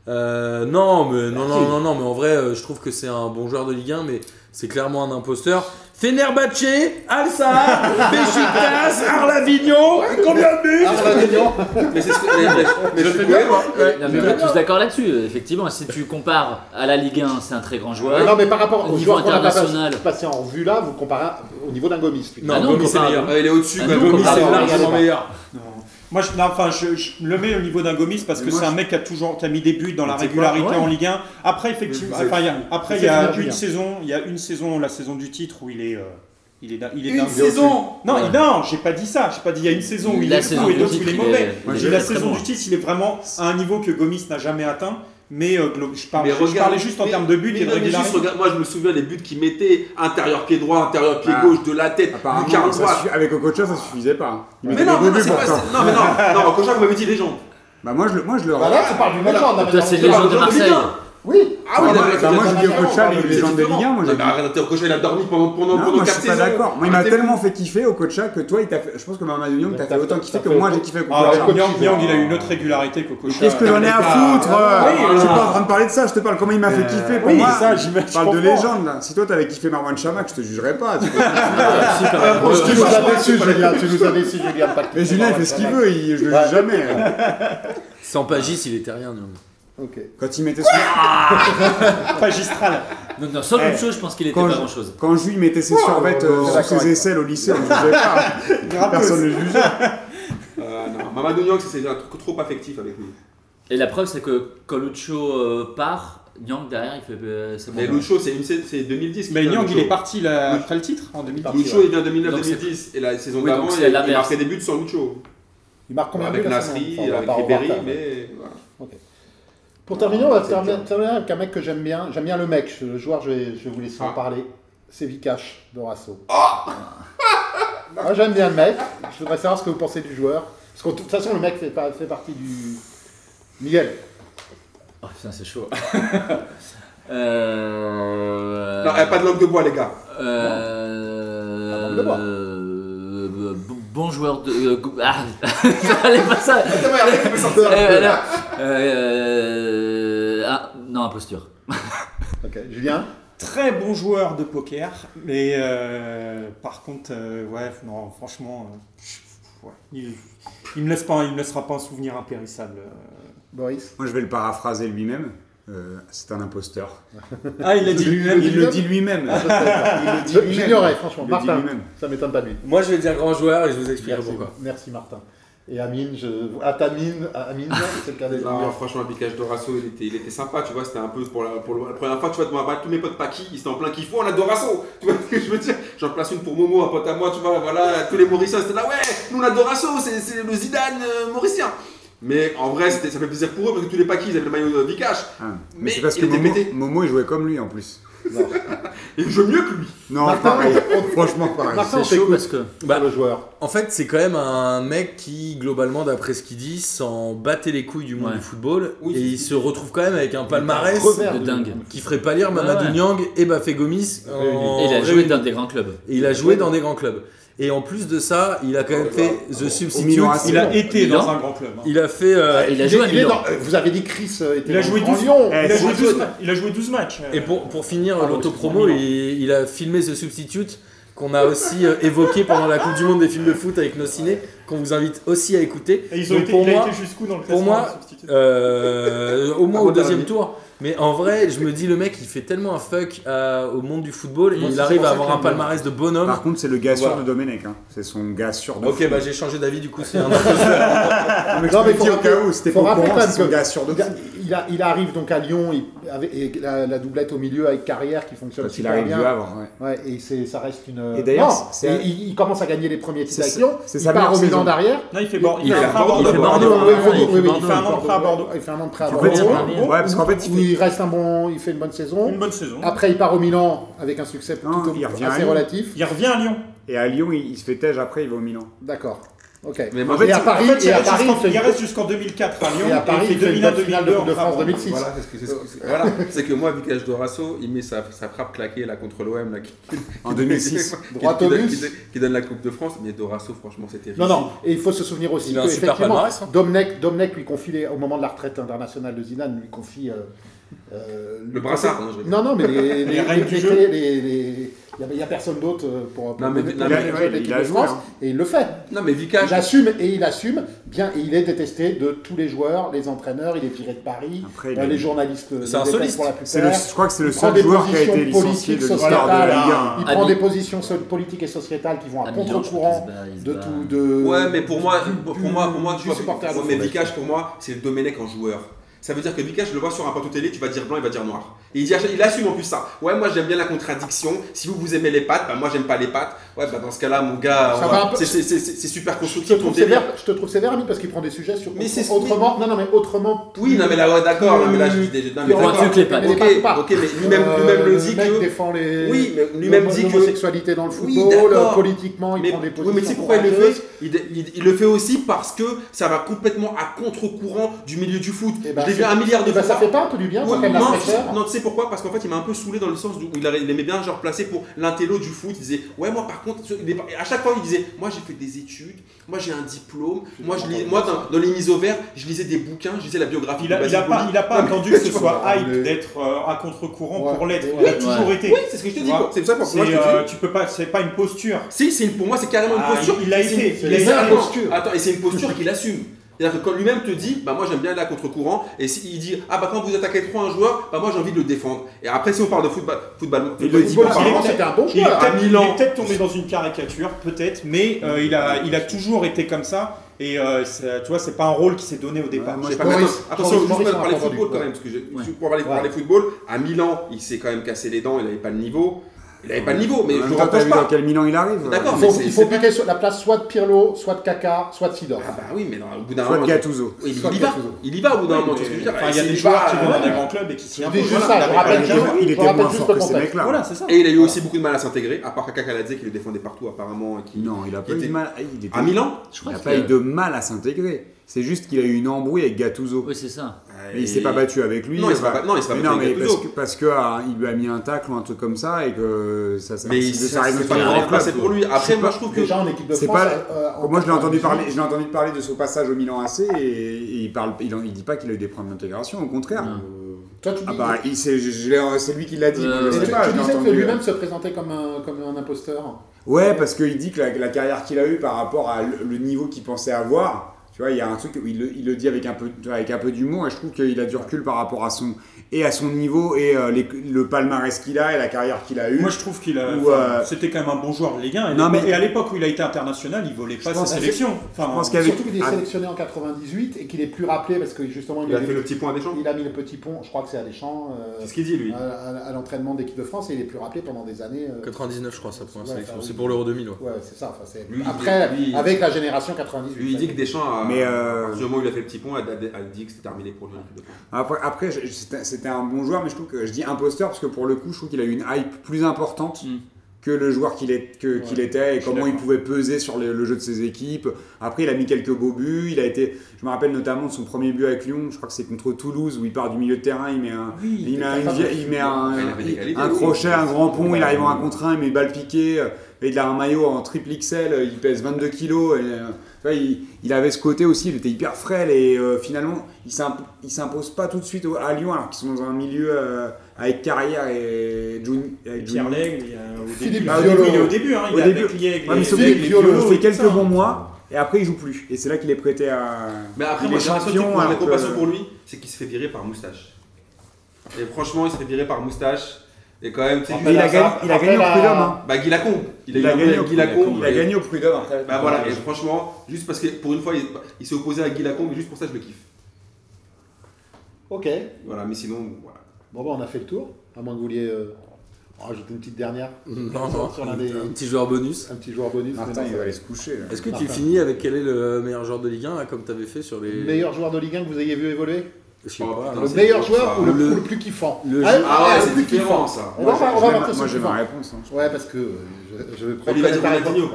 Euh, non, mais non, non, non, non, mais en vrai, euh, je trouve que c'est un bon joueur de Ligue 1, mais c'est clairement un imposteur. Fenerbahce, Al-Sadd, Besiktas, Arlavigno, combien de buts? Mais c'est ce que. mais- mais- mais je suis cohérent. Non, mais on est tous d'accord là-dessus. Effectivement, si tu compares à la Ligue 1, c'est un très grand joueur. non, mais par rapport Au au niveau international. passé en revue là, vous comparez au niveau d'un Gomis. Non, Ah non, Gomis, c'est comparé- meilleur. Ouais, il est au-dessus. Gomis, Ah, largement meilleur. Moi, je, non, enfin, je, je le mets au niveau d'un Gomis parce que c'est un mec qui a toujours qui a mis des buts dans la régularité Ouais. en Ligue 1. Après, effectivement, enfin, il y a, après, il y a une bien. saison, il y a une saison, la saison du titre où il est, euh, Il est, il est Une saison Non, Ouais. il- non, j'ai pas dit ça. J'ai pas dit il y a une saison où il La est fou et d'autres où il est il est- mauvais. il Et est la saison bon. du titre, il est vraiment à un niveau que Gomis n'a jamais atteint. Mais euh, glo- je, parle, Mais je parlais juste en mais- termes de but mais et de non, mais juste régularité. regarde, moi je me souviens des buts qu'il mettait intérieur pied droit, intérieur pied Ah. gauche, de la tête, droite. suffi- avec Okocha, ça suffisait pas. Il Mais non, non, buts c'est pas. pourtant. c'est- Non, mais non, non, j'avoue, vous m'avez dit les gens. Bah moi je, le- moi, je le Bah là, tu parles d'une légende. c'est légende de Marseille. Oui. Ah oui, Bah, bah, moi, je dis Okocha, les légendes des différent. Ligue un, moi, Non, j'ai mais dit. arrêtez, Okocha, il a dormi pendant, pendant, Non, pendant moi je 4 suis pas saisons. d'accord. Moi il m'a tellement fait kiffer Okocha que toi, il t'a fait... je pense que Mamadou Niang t'a fait autant kiffer que moi j'ai kiffé Ah, Okocha. Nyang, il a eu une autre régularité qu'Okocha. Qu'est-ce que j'en ai à Ah, foutre oui, Je suis pas en train de parler de ça, je te parle comment il m'a fait kiffer. Pour oui, moi, ça, j'imagine, je parle de je légende là. Si toi t'avais kiffé Marwan Chamak, je te jugerais pas. tu vois. Tu nous as déçus, Julien. Tu nous as déçus, Julien. pas de Mais Julien il fait ce qu'il veut, je le juge jamais. Sans Pagis, il était rien. Nyang. Quand il mettait son... Magistral. Donc, dans seule Eh, une chose, je pense qu'il était quand pas je- grand chose. Quand Jules mettait ses survettes euh, d'accord sous avec ses aisselles au lycée, on ne jugeait pas. Personne ne le jugeait. Euh, non, Mamadou Niang, c'est un truc trop affectif avec lui. Et la preuve, c'est que quand Lucho euh, part, Nyang derrière, il fait. euh, c'est bon. Mais Lucho, c'est une- c'est 2010. qu'il Mais Nyang, il est parti là, après le titre en 2010. Lucho, il vient Donc, 2009-2010. Et la saison Oui, d'avant, il, il marquait des buts sans Lucho. Il marque combien de Avec buts Nasri, avec Ribéry, mais. Pour terminer, on va terminer terminer avec un mec que j'aime bien. J'aime bien le mec, le joueur, je vais, je vais vous laisser en Ah. parler. C'est Vikash Dorasso. Moi j'aime bien le mec. Je voudrais savoir ce que vous pensez du joueur. Parce que de toute façon, le mec fait, pas- fait partie du. Miguel. Oh putain, c'est chaud. euh... Non, pas de langue de bois, les gars. Euh... Ah, langue de bois. euh, bon- joueur de. euh, Ah, ça allait pas ça. Euh, Ah, non, imposture. Ok. Julien Très bon joueur de poker, mais euh, par contre, euh, ouais, non, franchement, euh, ouais, il, il me laisse pas, il me laissera pas un souvenir impérissable. euh. Boris Moi je vais le paraphraser lui-même. Euh, c'est un imposteur. Ah, il l'a dit lui-même. Il le dit lui-même. Il le dit Je- lui-même. J'ignorais, franchement. Martin, ça m'étonne pas de lui. Moi, je vais dire grand joueur et je vous expliquerai pourquoi. merci Martin. Et Amine, je... mine, à Amine, c'est le cas des Non, franchement, le piquage Dorasso, il était, il était sympa, tu vois, c'était un peu pour la, pour la première fois, tu vois, de moi, tous mes potes Paki, ils étaient en plein kiff, on a Dorasso, tu vois ce que je veux dire J'en place une pour Momo, un pote à moi, tu vois, voilà, tous les Mauriciens, c'était là, ouais, nous on a Dorasso, c'est c'est le Zidane euh, mauricien. Mais en vrai, c'était- ça fait plaisir pour eux, parce que tous les Paki, ils avaient le maillot de Vikash, Ah, Mais Mais c'est parce il que était Momo. Momo il jouait comme lui en plus. Il joue mieux que lui. Non, Martin, pareil. Franchement pareil. Martin, C'est chaud parce que. Bah, sur le joueur. En fait, c'est quand même un mec qui, globalement, d'après ce qu'il dit, s'en battait les couilles du monde Ouais. du football. Oui, et il se retrouve quand même avec un palmarès de dingue. qui ferait pas lire Mamadou Ouais. Niang et Bafé Gomis. en Et il a joué dans des grands clubs. Et il a joué dans des grands clubs. Et en plus de ça, il a quand même fait The Substitute. Il a été dans un grand club. hein. Il a fait. euh, Il a joué à est Milan. dans- euh, Vous avez dit Chris euh, était Il a dans- joué en 12 Lyon. Eh, Il a, joué un 12 ma- il a joué 12 matchs. Et pour, pour finir Pardon, l'autopromo, il, il a filmé The Substitute qu'on a aussi euh, évoqué pendant la Coupe du Monde des films de foot avec nos ciné, qu'on vous invite aussi à écouter. Et ils ont Donc été, pour il a moi, été jusqu'où dans le pour classement moi, euh, au moins Avant au deuxième tour. Mais en vrai, je me dis, le mec, il fait tellement un fuck à- au monde du football et il arrive à avoir un palmarès de bonhomme. Par contre, c'est le gars sûr Voilà. de Domenech. hein. C'est son gars sûr de Ok, fou. bah j'ai changé d'avis, du coup, c'est un Non, mais faut au cas où, c'était pas au courant, quand c'est son gars sûr de. Il a- il arrive donc à Lyon il- avec et la, la doublette au milieu avec carrière qui fonctionne Quand il super arrive bien. du Havre, ouais. Ouais, et c'est, ça reste une. Et d'ailleurs, Non, c'est- et il, il commence à gagner les premiers titres avec Lyon. c'est Il sa part au Milan derrière. Non, il fait, il Il Bordeaux, il fait Il un an de prêt à Bordeaux. Il fait un an de prêt à Bordeaux. ouais, parce qu'en fait, il il reste un bon, il fait une bonne saison. Une bonne saison. Après, il part au Milan avec un succès plutôt il revient à assez Lyon. relatif. Il revient à Lyon. Et à Lyon, il, il se fait tège après, il va au Milan. D'accord. Ok. Mais moi, En fait, et à Paris, En fait, il et à reste Paris, jusqu'en- il il fait- reste jusqu'en 2004 à Lyon. et à Paris, il il fait fait une bonne 2001-2002 finale de Coupe de France en France. 2006. Voilà, c'est ce que- voilà, que moi, Vikash Dorasso, il met sa, sa frappe claquée là contre l'OM là, qui, En 2006. qui, Droit qui au donne, bus. qui donne- qui donne la Coupe de France. Mais Dorasso, franchement, c'était Non, non, et il faut se souvenir aussi Il a que un super effectivement, hein. Domnech lui confie, les- au moment de la retraite internationale de Zidane, lui confie. euh, euh, Le brassard, non. Non, mais les, les, règles les- il n'y a, personne d'autre euh, pour, pour Non, mais- non, ouais, l'équipe joué, hein. et il le fait. Non, mais Vikash, Il assume et il assume bien et il est détesté de tous les joueurs, les entraîneurs, il est viré de Paris, Après, euh, est- les journalistes le C'est un soliste. pour la C'est le- plupart. je crois que c'est le seul joueur qui a été licencié de l'histoire de la Ligue 1. Il prend des positions politiques et sociétales qui vont à contre-courant de tout. De, Ouais, mais pour moi, pour moi, pour moi, tu supporter mais. Vikash pour moi, c'est le Domenech en joueur. Ça veut dire que Vikash, je le vois sur un plateau télé, tu vas dire blanc, il va dire noir. Et il, dit- il assume en plus ça. Ouais, moi j'aime bien la contradiction. Si vous vous aimez les pattes, bah moi j'aime pas les pattes. Ouais, bah dans ce cas-là, mon gars, va peu- c'est super Je te constructif. trouve sévère, je te trouve sévère, Ami, parce qu'il prend des sujets sur Mais c'est- autrement. Non, non, mais autrement. Oui, non, mais là, ouais, d'accord. non, mais là, je dis des. Non, mais d'accord. Ok, mais lui-même Euh, lui-même le dit que. défend les. Oui, mais lui-même dit que- l'homosexualité dans le Oui, football, politiquement, il prend des oui, positions. mais tu sais pourquoi il le fait il, le fait aussi parce que ça va complètement à contre-courant du milieu du foot. Eh ben, je l'ai vu un milliard de Eh ben, fois. ça fait pas un peu du bien, ça non, tu- sais pourquoi? Parce qu'en fait, il m'a un peu saoulé dans le sens où il aimait bien genre placer pour l'intello du foot. Il disait Ouais, moi par contre, il est à chaque fois, il disait Moi j'ai fait des études, moi j'ai un diplôme, moi, je lis, moi dans, dans les mises au vert, je lisais des bouquins, je lisais la biographie Il a, de il a Basile pas, il a pas attendu que ce soit vois, hype mais- d'être euh, à contre-courant Ouais. pour l'être. Ouais. Il a toujours Ouais. été. Oui, c'est ce que je te dis. C'est ça pour moi C'est, je te euh, tu peux pas, c'est pas une posture. Si, c'est une- pour moi, c'est carrément une Ah, posture. il- il a été, il a une posture. Attends, et c'est une posture qu'il assume. C'est-à-dire que quand lui-même te dit, bah moi j'aime bien aller à contre-courant, et s'il dit, ah bah quand vous attaquez trop un joueur, bah moi j'ai envie de le défendre. Et après, si on parle de football, football, football le football, c'était un bon Il est joueur. peut-être à il est peut-être tombé dans une caricature, peut-être, mais euh, il, a, il a toujours été comme ça. Et euh, tu vois, c'est pas un rôle qui s'est donné au départ. moi, Je sais je pas, Maurice- attention, juste pour parler football quand ouais. même, parce que Ouais. pour parler, Ouais. football, à Milan, il s'est quand même cassé les dents, il avait pas le niveau. Il avait pas le niveau, mais je t'as reproche vu dans pas. quel Milan il arrive D'accord, Il mais il faut piquer sur la place soit de Pirlo, soit de Kaka, soit de Sidor. Ah bah oui, mais non, au bout d'un Soit de moment. Gattuso. Il y de va. Il y va au bout d'un Oui, moment, tu mais- vois ce que je veux dire. enfin, il y a des joueurs qui vont dans des grands clubs et qui s'y imposent. juste Voilà, ça, il pas était moins juste fort que ces mecs-là. Voilà, c'est ça. Et il a eu aussi beaucoup de mal à s'intégrer, à part Kaka Kaladze qui le défendait partout apparemment. Non, il a pas eu de mal. Était- À Milan Je Il crois n'a que pas eu de mal à s'intégrer. C'est juste qu'il a eu une embrouille avec Gattuso. Oui, c'est ça. Mais il s'est pas battu avec lui. Non, il s'est pas- non, il s'est pas mais battu non, avec mais Gattuso. parce parce que ah, il lui a mis un tacle ou un truc comme ça et que ça, ça, Mais ça, s'est arrive pas vraiment clubs. passé pour lui. Après, moi je trouve que. Déjà en équipe de C'est France. pas- euh, en Moi, je l'ai entendu 98, parler. Je l'ai entendu parler de son passage au Milan AC et, et il parle. Il, dit pas qu'il a eu des problèmes d'intégration. Au contraire. Euh, Toi, tu dis. Ah bah, il- c'est c'est lui qui l'a dit. Euh, moi, je Et sais tu, pas, disais que lui-même se présentait comme un, comme un imposteur. Ouais, parce qu'il dit que la, carrière qu'il a eue par rapport à le niveau qu'il pensait avoir, tu vois, il y a un truc où il le, il le dit avec un peu, avec un peu d'humour et je trouve qu'il a du recul par rapport à son et à son niveau et euh, les- le palmarès qu'il a et la carrière qu'il a eue. Moi, je trouve qu'il a. Euh, C'était quand même un bon joueur de Ligue 1. Et, Non, mais- et à l'époque où il a été international, il volait pas sa sélection. Enfin, je pense Surtout qu'il est ah. sélectionné en 98 et qu'il est plus rappelé parce que justement il, Il a a, fait le petit point à Deschamps. il a mis le petit pont, je crois que c'est à Deschamps, euh, C'est ce qu'il dit lui. à, à- à l'entraînement d'équipe de France et il est plus rappelé pendant des années. euh, 99, je crois, sa première Ouais, sélection. enfin, C'est pour l'Euro 2000. ouais. Ouais, c'est ça. enfin, Lui, Après, lui, avec la génération 98. Lui, il dit que Deschamps, a, Mais, à euh, partir du moment où il a fait le petit a- a dit que c'était terminé pour lui. Après, après c'était un bon joueur, mais je trouve que je dis imposteur parce que pour le coup, je trouve qu'il a eu une hype plus importante. Mm. que le joueur qu'il est- que- était et comment il pouvait peser sur le, le jeu de ses équipes. Après, il a mis quelques beaux buts. Il a été, je me rappelle notamment de son premier but avec Lyon. Je crois que c'est contre Toulouse où il part du milieu de terrain, il met un, Oui, il met, un, il met un, Il crochet, un grand pont. Il Ouais. arrive en un contre un, il met une balle piquée. Et il a un maillot en triple XL. Il pèse 22 kilos. Et, euh, tu vois, il, il avait ce côté aussi. Il était hyper frêle et euh, finalement, il s'imp- il s'impose pas tout de suite au- à Lyon alors qu'ils sont dans un milieu euh, avec carrière et Jun- avec Pierre Jun- Lègle, il, euh, au début, Violo. au début, il est au début, hein, il Au est début. avec Ouais, mais les- sauf les qu'il Violo, il fait quelques ça. bons mois et après il joue plus. Et c'est là qu'il est prêté à. Mais après, il moi, est champion. que- compassion pour lui, c'est qu'il se fait virer par moustache. Et franchement, il se fait virer par moustache. Et quand même, tu sais, il a gagné, il a gagné au prud'homme. hein. Bah, Guy Lacombe. Il, a gagné au Lacombe. Il a gagné au prud'homme. Bah voilà, et franchement, juste parce que pour une fois, il, il s'est opposé à Guy Lacombe, et juste pour ça, je le kiffe. Ok. Voilà, mais sinon, voilà. Bon, bah, on a fait le tour. À moins que vous vouliez euh, rajouter une petite dernière. Non, non. Sur l'un des- Un petit joueur bonus. Un petit joueur bonus. Martin, mais non, il va aller se coucher. là. Est-ce que tu Martin. finis avec quel est le meilleur joueur de Ligue 1, là, comme tu avais fait sur les. Le meilleur joueur de Ligue 1 que vous ayez vu évoluer? Oh, pas. putain, Le meilleur joueur ça. ou le, Le- ou le plus kiffant le Ah, Ah ouais, le c'est plus kiffant. ça. On va, Moi, on va partir moi, j'ai ma réponse. hein. Ouais, parce que euh, je, je crois que Ronaldinho.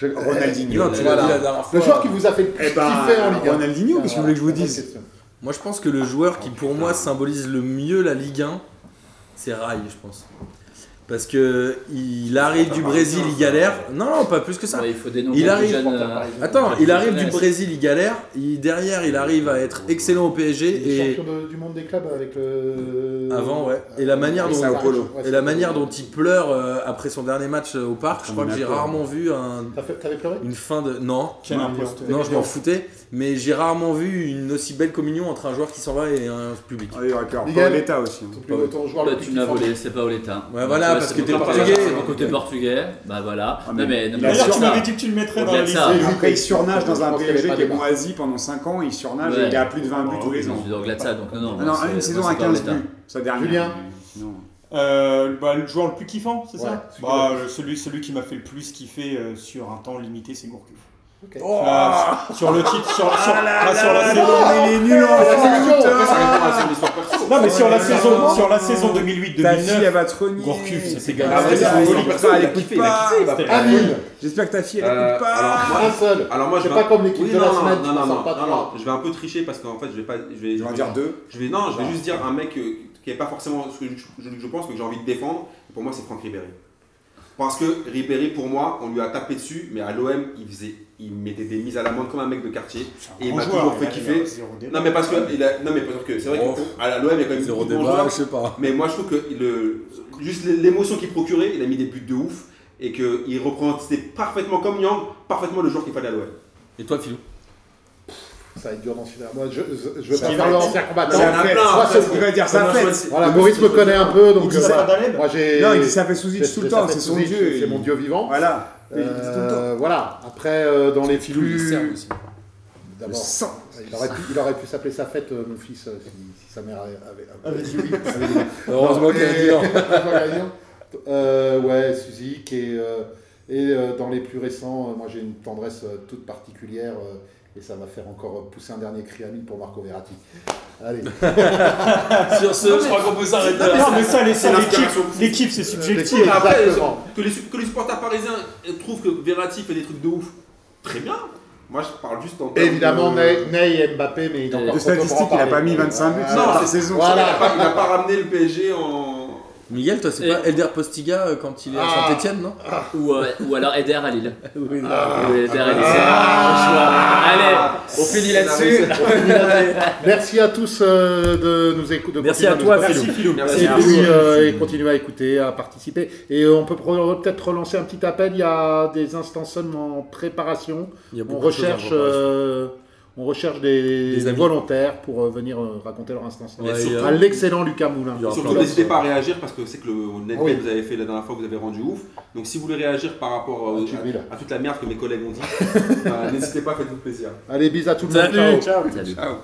Je- Ronaldinho. Non, tu l'as Voilà. dit la dernière fois. Le joueur qui vous a fait le plus Eh ben, kiffer en Ligue 1. Ronaldinho, qu'est-ce que vous voulez que je vous dise. Moi, je pense que le joueur qui, pour moi, symbolise le mieux la Ligue 1, c'est Rai, je pense. Parce que il arrive du Brésil, il galère. Non, non, pas plus que ça. Ouais, il faut dénoncer Il les arrive- jeunes, euh, Attends, il arrive du. Brésil, il galère. Il, derrière, il arrive à être excellent au Il est PSG. Et champion du monde des clubs avec le. avant, ouais. Et la manière dont. Ouais, et la manière dont il pleure euh, après son dernier match euh, au parc, je crois que j'ai rarement vu un- T'avais pleuré? une fin de. Non, Quel imposteur. non, je m'en foutais. Mais j'ai rarement vu une aussi belle communion entre un joueur qui s'en va et un public. Ah, avoir Miguel. Paoletta aussi. Bah, plus tu kiffant. volé, c'est pas Oleta. Ouais, voilà, parce que t'es portugais. C'est mon côté portugais. Bah voilà. Ah, non, mais, D'ailleurs, tu ça. m'avais dit que tu le mettrais dans la liste. ça. Après, il surnage dans un PSG qui est moisi pendant 5 ans. Il surnage et il a plus de 20 buts tous les ans. Je suis de ça, donc non, non. Une saison à pas 15 Oleta. buts. Sa dernière. Julien. Euh, bah, le joueur le plus kiffant, c'est Ouais, ça celui bah, euh, celui, celui qui m'a fait le plus kiffer euh, sur un temps limité, c'est Gourcuff. Oh sur le titre, sur, sur- Ah là là, sur là la là saison. il est nul en. Non, mais sur la saison, sur la saison Ta fille, 2008-2009, elle va te renier. Gourcuff, ça s'est Ah, gagné. Après, c'est ça, son elle écoute pas, Amine, J'espère que ta fille, elle Euh, écoute pas. alors, moi- un seul. Alors moi, je C'est vais pas un- comme l'équipe de la semaine, non, non, non, je vais un peu tricher parce qu'en fait, je vais pas, je vais, Je vais en dire deux. Je vais, non, je vais juste dire un mec euh, qui n'est pas forcément ce que je, pense, mais que j'ai envie de défendre. Pour moi, c'est Franck Ribéry. Parce que Ribéry, pour moi, on lui a tapé dessus, mais à l'OM, il faisait, il mettait des mises à la main comme un mec de quartier. Et il m'a toujours fait kiffer. Non, mais parce que, il a- non, mais parce que c'est vrai Oh. qu'à l'OM, il y a quand même Zéro débat, je sais pas. Mais moi, je trouve que le, juste l'émotion qu'il procurait, il a mis des buts de ouf. Et qu'il représentait parfaitement comme Yang, parfaitement le joueur qu'il fallait à l'OM. Et toi, Philou? Ça va être dur d'en suivre. Moi, je, je, Ça pas faire le ancien combattant. Moi, va dire ça fait. Voilà, Maurice me connaît un peu, donc euh, Moi, j'ai. Non, il dit ça fait sous tout le temps, c'est son dieu. C'est mon dieu vivant. Voilà. Voilà. Après, euh, dans les Philou, il D'abord, aurait pu, il aurait pu s'appeler sa fête, euh, mon fils, euh, si, si sa mère avait. avait- Avec lui. avait dit- Heureusement a dit non. Euh, ouais, Suzik et, et dans les plus récents, moi j'ai une tendresse toute particulière et ça va faire encore pousser un dernier cri à mille pour Marco Verratti. Allez, Sur ce, je crois qu'on peut s'arrêter là. Non, mais ça, l'équipe, c'est subjectif. Après, que les, que les supporters parisiens trouvent que Verratti fait des trucs de ouf, très bien. Moi, je parle juste en termes évidemment de- Ney, Ney et Mbappé, mais il est encore statistiques, il a pas mis 25 buts Non, c'est- saison. Voilà. pas, il a pas ramené le PSG en. Miguel, toi, c'est Et- pas Elder Postiga euh, quand il est à Ah. Saint-Etienne, non Ou, euh, ou alors Eder à Lille. Oui, non. Ou Eder à Lille. Ah. c'est un choix. Allez, on finit là-dessus. Merci à tous euh, de nous écouter. Merci à toi. Merci Philou. Merci. Et puis, euh, et continuez à écouter, à participer. Et on peut pro- peut-être relancer un petit appel. Il y a des instances en préparation. Il y a On beaucoup de choses en recherche, euh, on recherche des, volontaires pour euh, venir euh, raconter leur instance. Ouais, surtout- À l'excellent Lucas Moulin. Surtout, n'hésitez pas à réagir parce que c'est que le Ah oui. que vous avez fait la dernière fois, vous avez rendu ouf. Donc, si vous voulez réagir par rapport euh, Ah, à, à toute la merde que mes collègues ont dit, euh, n'hésitez pas, faites-vous plaisir. Allez, bis à tout le monde. Salut. Ciao. Ciao. Ciao.